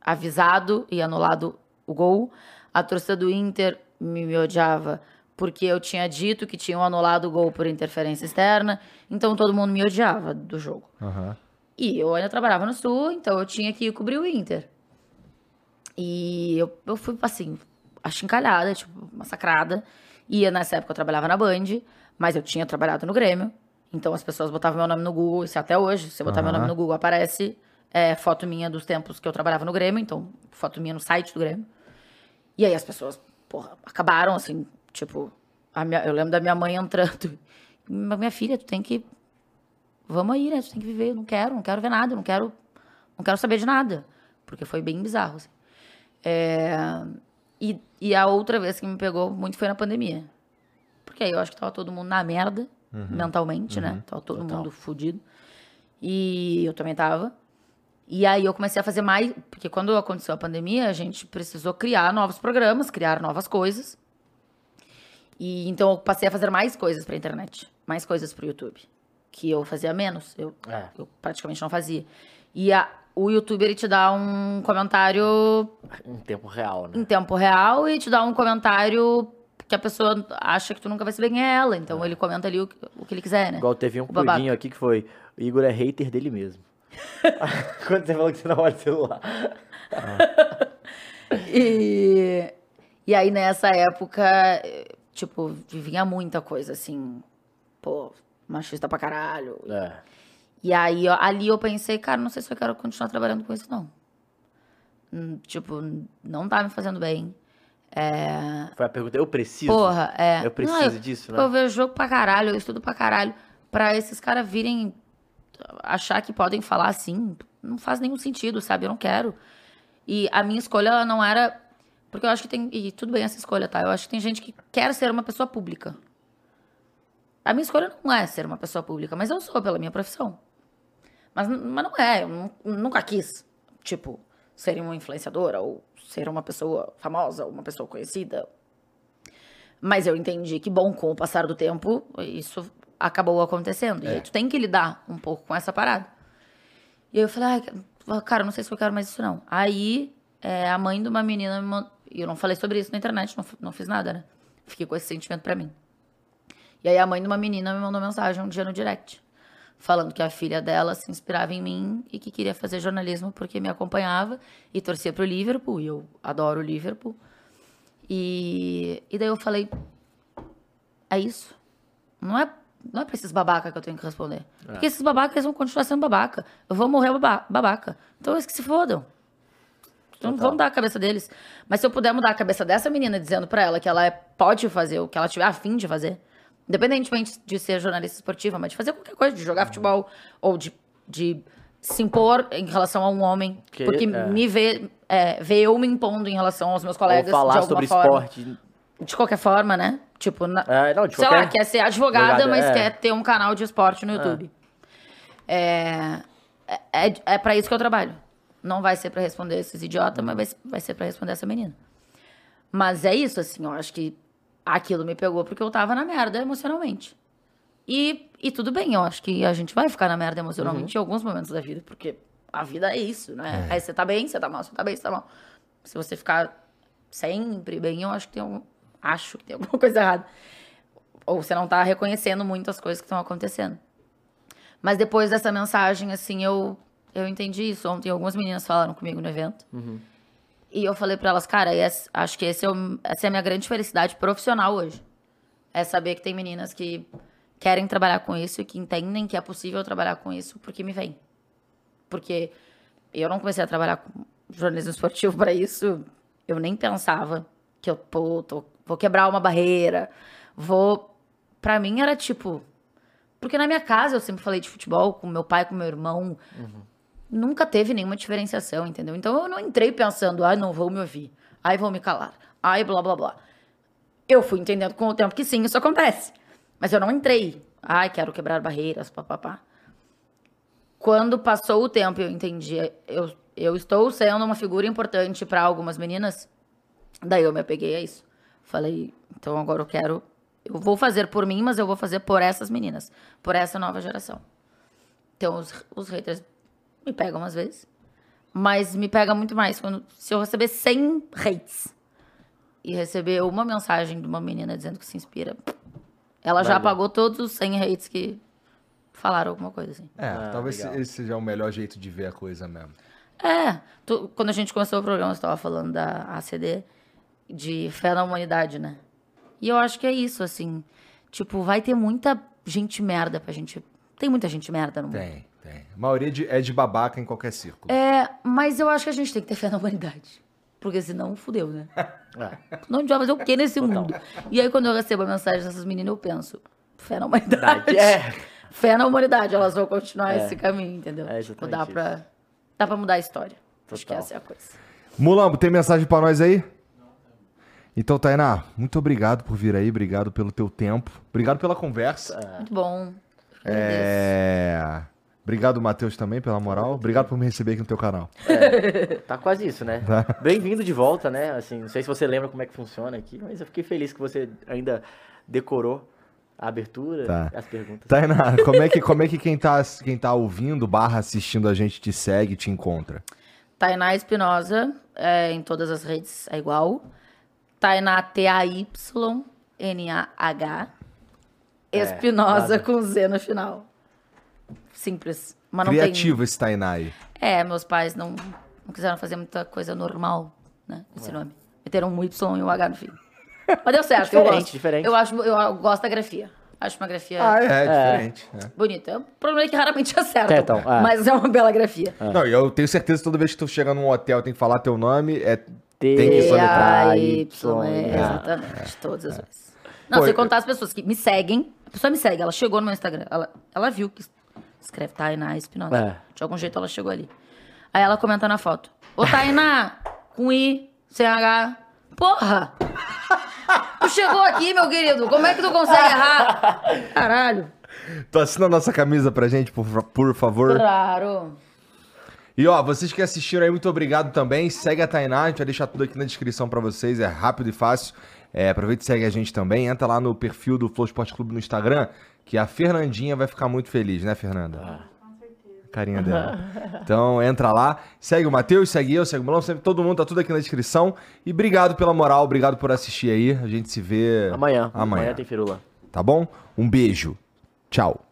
avisado e anulado o gol. A torcida do Inter me, me odiava porque eu tinha dito que tinham anulado o gol por interferência externa. Então todo mundo me odiava do jogo. Uhum. E eu ainda trabalhava no Sul, então eu tinha que cobrir o Inter. E eu, eu fui, assim, achincalhada, tipo, massacrada. E nessa época eu trabalhava na Band, mas eu tinha trabalhado no Grêmio. Então as pessoas botavam meu nome no Google, isso até hoje. Se eu botar uhum. meu nome no Google, aparece é, foto minha dos tempos que eu trabalhava no Grêmio, então foto minha no site do Grêmio. E aí as pessoas, porra, acabaram assim, tipo, minha, eu lembro da minha mãe entrando. Minha filha, tu tem que. Vamos aí, né? Tu tem que viver. Eu não quero, não quero ver nada, não quero. Não quero saber de nada. Porque foi bem bizarro, assim. É, e, e a outra vez que me pegou muito foi na pandemia. Porque aí eu acho que tava todo mundo na merda, uhum. mentalmente, né? uhum. né? Tava todo Total. mundo fudido. E eu também tava. E aí eu comecei a fazer mais, porque quando aconteceu a pandemia, a gente precisou criar novos programas, criar novas coisas. E então eu passei a fazer mais coisas pra internet, mais coisas pro YouTube, que eu fazia menos, eu, é. eu praticamente não fazia. E a, o YouTube ele te dá um comentário em tempo real, né? Em tempo real e te dá um comentário que a pessoa acha que tu nunca vai saber quem é ela, então é. ele comenta ali o, o, que ele quiser, né? Igual teve um pulinho aqui que foi, o Igor é hater dele mesmo. Quando você falou que você não olha o celular. e, e aí, nessa época, tipo, vinha muita coisa assim, pô, machista pra caralho. É. E aí, ó, ali eu pensei, cara, não sei se eu quero continuar trabalhando com isso, não. Hum, tipo, não tá me fazendo bem. É... Foi a pergunta, eu preciso? Porra, é. Eu preciso não, eu, disso, né? Eu vejo jogo pra caralho, eu estudo pra caralho. Pra esses caras virem achar que podem falar assim, não faz nenhum sentido, sabe? Eu não quero. E a minha escolha não era. Porque eu acho que tem. E tudo bem essa escolha, tá? Eu acho que tem gente que quer ser uma pessoa pública. A minha escolha não é ser uma pessoa pública, mas eu sou pela minha profissão. Mas, mas não é, eu nunca quis, tipo, ser uma influenciadora ou ser uma pessoa famosa, uma pessoa conhecida. Mas eu entendi que, bom, com o passar do tempo, isso acabou acontecendo. É. E aí tu tem que lidar um pouco com essa parada. E aí eu falei, ah, cara, não sei se eu quero mais isso não. Aí é, a mãe de uma menina me mandou, eu não falei sobre isso na internet, não, não fiz nada, né? Fiquei com esse sentimento pra mim. E aí a mãe de uma menina me mandou mensagem um dia no direct. Falando que a filha dela se inspirava em mim e que queria fazer jornalismo porque me acompanhava e torcia pro Liverpool. E eu adoro o Liverpool. E, e daí eu falei: é isso. Não é não é pra esses babaca que eu tenho que responder. É. Porque esses babacas vão continuar sendo babaca. Eu vou morrer babaca. Então eles que se fodam. Então vamos dar a cabeça deles. Mas se eu puder mudar a cabeça dessa menina dizendo para ela que ela é, pode fazer o que ela tiver afim de fazer, independentemente de ser jornalista esportiva, mas de fazer qualquer coisa, de jogar futebol ou de, de se impor em relação a um homem. Que, porque é. me vê, é, vê eu me impondo em relação aos meus colegas. Ou falar de alguma sobre forma. esporte de qualquer forma, né? Tipo, na, é, não, sei qualquer... lá, quer ser advogada, mas é. quer ter um canal de esporte no YouTube. É, é, é, é para isso que eu trabalho. Não vai ser para responder esses idiotas, mas vai, vai ser para responder essa menina. Mas é isso, assim, eu acho que aquilo me pegou porque eu tava na merda emocionalmente. E, e tudo bem, eu acho que a gente vai ficar na merda emocionalmente uhum. em alguns momentos da vida, porque a vida é isso, né? Aí você tá bem, você tá mal, você tá bem, você tá mal. Se você ficar sempre bem, eu acho que tem um, acho que tem alguma coisa errada. Ou você não tá reconhecendo muito as coisas que estão acontecendo. Mas depois dessa mensagem, assim, eu, eu entendi isso. Ontem algumas meninas falaram comigo no evento. E eu falei pra elas, cara, acho que esse é o- essa é a minha grande felicidade profissional hoje. É saber que tem meninas que querem trabalhar com isso e que entendem que é possível trabalhar com isso porque me vem. Porque eu não comecei a trabalhar com jornalismo esportivo para isso. Eu nem pensava que eu, tô- vou quebrar uma barreira. Vou. Pra mim era tipo. Porque na minha casa eu sempre falei de futebol com meu pai, com meu irmão. Nunca teve nenhuma diferenciação, entendeu? Então eu não entrei pensando, ai, não vou me ouvir. Ai, vou me calar. Ai, blá, blá, blá. Eu fui entendendo com o tempo que sim, isso acontece. Mas eu não entrei. Ai, quero quebrar barreiras, papapá. Quando passou o tempo eu entendi, eu, eu estou sendo uma figura importante para algumas meninas, daí eu me apeguei a isso. Falei, então agora eu quero. Eu vou fazer por mim, mas eu vou fazer por essas meninas, por essa nova geração. Então os, os haters me pegam às vezes, mas me pega muito mais quando se eu receber 100 hates e receber uma mensagem de uma menina dizendo que se inspira, ela já apagou todos os 100 hates que falaram alguma coisa assim. É, Ah, talvez legal. esse seja o melhor jeito de ver a coisa mesmo. É, tu- quando a gente começou o programa, você estava falando da ACD, de fé na humanidade, né? E eu acho que é isso, assim. Tipo, vai ter muita gente merda pra gente. Tem muita gente merda no mundo. Tem, tem. A maioria de- é de babaca em qualquer círculo. É, mas eu acho que a gente tem que ter fé na humanidade. Porque senão fudeu, né? É. Não a gente vai fazer o que nesse mundo? E aí, quando eu recebo a mensagem dessas meninas, eu penso, fé na humanidade. É. Fé na humanidade, elas vão continuar É. esse caminho, entendeu? É tipo, dá isso. pra, dá pra mudar a história. Acho que Total. essa é a coisa. Mulambo, tem mensagem pra nós aí? Então, Tainá, muito obrigado por vir aí, obrigado pelo teu tempo, obrigado pela conversa. Muito bom. É... Obrigado, Matheus, também, pela moral. Obrigado por me receber aqui no teu canal. Tá quase isso, né? Tá. Bem-vindo de volta, né? Assim, não sei se você lembra como é que funciona aqui, mas eu fiquei feliz que você ainda decorou a abertura, Tá. as perguntas. Tainá, como é que, como é que quem, tá, quem tá ouvindo barra assistindo a gente te segue, te encontra? Tainá Espinosa, é, em todas as redes é igual. Tainá T-A-Y-N-A-H. É, Espinosa nada. com Z no final. Simples. Mas não Criativo esse Tainá aí. tem. É, meus pais não, não quiseram fazer muita coisa normal, né? É. Esse nome. Meteram um Y e um H no fim. Mas deu certo, eu Diferente, gosto. diferente. Eu, acho, eu gosto da grafia. Acho uma grafia Ah, é, diferente. é. bonita. O problema é que raramente acertam. Acertam, é. Mas é uma bela grafia. Não, e eu tenho certeza que toda vez que tu chega num hotel tem que falar teu nome, é... Tem que T, soletrar. Y, é, é. exatamente, todas as vezes. Não, Pô, sem eu- contar as pessoas que me seguem. A pessoa me segue, ela chegou no meu Instagram, ela, ela viu que escreve Tainá Espinosa. É. De algum jeito ela chegou ali. Aí ela comenta na foto. Ô Tainá, com I, sem H. Porra! Tu chegou aqui, meu querido, como é que tu consegue errar? Caralho. Tu assina a nossa camisa pra gente, por, por favor? Claro. E ó, vocês que assistiram aí, muito obrigado também. Segue a Tainá, a gente vai deixar tudo aqui na descrição pra vocês, é rápido e fácil. É, aproveita e segue a gente também. Entra lá no perfil do Flow Esporte Clube no Instagram, que a Fernandinha vai ficar muito feliz, né, Fernanda? A Carinha dela. Então entra lá, segue o Matheus, segue eu, segue o Melão, segue todo mundo, tá tudo aqui na descrição. E obrigado pela moral, obrigado por assistir aí. A gente se vê Amanhã. amanhã. Amanhã tem firula. Tá bom? Um beijo. Tchau.